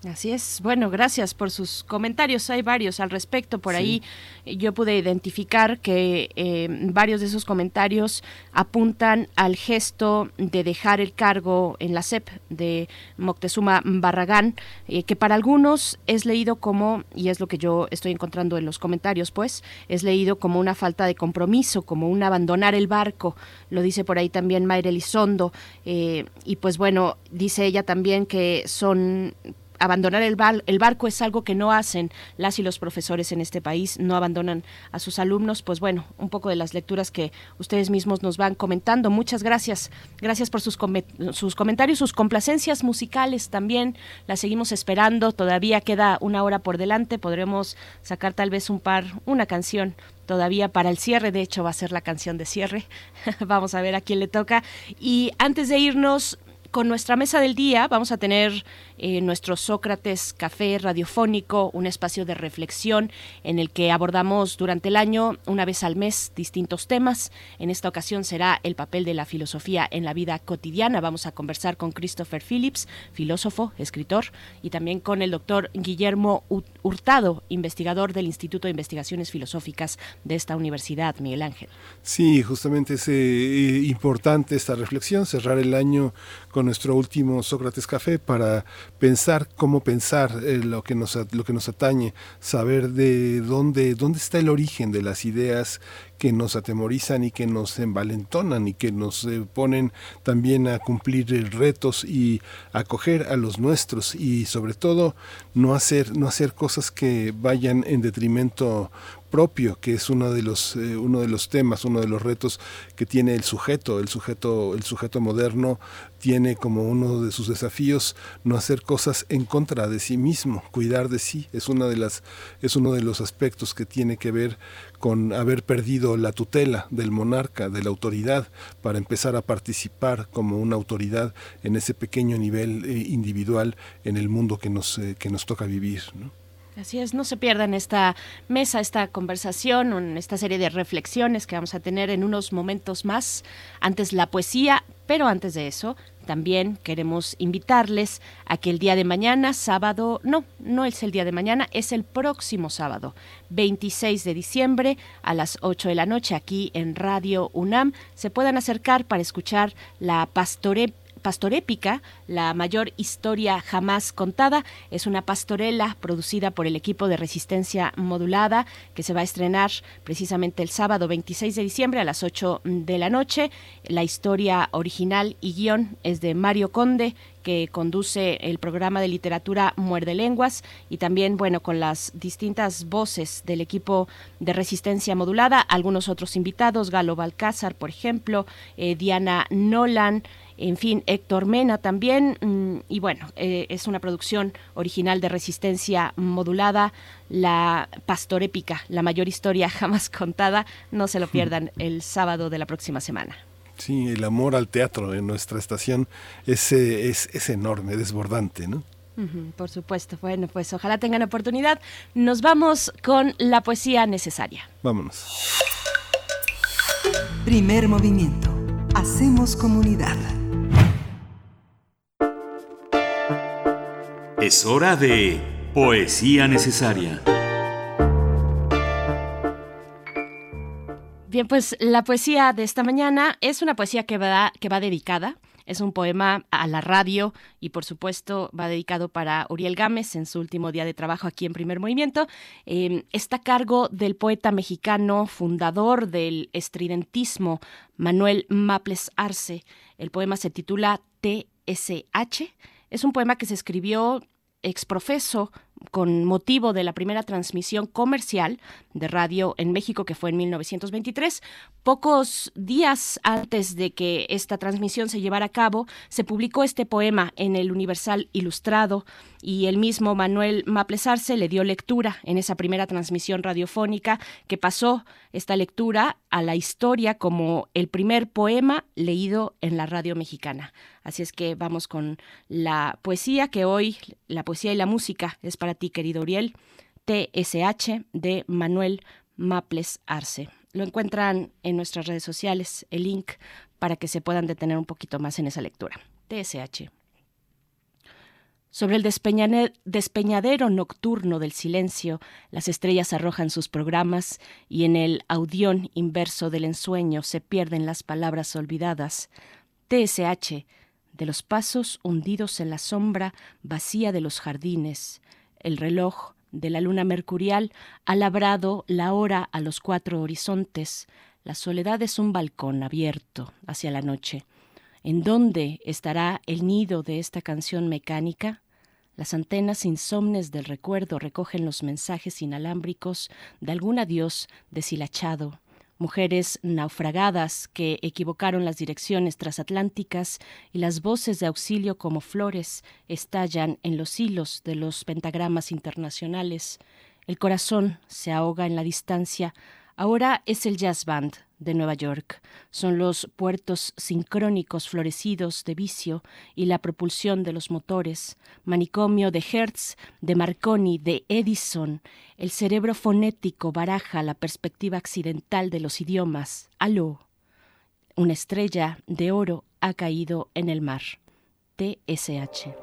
Así es. Bueno, gracias por sus comentarios. Hay varios al respecto. Por ahí yo pude identificar que eh, varios de esos comentarios apuntan al gesto de dejar el cargo en la CEP de Moctezuma Barragán, eh, que para algunos es leído como, y es lo que yo estoy encontrando en los comentarios, pues, es leído como una falta de compromiso, como un abandonar el barco. Lo dice por ahí también Mayra Elizondo. Eh, y pues bueno, dice ella también que son abandonar el, barco es algo que no hacen las y los profesores en este país, no abandonan a sus alumnos. Pues bueno, un poco de las lecturas que ustedes mismos nos van comentando. Muchas gracias. Gracias por sus, sus comentarios, sus complacencias musicales también. Las seguimos esperando. Todavía queda una hora por delante. Podremos sacar tal vez un par, una canción todavía para el cierre. De hecho, va a ser la canción de cierre. [laughs] Vamos a ver a quién le toca. Y antes de irnos, con nuestra mesa del día vamos a tener eh, nuestro Sócrates Café Radiofónico, un espacio de reflexión en el que abordamos durante el año, una vez al mes, distintos temas. En esta ocasión será el papel de la filosofía en la vida cotidiana. Vamos a conversar con Christopher Phillips, filósofo, escritor, y también con el doctor Guillermo Hurtado, investigador del Instituto de Investigaciones Filosóficas de esta universidad, Miguel Ángel. Sí, justamente es eh, importante esta reflexión, cerrar el año con nuestro último Sócrates Café para pensar cómo pensar eh, lo, que nos, lo que nos atañe, saber de dónde, dónde está el origen de las ideas que nos atemorizan y que nos envalentonan y que nos eh, ponen también a cumplir retos y acoger a los nuestros y sobre todo no hacer no hacer cosas que vayan en detrimento propio, que es uno de los eh, uno de los temas, uno de los retos que tiene el sujeto, el sujeto el sujeto moderno tiene como uno de sus desafíos no hacer cosas en contra de sí mismo, cuidar de sí, es una de las es uno de los aspectos que tiene que ver con haber perdido la tutela del monarca, de la autoridad, para empezar a participar como una autoridad en ese pequeño nivel eh, individual en el mundo que nos, eh, que nos toca vivir. Así es, no se pierdan esta mesa, esta conversación, esta serie de reflexiones que vamos a tener en unos momentos más. Antes la poesía, pero antes de eso, también queremos invitarles a que el día de mañana, sábado, no, no es el día de mañana, es el próximo sábado, 26 de diciembre a las 8 de la noche aquí en Radio UNAM, se puedan acercar para escuchar la pastorela Pastorépica, la mayor historia jamás contada. Es una pastorela producida por el equipo de resistencia modulada que se va a estrenar precisamente el sábado 26 de diciembre a las 8 de la noche. La historia original y guion es de Mario Conde que conduce el programa de literatura Muerde Lenguas y también, bueno, con las distintas voces del equipo de resistencia modulada, algunos otros invitados, Galo Balcázar, por ejemplo, eh, Diana Nolan, en fin, Héctor Mena también, mm, y bueno, eh, es una producción original de resistencia modulada, la Pastor Épica, la mayor historia [laughs] jamás contada, no se lo [laughs] pierdan el sábado de la próxima semana. Sí, el amor al teatro en nuestra estación es, eh, es, es enorme, desbordante, ¿no? por supuesto. Bueno, pues ojalá tengan oportunidad. Nos vamos con la poesía necesaria. Vámonos. Primer movimiento. Hacemos comunidad. Es hora de poesía necesaria. Bien, pues la poesía de esta mañana es una poesía que va, que va dedicada es un poema a la radio y por supuesto va dedicado para Uriel Gámez en su último día de trabajo aquí en Primer Movimiento. Em, está a cargo del poeta mexicano, fundador del estridentismo, Manuel Maples Arce. El poema se titula TSH. Es un poema que se escribió exprofeso con motivo de la primera transmisión comercial de radio en México que fue en 1923. Pocos días antes de que esta transmisión se llevara a cabo, se publicó este poema en el Universal Ilustrado y el mismo Manuel Maplesarse le dio lectura en esa primera transmisión radiofónica que pasó esta lectura a la historia como el primer poema leído en la radio mexicana. Así es que vamos con la poesía que hoy, la poesía y la música es para ti, querido Uriel, TSH de Manuel Maples Arce. Lo encuentran en nuestras redes sociales, el link para que se puedan detener un poquito más en esa lectura. TSH. Sobre el despeñadero nocturno del silencio, las estrellas arrojan sus programas y en el audión inverso del ensueño se pierden las palabras olvidadas. TSH, de los pasos hundidos en la sombra vacía de los jardines, el reloj de la luna mercurial ha labrado la hora a los cuatro horizontes. La soledad es un balcón abierto hacia la noche. ¿En dónde estará el nido de esta canción mecánica? Las antenas insomnes del recuerdo recogen los mensajes inalámbricos de algún adiós deshilachado, mujeres naufragadas que equivocaron las direcciones transatlánticas y las voces de auxilio como flores estallan en los hilos de los pentagramas internacionales. El corazón se ahoga en la distancia. Ahora es el jazz band de Nueva York. Son los puertos sincrónicos florecidos de vicio y la propulsión de los motores, manicomio de Hertz, de Marconi, de Edison. El cerebro fonético baraja la perspectiva accidental de los idiomas. Aló. Una estrella de oro ha caído en el mar. TSH.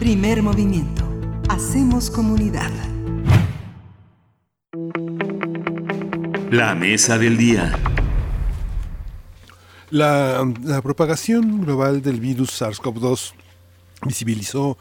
Primer movimiento. Hacemos comunidad. La mesa del día. La, la propagación global del virus SARS-CoV-2 visibilizó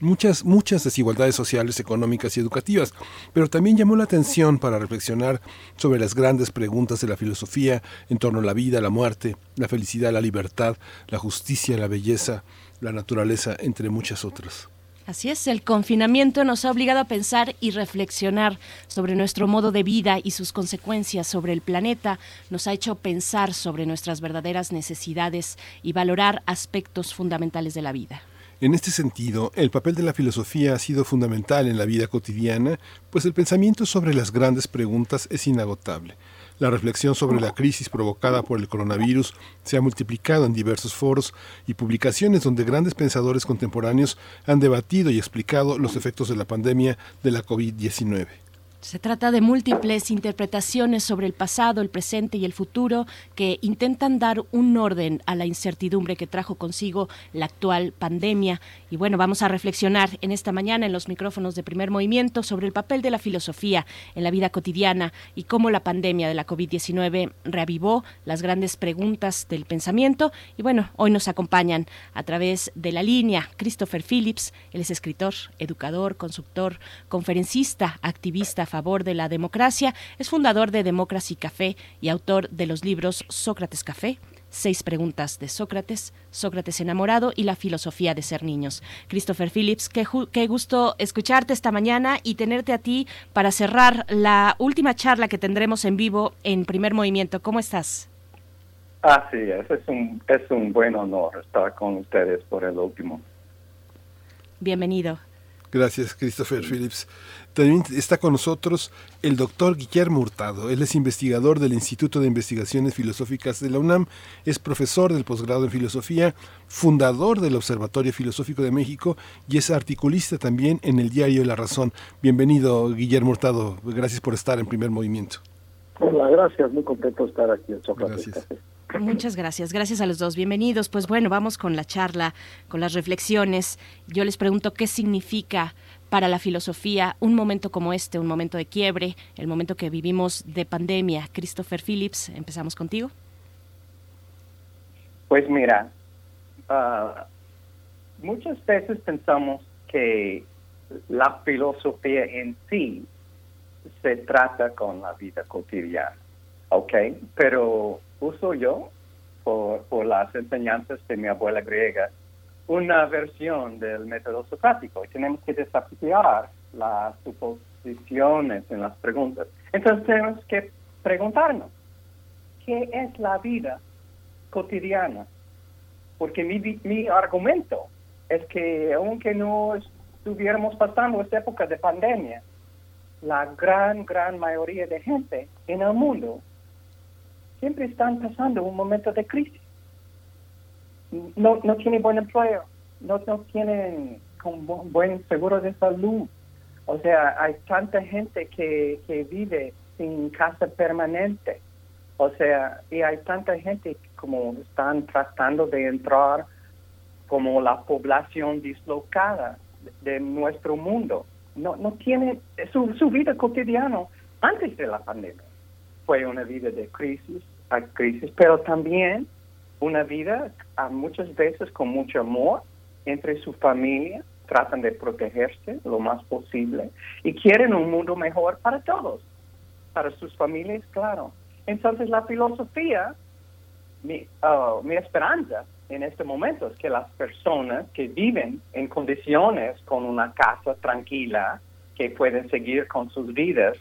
muchas, muchas desigualdades sociales, económicas y educativas, pero también llamó la atención para reflexionar sobre las grandes preguntas de la filosofía en torno a la vida, la muerte, la felicidad, la libertad, la justicia, la belleza, la naturaleza, entre muchas otras. Así es, el confinamiento nos ha obligado a pensar y reflexionar sobre nuestro modo de vida y sus consecuencias sobre el planeta, nos ha hecho pensar sobre nuestras verdaderas necesidades y valorar aspectos fundamentales de la vida. En este sentido, el papel de la filosofía ha sido fundamental en la vida cotidiana, pues el pensamiento sobre las grandes preguntas es inagotable. La reflexión sobre la crisis provocada por el coronavirus se ha multiplicado en diversos foros y publicaciones donde grandes pensadores contemporáneos han debatido y explicado los efectos de la pandemia de la COVID-19. Se trata de múltiples interpretaciones sobre el pasado, el presente y el futuro que intentan dar un orden a la incertidumbre que trajo consigo la actual pandemia. Y bueno, vamos a reflexionar en esta mañana en los micrófonos de primer movimiento sobre el papel de la filosofía en la vida cotidiana y cómo la pandemia de la COVID-19 reavivó las grandes preguntas del pensamiento. Y bueno, hoy nos acompañan a través de la línea Christopher Phillips, él es escritor, educador, consultor, conferencista, activista favor de la democracia. Es fundador de Democracy Café y autor de los libros Sócrates Café, Seis preguntas de Sócrates, Sócrates enamorado y la filosofía de ser niños. Christopher Phillips, qué, qué, gusto escucharte esta mañana y tenerte a ti para cerrar la última charla que tendremos en vivo en primer movimiento. ¿Cómo estás? Así es, es un, es un buen honor estar con ustedes por el último. Bienvenido. Gracias, Christopher Phillips. También está con nosotros el doctor Guillermo Hurtado. Él es investigador del Instituto de Investigaciones Filosóficas de la UNAM, es profesor del posgrado en filosofía, fundador del Observatorio Filosófico de México y es articulista también en el diario La Razón. Bienvenido, Guillermo Hurtado. Gracias por estar en primer movimiento. Hola, gracias. Muy contento de estar aquí en Sócrates Gracias. Muchas gracias, gracias a los dos. Bienvenidos. Pues bueno, vamos con la charla, con las reflexiones. Yo les pregunto qué significa para la filosofía un momento como este, un momento de quiebre, el momento que vivimos de pandemia. Christopher Phillips, empezamos contigo. Pues mira, ah, muchas veces pensamos que la filosofía en sí se trata con la vida cotidiana, ¿ok? Pero uso yo, por las enseñanzas de mi abuela griega, una versión del método socrático y tenemos que desafiar las suposiciones en las preguntas. Entonces tenemos que preguntarnos, ¿qué es la vida cotidiana? Porque mi, mi argumento es que aunque no estuviéramos pasando esta época de pandemia, la gran, gran mayoría de gente en el mundo siempre están pasando un momento de crisis. No, no tienen buen empleo, no, no tienen bu- buen seguro de salud. O sea, hay tanta gente que, que vive sin casa permanente. O sea, y hay tanta gente como están tratando de entrar como la población dislocada de nuestro mundo. No, no tiene su, su vida cotidiana antes de la pandemia. Fue una vida de crisis a crisis, pero también una vida a muchas veces con mucho amor entre su familia, tratan de protegerse lo más posible y quieren un mundo mejor para todos, para sus familias, claro. Entonces la filosofía, mi, ah, mi esperanza en este momento es que las personas que viven en condiciones con una casa tranquila, que pueden seguir con sus vidas,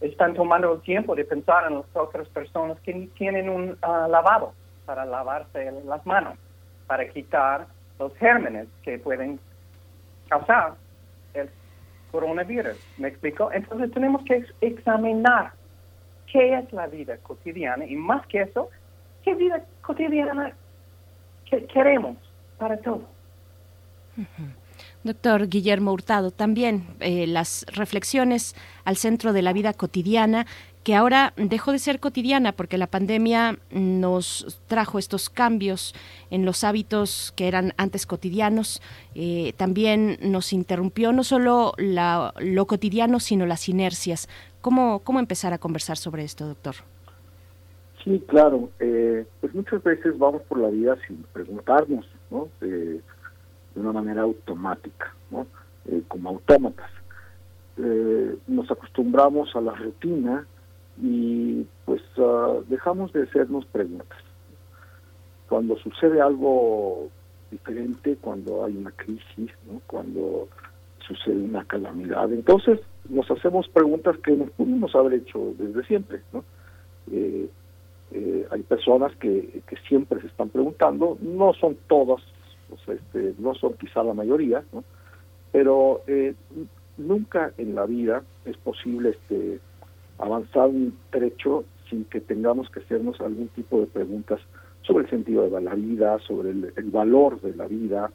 están tomando el tiempo de pensar en las otras personas que tienen un ah, lavabo para lavarse las manos, para quitar los gérmenes que pueden causar el coronavirus. ¿Me explico? Entonces tenemos que ex- examinar qué es la vida cotidiana y más que eso, qué vida cotidiana que queremos para todos. Doctor Guillermo Hurtado, también eh, las reflexiones al centro de la vida cotidiana que ahora dejó de ser cotidiana porque la pandemia nos trajo estos cambios en los hábitos que eran antes cotidianos. Eh, también nos interrumpió no solo lo cotidiano, sino las inercias. ¿Cómo, ¿Cómo empezar a conversar sobre esto, doctor? Sí, claro. Eh, pues muchas veces vamos por la vida sin preguntarnos, ¿no? de una manera automática, ¿no? Eh, como autómatas. nos acostumbramos a la rutina y pues ah, dejamos de hacernos preguntas. Cuando sucede algo diferente, cuando hay una crisis, cuando sucede una calamidad, entonces nos hacemos preguntas que nos pudimos haber hecho desde siempre. ¿no? Eh, eh, hay personas que, que siempre se están preguntando, no son todas, este, no son quizá la mayoría, ¿no? pero eh, nunca en la vida es posible este avanzar un trecho sin que tengamos que hacernos algún tipo de preguntas sobre el sentido de la vida, sobre el, valor de la vida,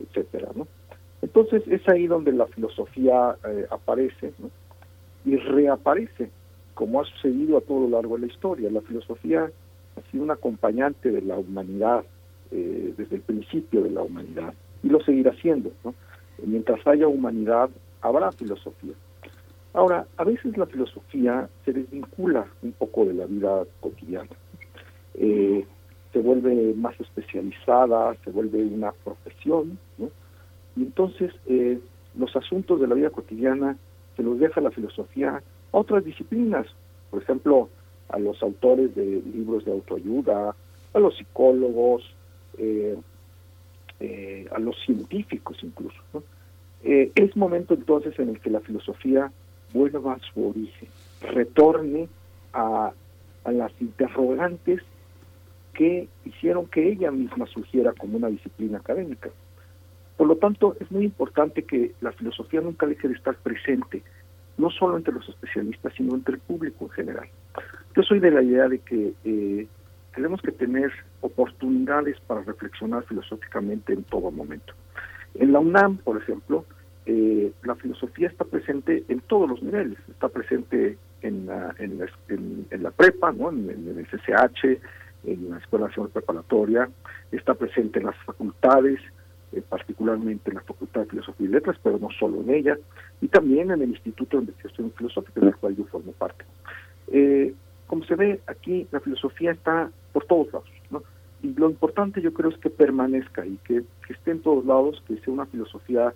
etcétera, ¿no? Entonces es ahí donde la filosofía eh, aparece y reaparece, como ha sucedido a todo lo largo de la historia. La filosofía ha sido un acompañante de la humanidad eh, desde el principio de la humanidad y lo seguirá siendo. ¿no? Mientras haya humanidad, habrá filosofía. Ahora, a veces la filosofía se desvincula un poco de la vida cotidiana. Eh, se vuelve más especializada, se vuelve una profesión, ¿no? Y entonces eh, los asuntos de la vida cotidiana se los deja la filosofía a otras disciplinas, por ejemplo, a los autores de libros de autoayuda, a los psicólogos, eh, a los científicos incluso. es momento entonces en el que la filosofía vuelva a su origen, retorne a, las interrogantes que hicieron que ella misma surgiera como una disciplina académica. Por lo tanto, es muy importante que la filosofía nunca deje de estar presente, no solo entre los especialistas, sino entre el público en general. Yo soy de la idea de que eh, tenemos que tener oportunidades para reflexionar filosóficamente en todo momento. En la UNAM, por ejemplo, eh, la filosofía está presente en todos los niveles, está presente en la, en la, prepa, ¿no? en, el SSH, en la Escuela Nacional Preparatoria, está presente en las facultades, eh, particularmente en la Facultad de Filosofía y Letras, pero no solo en ella, y también en el Instituto de Investigación Filosófica, del cual yo formo parte. Eh, como se ve aquí, la filosofía está por todos lados, ¿no? Y lo importante yo creo es que permanezca y que, que esté en todos lados, que sea una filosofía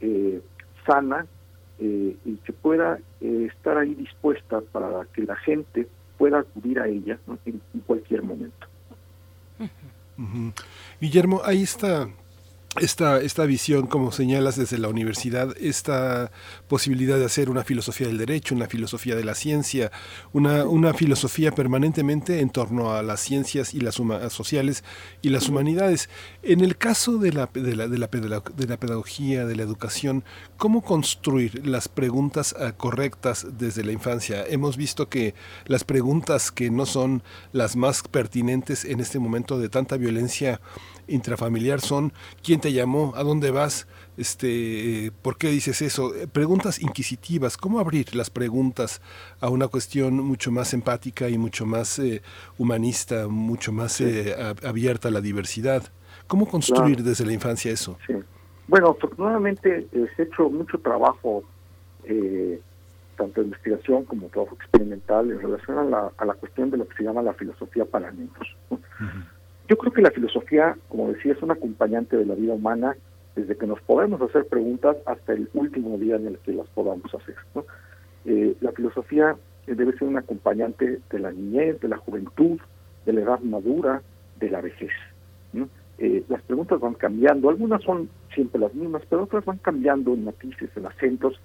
eh, sana eh, y que pueda eh, estar ahí dispuesta para que la gente pueda acudir a ella en, cualquier momento. Guillermo, ahí está esta, esta visión, como señalas desde la universidad, esta posibilidad de hacer una filosofía del derecho, una filosofía de la ciencia, una, una filosofía permanentemente en torno a las ciencias y las sociales y las humanidades. En el caso de la, de la, de la, pedagogía, de la educación, ¿cómo construir las preguntas ah, correctas desde la infancia? Hemos visto que las preguntas que no son las más pertinentes en este momento de tanta violencia intrafamiliar son quién te llamó, a dónde vas, este, por qué dices eso, preguntas inquisitivas, cómo abrir las preguntas a una cuestión mucho más empática y mucho más eh, humanista, mucho más eh, abierta a la diversidad. ¿Cómo construir desde la infancia eso? Bueno, afortunadamente eh, se ha hecho mucho trabajo, tanto de investigación como trabajo experimental, en relación a la, a la cuestión de lo que se llama la filosofía para niños. Yo creo que la filosofía, como decía, es un acompañante de la vida humana desde que nos podemos hacer preguntas hasta el último día en el que las podamos hacer. Eh, la filosofía eh, debe ser un acompañante de la niñez, de la juventud, de la edad madura, de la vejez. Eh, las preguntas van cambiando, algunas son siempre las mismas, pero otras van cambiando en matices, en acentos,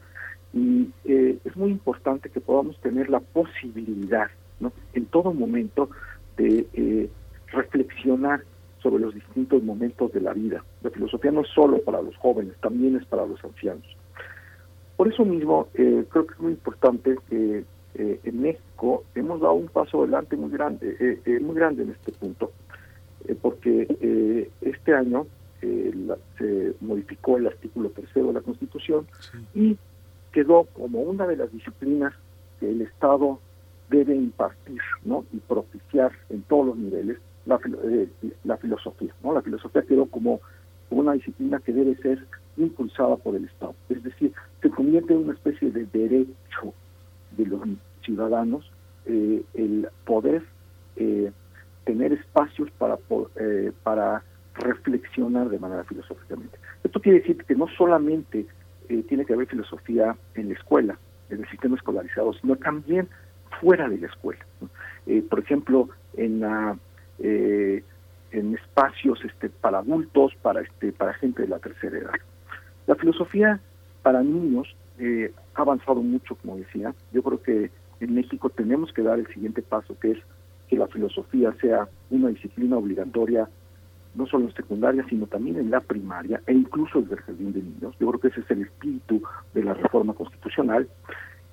y es muy importante que podamos tener la posibilidad, ¿no? en todo momento, de reflexionar sobre los distintos momentos de la vida. La filosofía no es solo para los jóvenes, también es para los ancianos. Por eso mismo, eh, creo que es muy importante que eh, en México hemos dado un paso adelante muy grande, eh, muy grande en este punto, porque este año se modificó el artículo tercero de la Constitución y quedó como una de las disciplinas que el Estado debe impartir ¿no? y propiciar en todos los niveles la, eh, la filosofía. ¿no? La filosofía quedó como una disciplina que debe ser impulsada por el Estado. Es decir, se convierte en una especie de derecho de los ciudadanos eh, el poder eh, tener espacios para, eh, para reflexionar de manera filosóficamente. Esto quiere decir que no solamente tiene que haber filosofía en la escuela, en el sistema escolarizado, sino también fuera de la escuela. por ejemplo, en la en espacios este, para adultos, para este, para gente de la tercera edad. La filosofía para niños eh, ha avanzado mucho, como decía. Yo creo que en México tenemos que dar el siguiente paso, que es que la filosofía sea una disciplina obligatoria, no solo en secundaria, sino también en la primaria e incluso desde el jardín de niños. Yo creo que ese es el espíritu de la reforma constitucional.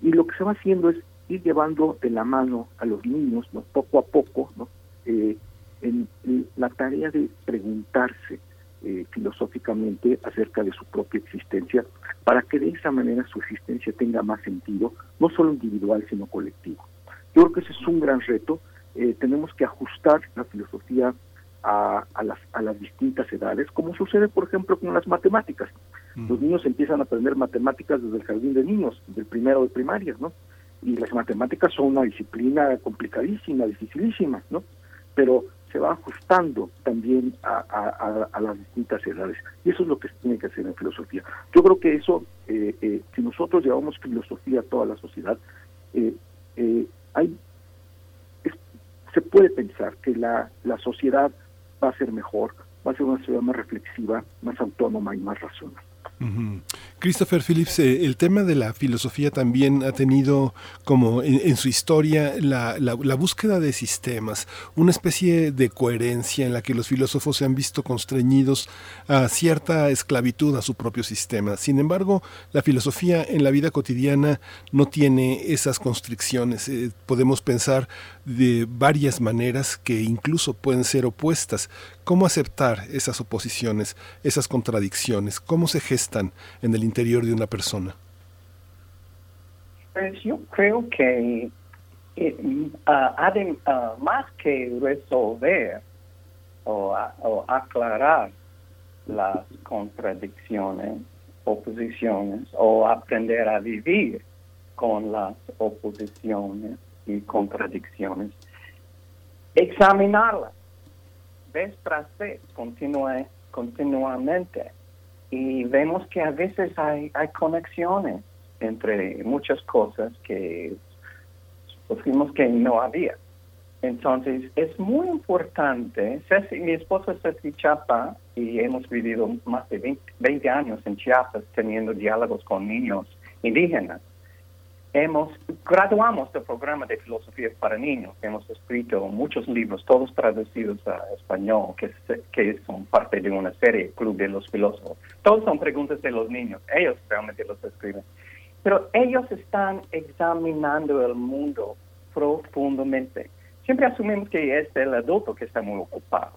Y lo que se va haciendo es ir llevando de la mano a los niños, ¿no? poco a poco, ¿no? Eh, en, la tarea de preguntarse eh, filosóficamente acerca de su propia existencia, para que de esa manera su existencia tenga más sentido, no solo individual, sino colectivo. Yo creo que ese es un gran reto. Eh, tenemos que ajustar la filosofía a, las, a las distintas edades, como sucede, por ejemplo, con las matemáticas. Los niños empiezan a aprender matemáticas desde el jardín de niños, del primero de primaria, ¿no? Y las matemáticas son una disciplina complicadísima, dificilísima, ¿no? Pero se va ajustando también a, las distintas edades. Y eso es lo que se tiene que hacer en filosofía. Yo creo que eso, eh, eh, si nosotros llevamos filosofía a toda la sociedad, eh, hay, se puede pensar que la, la sociedad va a ser mejor, va a ser una sociedad más reflexiva, más autónoma y más racional. Christopher Phillips, eh, el tema de la filosofía también ha tenido como en, su historia la, búsqueda de sistemas, una especie de coherencia en la que los filósofos se han visto constreñidos a cierta esclavitud a su propio sistema. Sin embargo, la filosofía en la vida cotidiana no tiene esas constricciones. Eh, podemos pensar de varias maneras que incluso pueden ser opuestas. ¿Cómo aceptar esas oposiciones, esas contradicciones? ¿Cómo se gestan en el interior de una persona? Pues yo creo que eh, más que resolver o, aclarar las contradicciones, oposiciones o aprender a vivir con las oposiciones y contradicciones, examinarlas vez tras vez, continua, continuamente. Y vemos que a veces hay, hay conexiones entre muchas cosas que supimos que no había. Entonces, es muy importante. mi esposa es de Chiapas y hemos vivido más de 20, 20 años en Chiapas teniendo diálogos con niños indígenas hemos graduamos del programa de filosofía para niños. Hemos escrito muchos libros, todos traducidos a español, que, son parte de una serie, Club de los Filósofos. Todos son preguntas de los niños. Ellos realmente los escriben. Pero ellos están examinando el mundo profundamente. Siempre asumimos que es el adulto que está muy ocupado.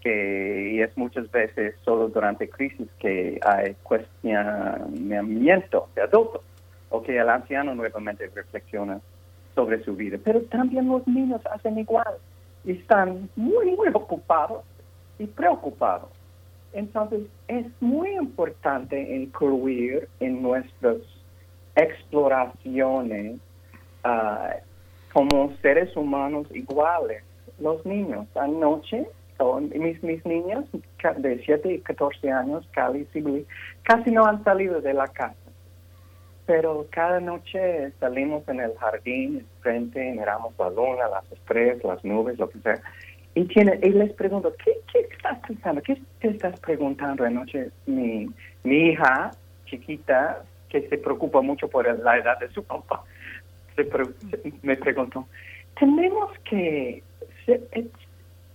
Que, y es muchas veces solo durante crisis que hay cuestionamiento de adultos o que el anciano nuevamente reflexiona sobre su vida. Pero también los niños hacen igual están muy, muy ocupados y preocupados. Entonces, es muy importante incluir en nuestras exploraciones ah, como seres humanos iguales los niños. Anoche, mis, mis niñas de 7 y 14 años, casi no han salido de la casa pero cada noche salimos en el jardín, frente, miramos la luna, las estrellas, las nubes, lo que sea. Y, tiene, y les pregunto, ¿qué, estás pensando? ¿Qué te estás preguntando anoche? Mi, mi hija chiquita, que se preocupa mucho por la edad de su papá, me preguntó, tenemos que, es,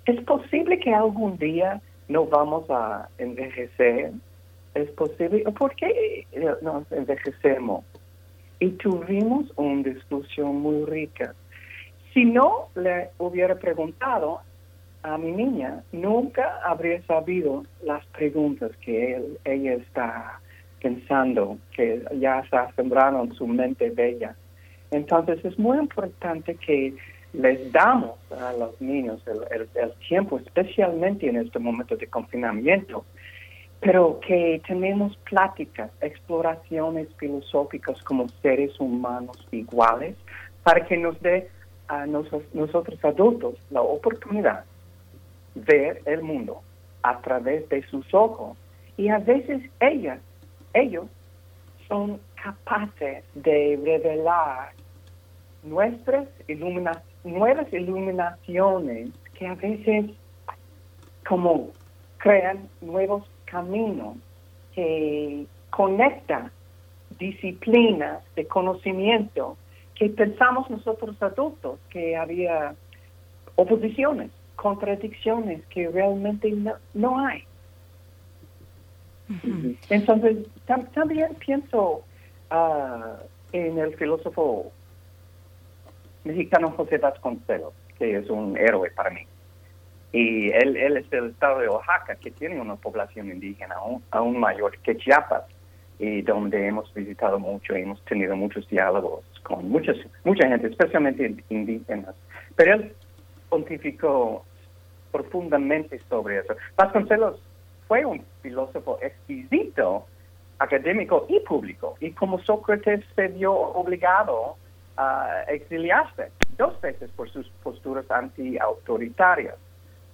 es posible que algún día no vamos a envejecer es posible, ¿por qué nos envejecemos? Y tuvimos una discusión muy rica. Si no le hubiera preguntado, a mi niña nunca habría sabido las preguntas que ella está pensando, que ya se sembraron su mente bella. Entonces es muy importante que les damos a los niños el, el, tiempo, especialmente en este momento de confinamiento, pero que tenemos pláticas, exploraciones filosóficas como seres humanos iguales, para que nos dé a nosotros adultos la oportunidad ver el mundo a través de sus ojos. Y a veces ellas, ellos son capaces de revelar nuestras nuevas iluminaciones que a veces como crean nuevos caminos que conectan disciplinas de conocimiento que pensamos nosotros adultos que había oposiciones, contradicciones que realmente no, hay. Entonces, también pienso ah, en el filósofo mexicano José Vasconcelos, que es un héroe para mí. Y él, es del estado de Oaxaca, que tiene una población indígena aún, aún mayor que Chiapas, y donde hemos visitado mucho y hemos tenido muchos diálogos con muchas, mucha gente, especialmente indígenas. Pero él pontificó profundamente sobre eso. Vasconcelos fue un filósofo exquisito, académico y público, y como Sócrates se vio obligado a exiliarse dos veces por sus posturas anti-autoritarias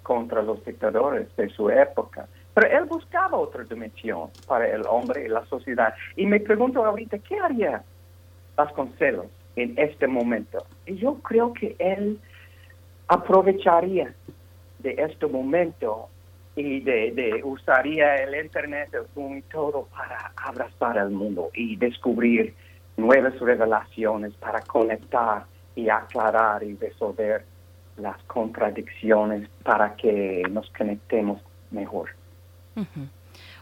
contra los dictadores de su época. Pero él buscaba otra dimensión para el hombre y la sociedad. Y me pregunto ahorita, ¿qué haría Vasconcelos en este momento? Y yo creo que él aprovecharía de este momento y de, usaría el internet, el Zoom y todo para abrazar al mundo y descubrir nuevas revelaciones para conectar y aclarar y resolver las contradicciones para que nos conectemos mejor.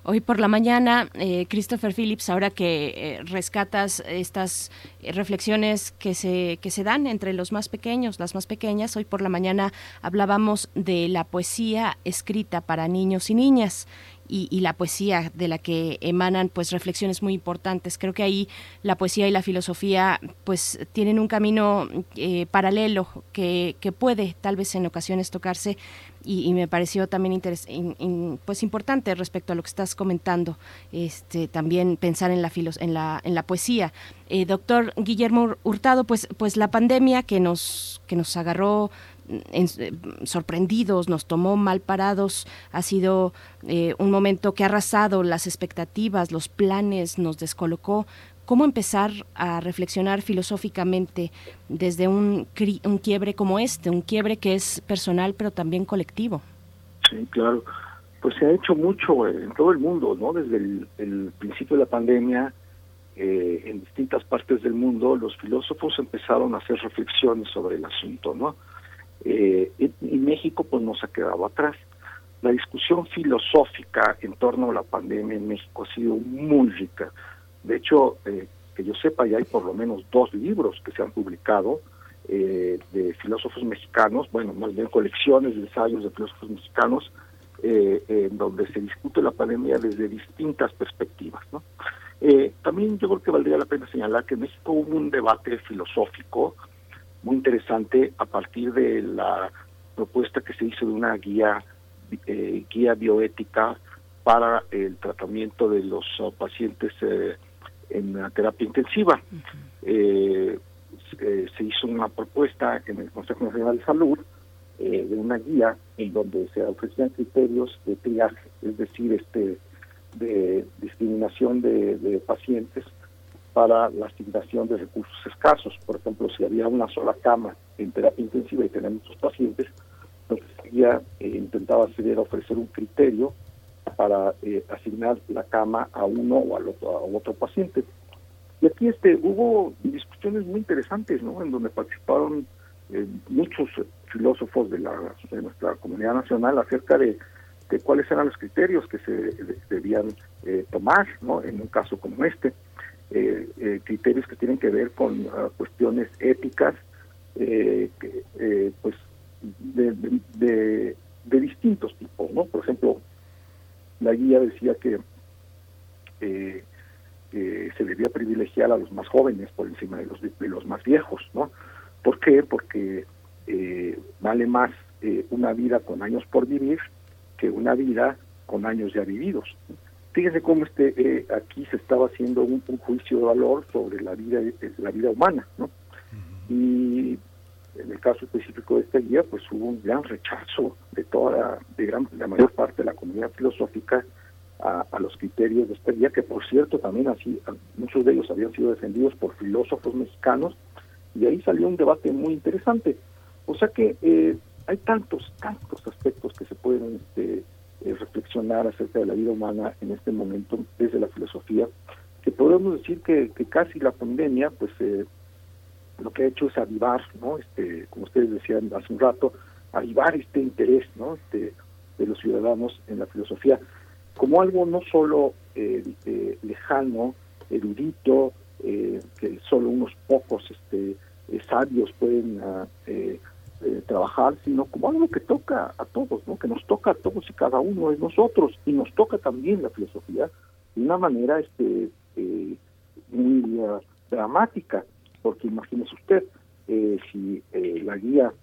Hoy por la mañana, eh, Christopher Phillips, ahora que eh, rescatas estas reflexiones que se, que se dan entre los más pequeños, las más pequeñas, hoy por la mañana hablábamos de la poesía escrita para niños y niñas y, la poesía de la que emanan pues reflexiones muy importantes. Creo que ahí la poesía y la filosofía pues tienen un camino eh, paralelo que, que, puede tal vez en ocasiones tocarse y, me pareció también pues importante respecto a lo que estás comentando este también pensar en la en la en la poesía eh, doctor Guillermo Hurtado pues pues la pandemia que nos que nos agarró eh, sorprendidos, nos tomó mal parados, ha sido eh, un momento que ha arrasado las expectativas, los planes, nos descolocó. ¿Cómo empezar a reflexionar filosóficamente desde un, un quiebre como este, un quiebre que es personal pero también colectivo? Sí, claro. Pues se ha hecho mucho en todo el mundo, ¿no? Desde el, principio de la pandemia, eh, en distintas partes del mundo, los filósofos empezaron a hacer reflexiones sobre el asunto, ¿no? Eh, y México pues nos ha quedado atrás. La discusión filosófica en torno a la pandemia en México ha sido muy rica. De hecho, eh, que yo sepa, ya hay por lo menos dos libros que se han publicado eh, de filósofos mexicanos, bueno, más bien colecciones de ensayos de filósofos mexicanos, eh, en donde se discute la pandemia desde distintas perspectivas. ¿no? también yo creo que valdría la pena señalar que en México hubo un debate filosófico muy interesante a partir de la propuesta que se hizo de una guía eh, guía bioética para el tratamiento de los uh, pacientes eh, en la terapia intensiva. Eh, se hizo una propuesta en el Consejo Nacional de Salud de una guía en donde se ofrecían criterios de triaje, es decir, este de discriminación de pacientes para la asignación de recursos escasos. Por ejemplo, si había una sola cama en terapia intensiva y tenemos muchos pacientes, entonces ya eh, intentaba hacer ofrecer un criterio para eh, asignar la cama a uno o al otro, a otro paciente. Y aquí este hubo discusiones muy interesantes, ¿no? En donde participaron eh, muchos filósofos de, la, de nuestra comunidad nacional acerca de, de cuáles eran los criterios que se debían tomar, ¿no? En un caso como este. Eh, eh, criterios que tienen que ver con ah, cuestiones éticas, eh, pues de, distintos tipos, ¿no? Por ejemplo, la guía decía que eh, se debía privilegiar a los más jóvenes por encima de los, de los más viejos, ¿no? ¿Por qué? Porque eh, vale más eh, una vida con años por vivir que una vida con años ya vividos. Fíjense cómo este eh, aquí se estaba haciendo un, juicio de valor sobre la vida la vida humana, ¿no? Y en el caso específico de esta guía, pues hubo un gran rechazo de toda de gran, la mayor parte de la comunidad filosófica a, los criterios de esta guía, que por cierto también así muchos de ellos habían sido defendidos por filósofos mexicanos y ahí salió un debate muy interesante. O sea que eh, hay tantos, tantos aspectos que se pueden este, eh, reflexionar acerca de la vida humana en este momento desde la filosofía, que podemos decir que, casi la pandemia, pues eh, lo que ha hecho es avivar, ¿no? Este, como ustedes decían hace un rato, avivar este interés, ¿no? Este, de los ciudadanos en la filosofía como algo no solo lejano, erudito, eh, que solo unos pocos este, eh, sabios pueden ah, eh, trabajar, sino como algo que toca a todos, ¿no? que nos toca a todos y cada uno de nosotros, y nos toca también la filosofía de una manera este, muy ah, dramática, porque imagínese usted, si la guía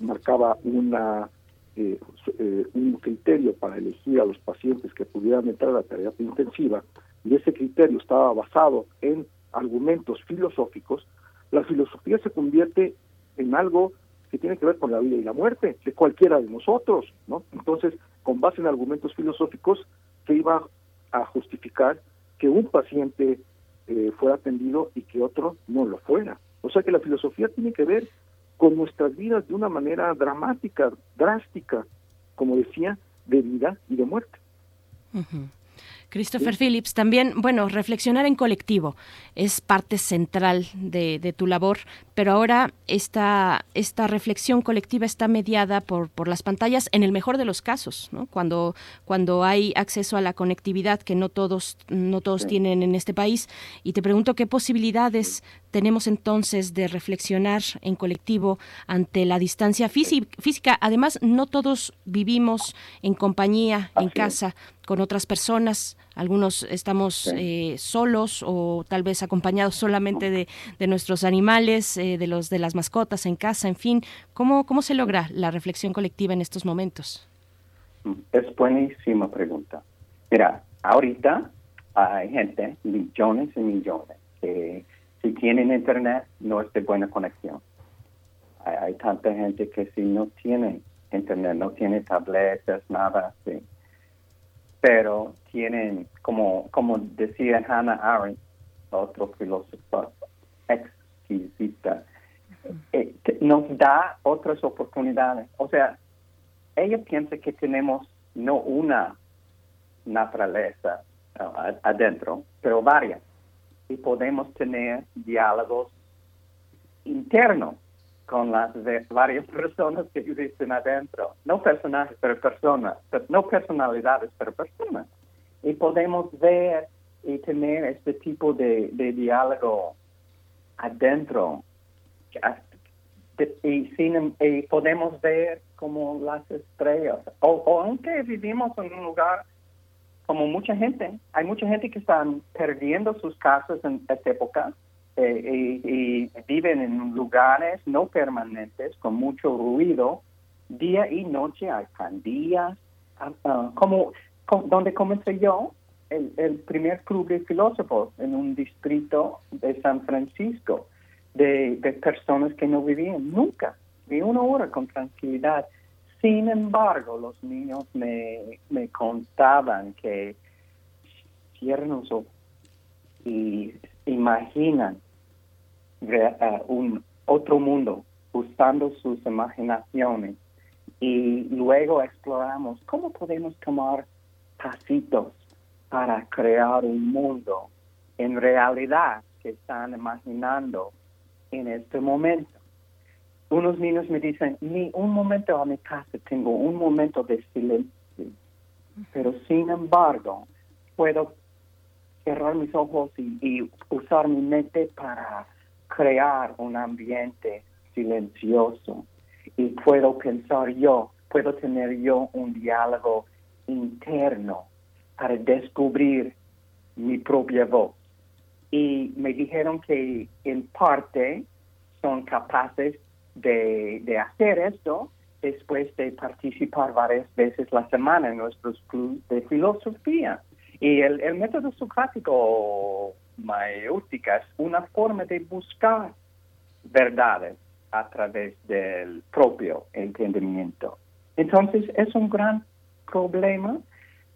marcaba una un criterio para elegir a los pacientes que pudieran entrar a la terapia intensiva y ese criterio estaba basado en argumentos filosóficos, la filosofía se convierte en algo que tiene que ver con la vida y la muerte de cualquiera de nosotros, ¿no? Entonces, con base en argumentos filosóficos, se iba a justificar que un paciente eh, fuera atendido y que otro no lo fuera. O sea que la filosofía tiene que ver con nuestras vidas de una manera dramática, drástica, como decía, de vida y de muerte. Christopher Phillips, también, bueno, reflexionar en colectivo es parte central de, tu labor, pero ahora esta, esta reflexión colectiva está mediada por, por las pantallas en el mejor de los casos, ¿no? Cuando, cuando hay acceso a la conectividad que no todos, no todos tienen en este país. Y te pregunto qué posibilidades tenemos entonces de reflexionar en colectivo ante la distancia física. Además, no todos vivimos en compañía, en casa, con otras personas. Algunos estamos eh, solos o tal vez acompañados solamente de, de nuestros animales, eh, de los de las mascotas en casa, en fin. ¿Cómo, ¿Cómo se logra la reflexión colectiva en estos momentos? Es buenísima pregunta. Mira, ahorita hay gente, millones y millones, que si tienen internet no es de buena conexión. Hay, tanta gente que si no tiene internet, no tiene tabletas, nada así pero tienen, como, como decía Hannah Arendt, otro filósofo exquisita, eh, nos da otras oportunidades. O sea, ella piensa que tenemos no una naturaleza adentro, pero varias. Y podemos tener diálogos internos con las varias [laughs] personas que existen adentro. No personajes, pero personas. No personalidades, pero personas. Y podemos ver y tener este tipo de, diálogo adentro. Y, sin, y podemos ver como las estrellas. O, aunque vivimos en un lugar como mucha gente, hay mucha gente que están perdiendo sus casas en esta época eh, y, viven en lugares no permanentes con mucho ruido, día y noche hay pandillas, ah, ah, como, donde comencé yo, el, el, primer club de filósofos en un distrito de San Francisco, de, personas que no vivían nunca, ni una hora con tranquilidad. Sin embargo, los niños me, me contaban que cierran y imaginan un otro mundo usando sus imaginaciones y luego exploramos cómo podemos tomar pasitos para crear un mundo en realidad que están imaginando en este momento. Unos niños me dicen, ni un momento a mi casa tengo un momento de silencio, pero sin embargo puedo cerrar mis ojos y usar mi mente para crear un ambiente silencioso y puedo pensar yo, puedo tener yo un diálogo interno para descubrir mi propia voz. Y me dijeron que en parte son capaces de, de hacer esto después de participar varias veces la semana en nuestros clubes de filosofía. Y el, el método socrático mayéutica es una forma de buscar verdades a través del propio entendimiento. Entonces es un gran problema,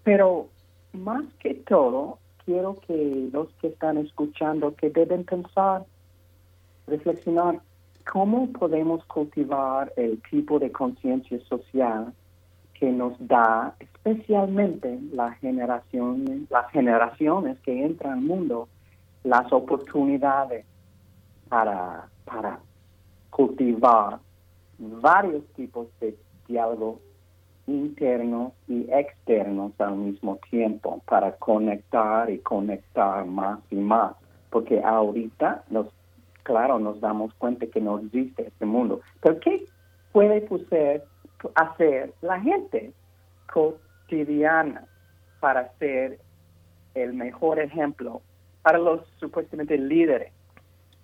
pero más que todo, quiero que los que están escuchando, que deben pensar, reflexionar, ¿cómo podemos cultivar el tipo de conciencia social que nos da especialmente la generación, las generaciones que entran al mundo las oportunidades para, para cultivar varios tipos de diálogo internos y externos al mismo tiempo para conectar y conectar más y más. Porque ahorita, nos, claro, nos damos cuenta que no existe este mundo. Pero ¿qué puede hacer la gente cotidiana para ser el mejor ejemplo para los supuestamente líderes,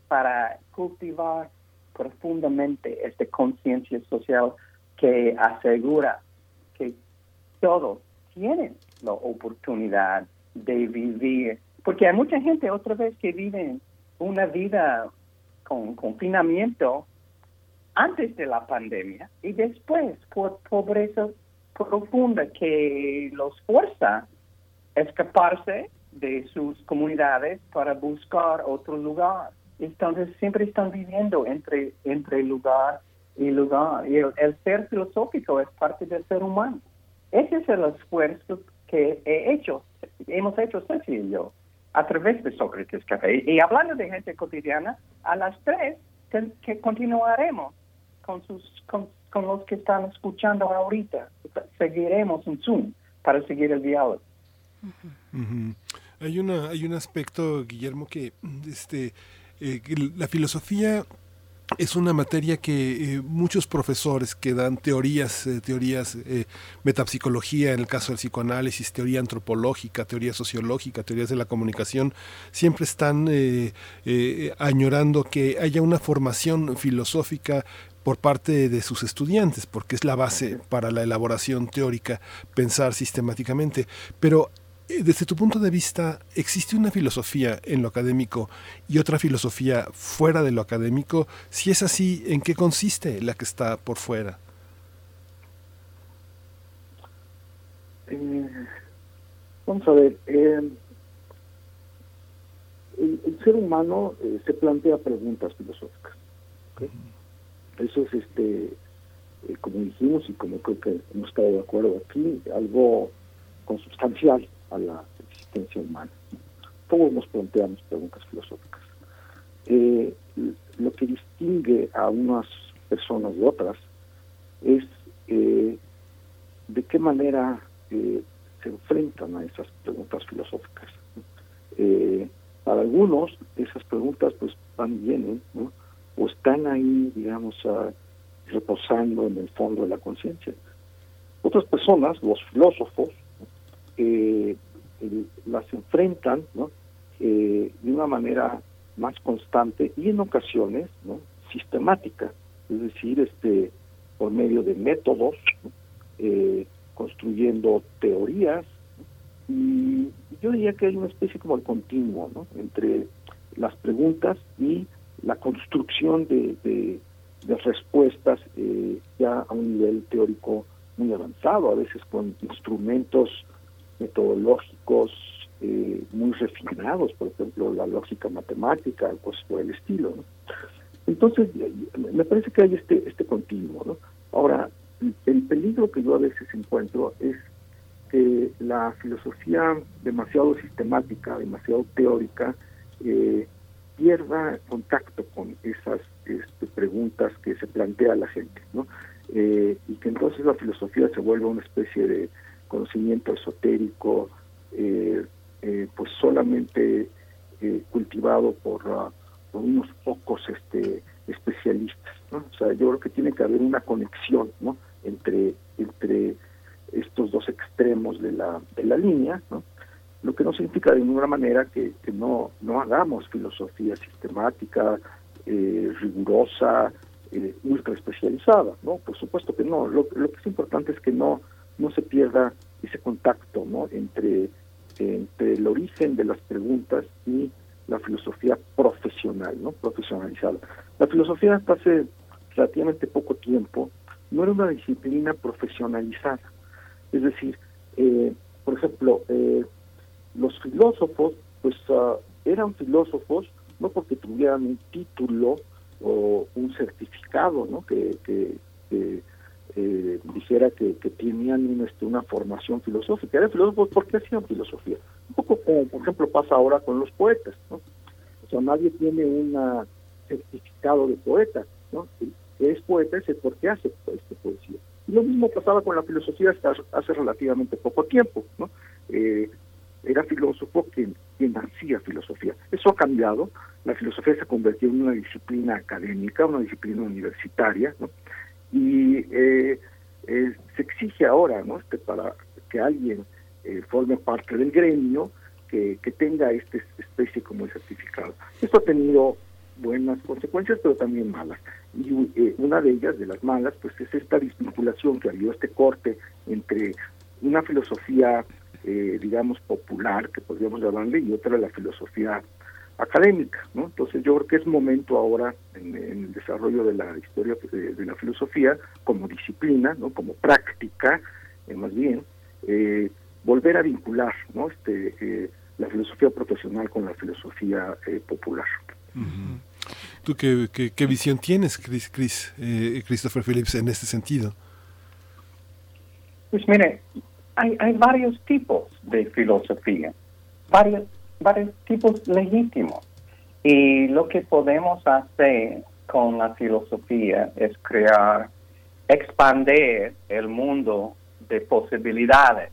para cultivar profundamente esta conciencia social que asegura que todos tienen la oportunidad de vivir, porque hay mucha gente otra vez que vive una vida con confinamiento antes de la pandemia y después por pobreza profunda que los fuerza a escaparse de sus comunidades para buscar otro lugar. Entonces siempre están viviendo entre, entre lugar y lugar. Y el, ser filosófico es parte del ser humano. Ese es el esfuerzo que he hecho, hemos hecho Ceci a través de Sócrates Café. Y, hablando de gente cotidiana, a las tres que, continuaremos con, sus, con, los que están escuchando ahorita. Seguiremos en Zoom para seguir el diálogo. Hay, una, hay un aspecto, Guillermo, que este, eh, la filosofía es una materia que eh, muchos profesores que dan teorías, eh, teorías, metapsicología en el caso del psicoanálisis, teoría antropológica, teoría sociológica, teorías de la comunicación, siempre están añorando que haya una formación filosófica por parte de sus estudiantes, porque es la base para la elaboración teórica, pensar sistemáticamente. Pero eh, desde tu punto de vista, ¿existe una filosofía en lo académico y otra filosofía fuera de lo académico? Si es así, ¿en qué consiste la que está por fuera? Eh, vamos a ver, eh, el, ser humano se plantea preguntas filosóficas. Eso es, este como dijimos y como creo que hemos estado de acuerdo aquí, algo consubstancial la existencia humana. Todos nos planteamos preguntas filosóficas. Eh, lo que distingue a unas personas de otras es eh, de qué manera eh, se enfrentan a esas preguntas filosóficas. para algunos esas preguntas pues van bien, ¿no? o están ahí, digamos, reposando en el fondo de la conciencia. Otras personas, los filósofos, eh, las enfrentan eh, de una manera más constante y en ocasiones ¿no? sistemática, es decir, este por medio de métodos, eh, construyendo teorías, y yo diría que hay una especie como el continuo entre las preguntas y la construcción de, de, de respuestas eh, ya a un nivel teórico muy avanzado, a veces con instrumentos metodológicos eh, muy refinados, por ejemplo, la lógica matemática, cosas por el estilo. Entonces, me parece que hay este, este continuo. ¿no? Ahora, el peligro que yo a veces encuentro es que la filosofía demasiado sistemática, demasiado teórica, eh, pierda contacto con esas este, preguntas que se plantea la gente, ¿no? Eh, y que entonces la filosofía se vuelva una especie de conocimiento esotérico, eh, eh, pues solamente eh, cultivado por, ah, por, unos pocos este, especialistas. O sea, yo creo que tiene que haber una conexión ¿no? entre, entre estos dos extremos de la, de la línea, ¿no? lo que no significa de ninguna manera que, no, no hagamos filosofía sistemática, rigurosa, ultra especializada, ¿no? Por supuesto que no. Lo, que es importante es que no, no se pierda ese contacto, ¿no? Entre, entre el origen de las preguntas y la filosofía profesional, ¿no? Profesionalizada. La filosofía hasta hace relativamente poco tiempo no era una disciplina profesionalizada. Es decir, eh, por ejemplo, eh, los filósofos, pues uh, eran filósofos no porque tuvieran un título o un certificado, ¿no? Que, que, eh, dijera que, tenían este, una formación filosófica. Eran filósofos porque hacían filosofía. Un poco como, por ejemplo, pasa ahora con los poetas, ¿no? O sea, nadie tiene un certificado de poeta, ¿no? que es poeta es el porque hace este, poesía. Y lo mismo pasaba con la filosofía hasta hace relativamente poco tiempo, ¿no? Eh, era filósofo quien, quien hacía filosofía. Eso ha cambiado, la filosofía se convirtió en una disciplina académica, una disciplina universitaria, ¿no? Y eh, eh, se exige ahora, ¿no? Este, para que alguien forme parte del gremio, que, que tenga esta especie como certificado. Esto ha tenido buenas consecuencias, pero también malas. Y eh, una de ellas, de las malas, pues es esta desvinculación que ha habido, este corte entre una filosofía, eh, digamos, popular, que podríamos llamarle, y otra la filosofía académica, ¿no? Entonces yo creo que es momento ahora en, el desarrollo de la historia de, la filosofía como disciplina, ¿no? Como práctica, eh, más bien, volver a vincular, ¿no? Este, la filosofía profesional con la filosofía popular. ¿Tú qué, qué, visión tienes, Chris, Chris eh, Christopher Phillips, en este sentido? Pues mire, hay, hay varios tipos de filosofía, varios, varios tipos legítimos. Y lo que podemos hacer con la filosofía es crear, expandir el mundo de posibilidades.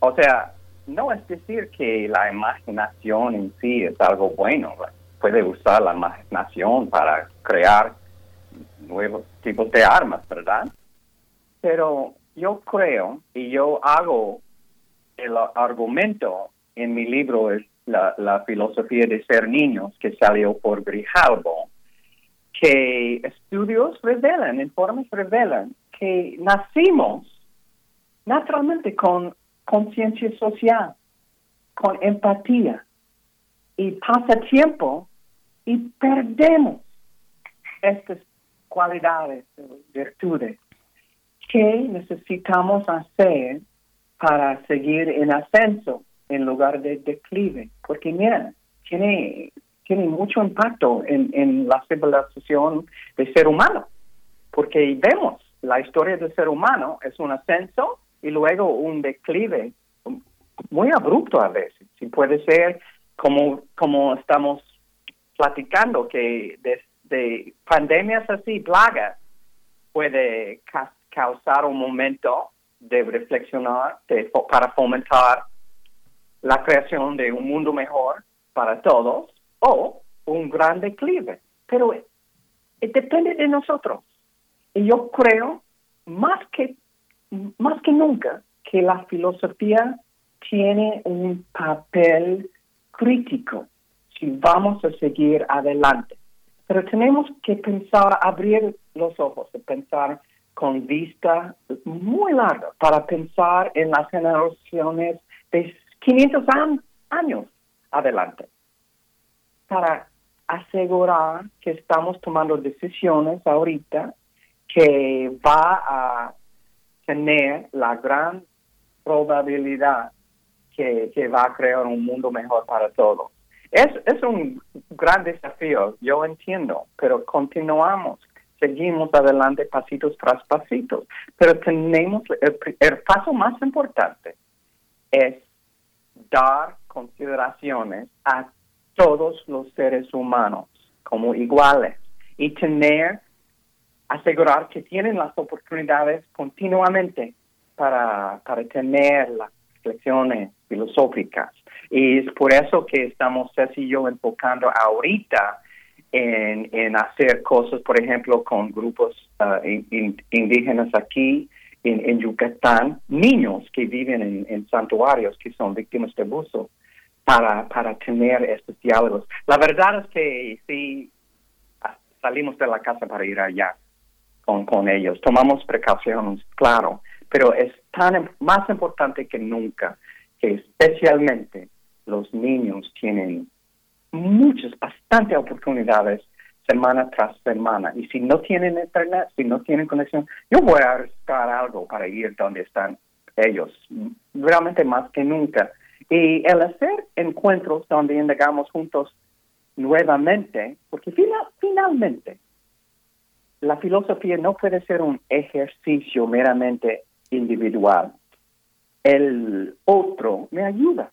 O sea, no es decir que la imaginación en sí es algo bueno, puede usar la imaginación para crear nuevos tipos de armas, ¿verdad? Pero yo creo y yo hago el argumento en mi libro es la, filosofía de ser niños que salió por Grijalbo, que estudios revelan, informes revelan que nacimos naturalmente con conciencia social, con empatía y pasa tiempo y perdemos estas cualidades, virtudes que necesitamos hacer para seguir en ascenso en lugar de declive. Porque mira, tiene, tiene mucho impacto en, en la civilización del ser humano. Porque vemos la historia del ser humano es un ascenso y luego un declive muy abrupto a veces. Si puede ser como, como estamos platicando que de, pandemias así, plagas, puede causar un momento de reflexionar para fomentar la creación de un mundo mejor para todos o un gran declive. Pero eh, depende de nosotros. Y yo creo más que, más que nunca que la filosofía tiene un papel crítico si vamos a seguir adelante. Pero tenemos que pensar, abrir los ojos, pensar con vista muy larga para pensar en las generaciones de 500 años adelante, para asegurar que estamos tomando decisiones ahorita que va a tener la gran probabilidad que, que va a crear un mundo mejor para todos. Es, es un gran desafío, yo entiendo, pero continuamos, seguimos adelante pasitos tras pasitos, pero tenemos, el, paso más importante es dar consideraciones a todos los seres humanos como iguales y tener, asegurar que tienen las oportunidades continuamente para, para tener las reflexiones filosóficas. Y es por eso que estamos, Ceci y yo, enfocando ahorita en, en hacer cosas, por ejemplo, con grupos ah, indígenas aquí en, Yucatán, niños que viven en, en, santuarios que son víctimas de abuso, para, para tener estos diálogos. La verdad es que sí, salimos de la casa para ir allá con, con ellos, tomamos precauciones, claro, pero es tan más importante que nunca que especialmente los niños tienen muchas, bastantes oportunidades semana tras semana. Y si no tienen internet, si no tienen conexión, yo voy a buscar algo para ir donde están ellos, realmente más que nunca. Y el hacer encuentros donde indagamos juntos nuevamente, porque finalmente la filosofía no puede ser un ejercicio meramente individual. El otro me ayuda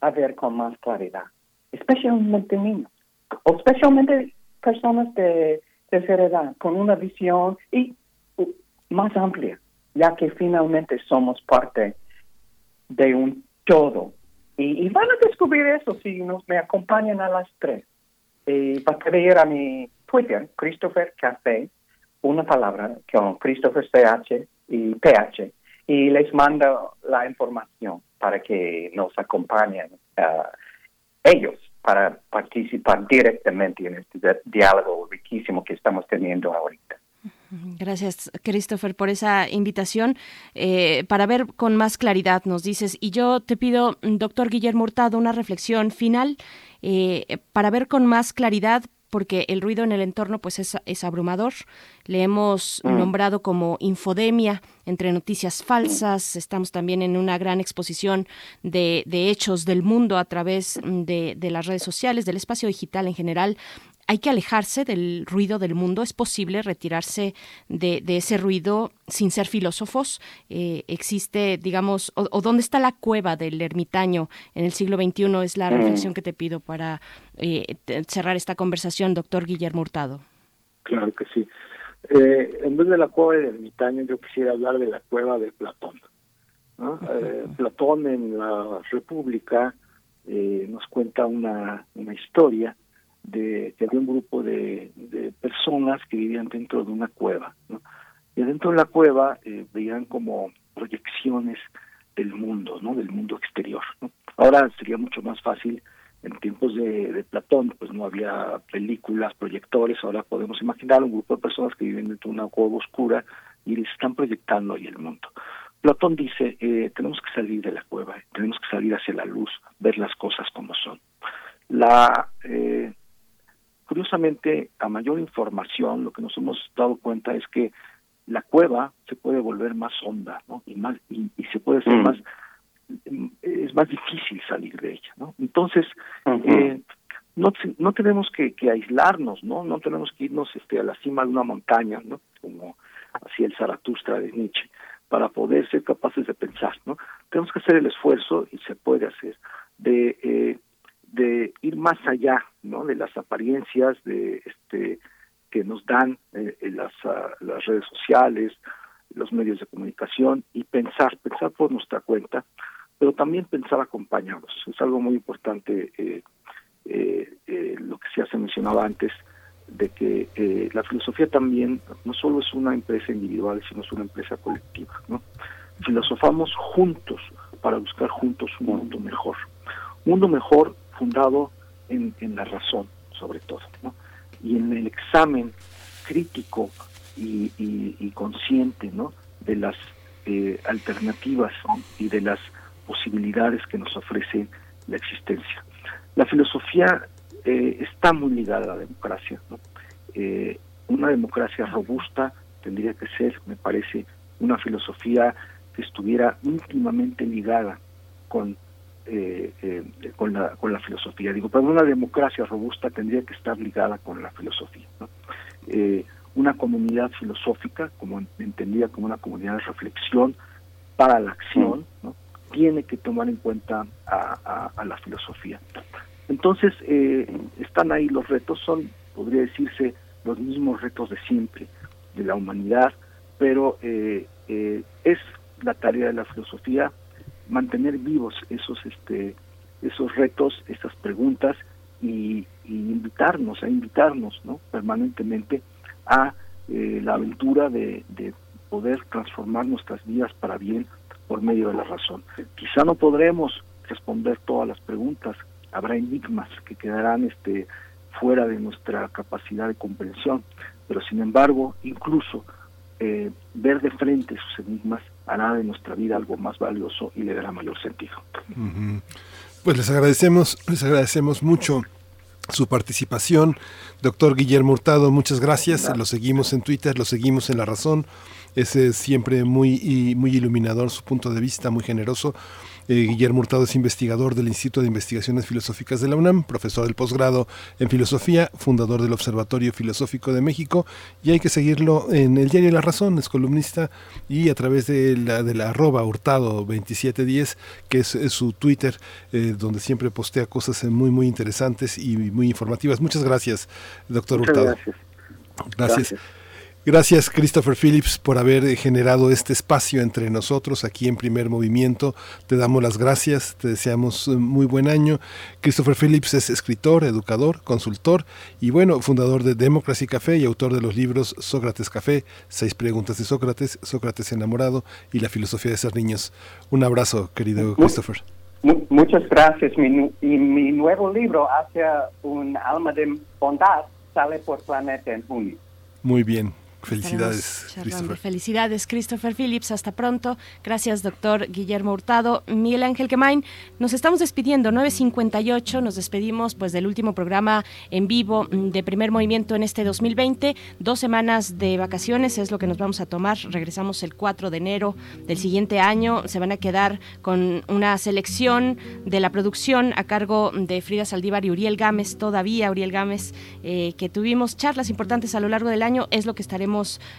a ver con más claridad especialmente niños, especialmente personas de tercera edad, con una visión y más amplia, ya que finalmente somos parte de un todo. Y, van a descubrir eso si nos me acompañan a las tres. Y va a a mi Twitter, Christopher Café, una palabra con Christopher CH y PH, y les mando la información para que nos acompañen. Uh, ellos para participar directamente en este diálogo riquísimo que estamos teniendo ahorita. Gracias, Christopher, por esa invitación. Eh, para ver con más claridad, nos dices, y yo te pido, doctor Guillermo Hurtado, una reflexión final eh, para ver con más claridad porque el ruido en el entorno pues es, abrumador. Le hemos mm. nombrado como infodemia entre noticias falsas. Estamos también en una gran exposición de, hechos del mundo a través de, de, las redes sociales, del espacio digital en general hay que alejarse del ruido del mundo. Es posible retirarse de, ese ruido sin ser filósofos. Eh, existe, digamos, o, dónde está la cueva del ermitaño en el siglo XXI es la mm. reflexión que te pido para eh, cerrar esta conversación, doctor Guillermo Hurtado. Claro que sí. Eh, en vez de la cueva del ermitaño, yo quisiera hablar de la cueva de Platón. Platón en la República nos cuenta una, una historia de que había un grupo de, de, personas que vivían dentro de una cueva. ¿no? Y dentro de la cueva eh, veían como proyecciones del mundo, ¿no? del mundo exterior. Ahora sería mucho más fácil, en tiempos de, de, Platón, pues no había películas, proyectores, ahora podemos imaginar un grupo de personas que viven dentro de una cueva oscura y les están proyectando ahí el mundo. Platón dice, eh, tenemos que salir de la cueva, tenemos que salir hacia la luz, ver las cosas como son. La eh, Curiosamente, a mayor información, lo que nos hemos dado cuenta es que la cueva se puede volver más honda, ¿no? Y más y, se puede ser mm. más es más difícil salir de ella, ¿no? Entonces, eh, no, no tenemos que, que, aislarnos, ¿no? No tenemos que irnos este, a la cima de una montaña, ¿no? Como hacía el Zaratustra de Nietzsche, para poder ser capaces de pensar, ¿no? Tenemos que hacer el esfuerzo, y se puede hacer, de eh, de ir más allá no de las apariencias de este que nos dan eh, las, ah, las redes sociales los medios de comunicación y pensar pensar por nuestra cuenta pero también pensar acompañados. Es algo muy importante eh, eh, eh lo que ya se mencionaba antes de que la filosofía también no solo es una empresa individual sino es una empresa colectiva no filosofamos juntos para buscar juntos un mundo mejor. Un mundo mejor fundado en, la razón, sobre todo, y en el examen crítico y, consciente ¿no? de las eh, alternativas y de las posibilidades que nos ofrece la existencia. La filosofía eh, está muy ligada a la democracia. Eh, una democracia robusta tendría que ser, me parece, una filosofía que estuviera íntimamente ligada con eh, eh, con, la, con la filosofía. Digo, para una democracia robusta tendría que estar ligada con la filosofía. Eh, una comunidad filosófica, como entendida como una comunidad de reflexión para la acción, ¿no? tiene que tomar en cuenta a, a, la filosofía. Entonces, eh, están ahí los retos, son, podría decirse, los mismos retos de siempre, de la humanidad, pero eh, es la tarea de la filosofía mantener vivos esos este esos retos, esas preguntas y, invitarnos, a invitarnos ¿no? permanentemente a eh, la aventura de, de poder transformar nuestras vidas para bien por medio de la razón. Quizá no podremos responder todas las preguntas, habrá enigmas que quedarán este fuera de nuestra capacidad de comprensión, pero sin embargo, incluso eh, ver de frente sus enigmas hará de nuestra vida algo más valioso y le dará mayor sentido. Pues les agradecemos, les agradecemos mucho su participación. Doctor Guillermo Hurtado, muchas gracias. Lo seguimos en Twitter, lo seguimos en La Razón. Es siempre muy, muy iluminador su punto de vista, muy generoso. Eh, Guillermo Hurtado es investigador del Instituto de Investigaciones Filosóficas de la UNAM, profesor del posgrado en filosofía, fundador del Observatorio Filosófico de México y hay que seguirlo en el diario La Razón, es columnista y a través de la, de la arroba Hurtado 2710, que es, su Twitter, eh, donde siempre postea cosas muy, muy interesantes y muy informativas. Muchas gracias, doctor Hurtado. gracias. gracias. Gracias Christopher Phillips por haber generado este espacio entre nosotros aquí en primer movimiento. Te damos las gracias, te deseamos muy buen año. Christopher Phillips es escritor, educador, consultor y bueno, fundador de Democracy Café y autor de los libros Sócrates Café, Seis Preguntas de Sócrates, Sócrates Enamorado y La Filosofía de Ser Niños. Un abrazo, querido Christopher. Muchas gracias. Mi, mi nuevo libro, Hacia un alma de bondad, sale por Planeta en junio. Muy bien, Felicidades, Christopher. Felicidades, Christopher Phillips. Hasta pronto. Gracias, doctor Guillermo Hurtado. Miguel Ángel Quemain, nos estamos despidiendo. 9.58, nos despedimos pues del último programa en vivo de primer movimiento en este 2020. Dos semanas de vacaciones es lo que nos vamos a tomar. Regresamos el 4 de enero del siguiente año. Se van a quedar con una selección de la producción a cargo de Frida Saldívar y Uriel Gámez, todavía Uriel Gámez, eh, que tuvimos charlas importantes a lo largo del año. Es lo que estaremos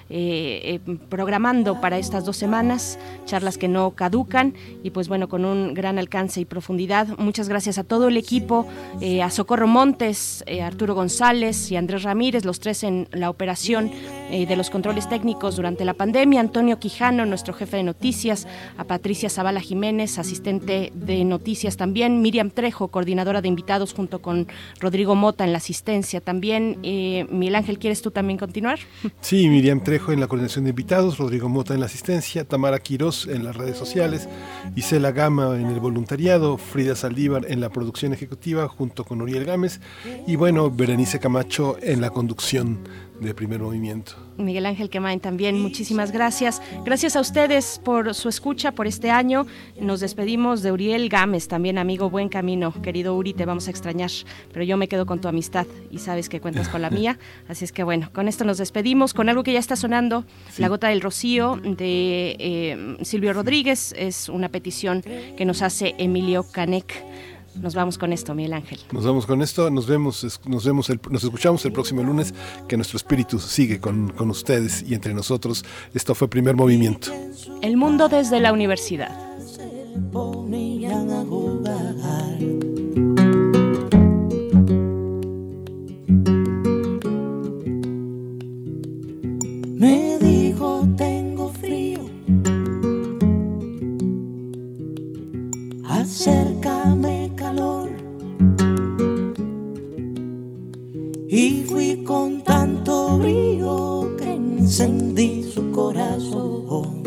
eh, eh, programando para estas dos semanas, charlas que no caducan y pues bueno, con un gran alcance y profundidad. Muchas gracias a todo el equipo, eh, a Socorro Montes, Arturo González y Andrés Ramírez, los tres en la operación de los controles técnicos durante la pandemia, Antonio Quijano, nuestro jefe de noticias, a Patricia Zavala Jiménez, asistente de noticias también, Miriam Trejo, coordinadora de invitados junto con Rodrigo Mota en la asistencia también. Miguel Ángel, ¿quieres tú también continuar? Sí, Miriam Trejo en la coordinación de invitados, Rodrigo Mota en la asistencia, Tamara Quirós en las redes sociales, Isela Gama en el voluntariado, Frida Saldívar en la producción ejecutiva junto con Uriel Gámez y bueno, Berenice Camacho en la conducción de primer movimiento. Miguel Ángel Quemain también, muchísimas gracias. Gracias a ustedes por su escucha por este año. Nos despedimos de Uriel Gámez, también amigo, buen camino. Querido Uri, te vamos a extrañar, pero yo me quedo con tu amistad y sabes que cuentas con la mía. [laughs] Así es que bueno, con esto nos despedimos con algo que ya está sonando, La Gota del Rocío de eh, Silvio Rodríguez. Es una petición que nos hace Emilio Canek. Nos vamos con esto, Miguel Ángel. Nos vamos con esto, nos vemos, nos vemos, nos escuchamos el próximo lunes, que nuestro espíritu sigue con, con ustedes y entre nosotros. Esto fue Primer Movimiento. El mundo desde la universidad. Me dijo tengo frío. Acércame Y fui con tanto brío que encendí su corazón.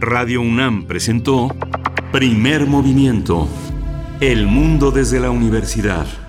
Radio UNAM presentó Primer Movimiento. El mundo desde la universidad.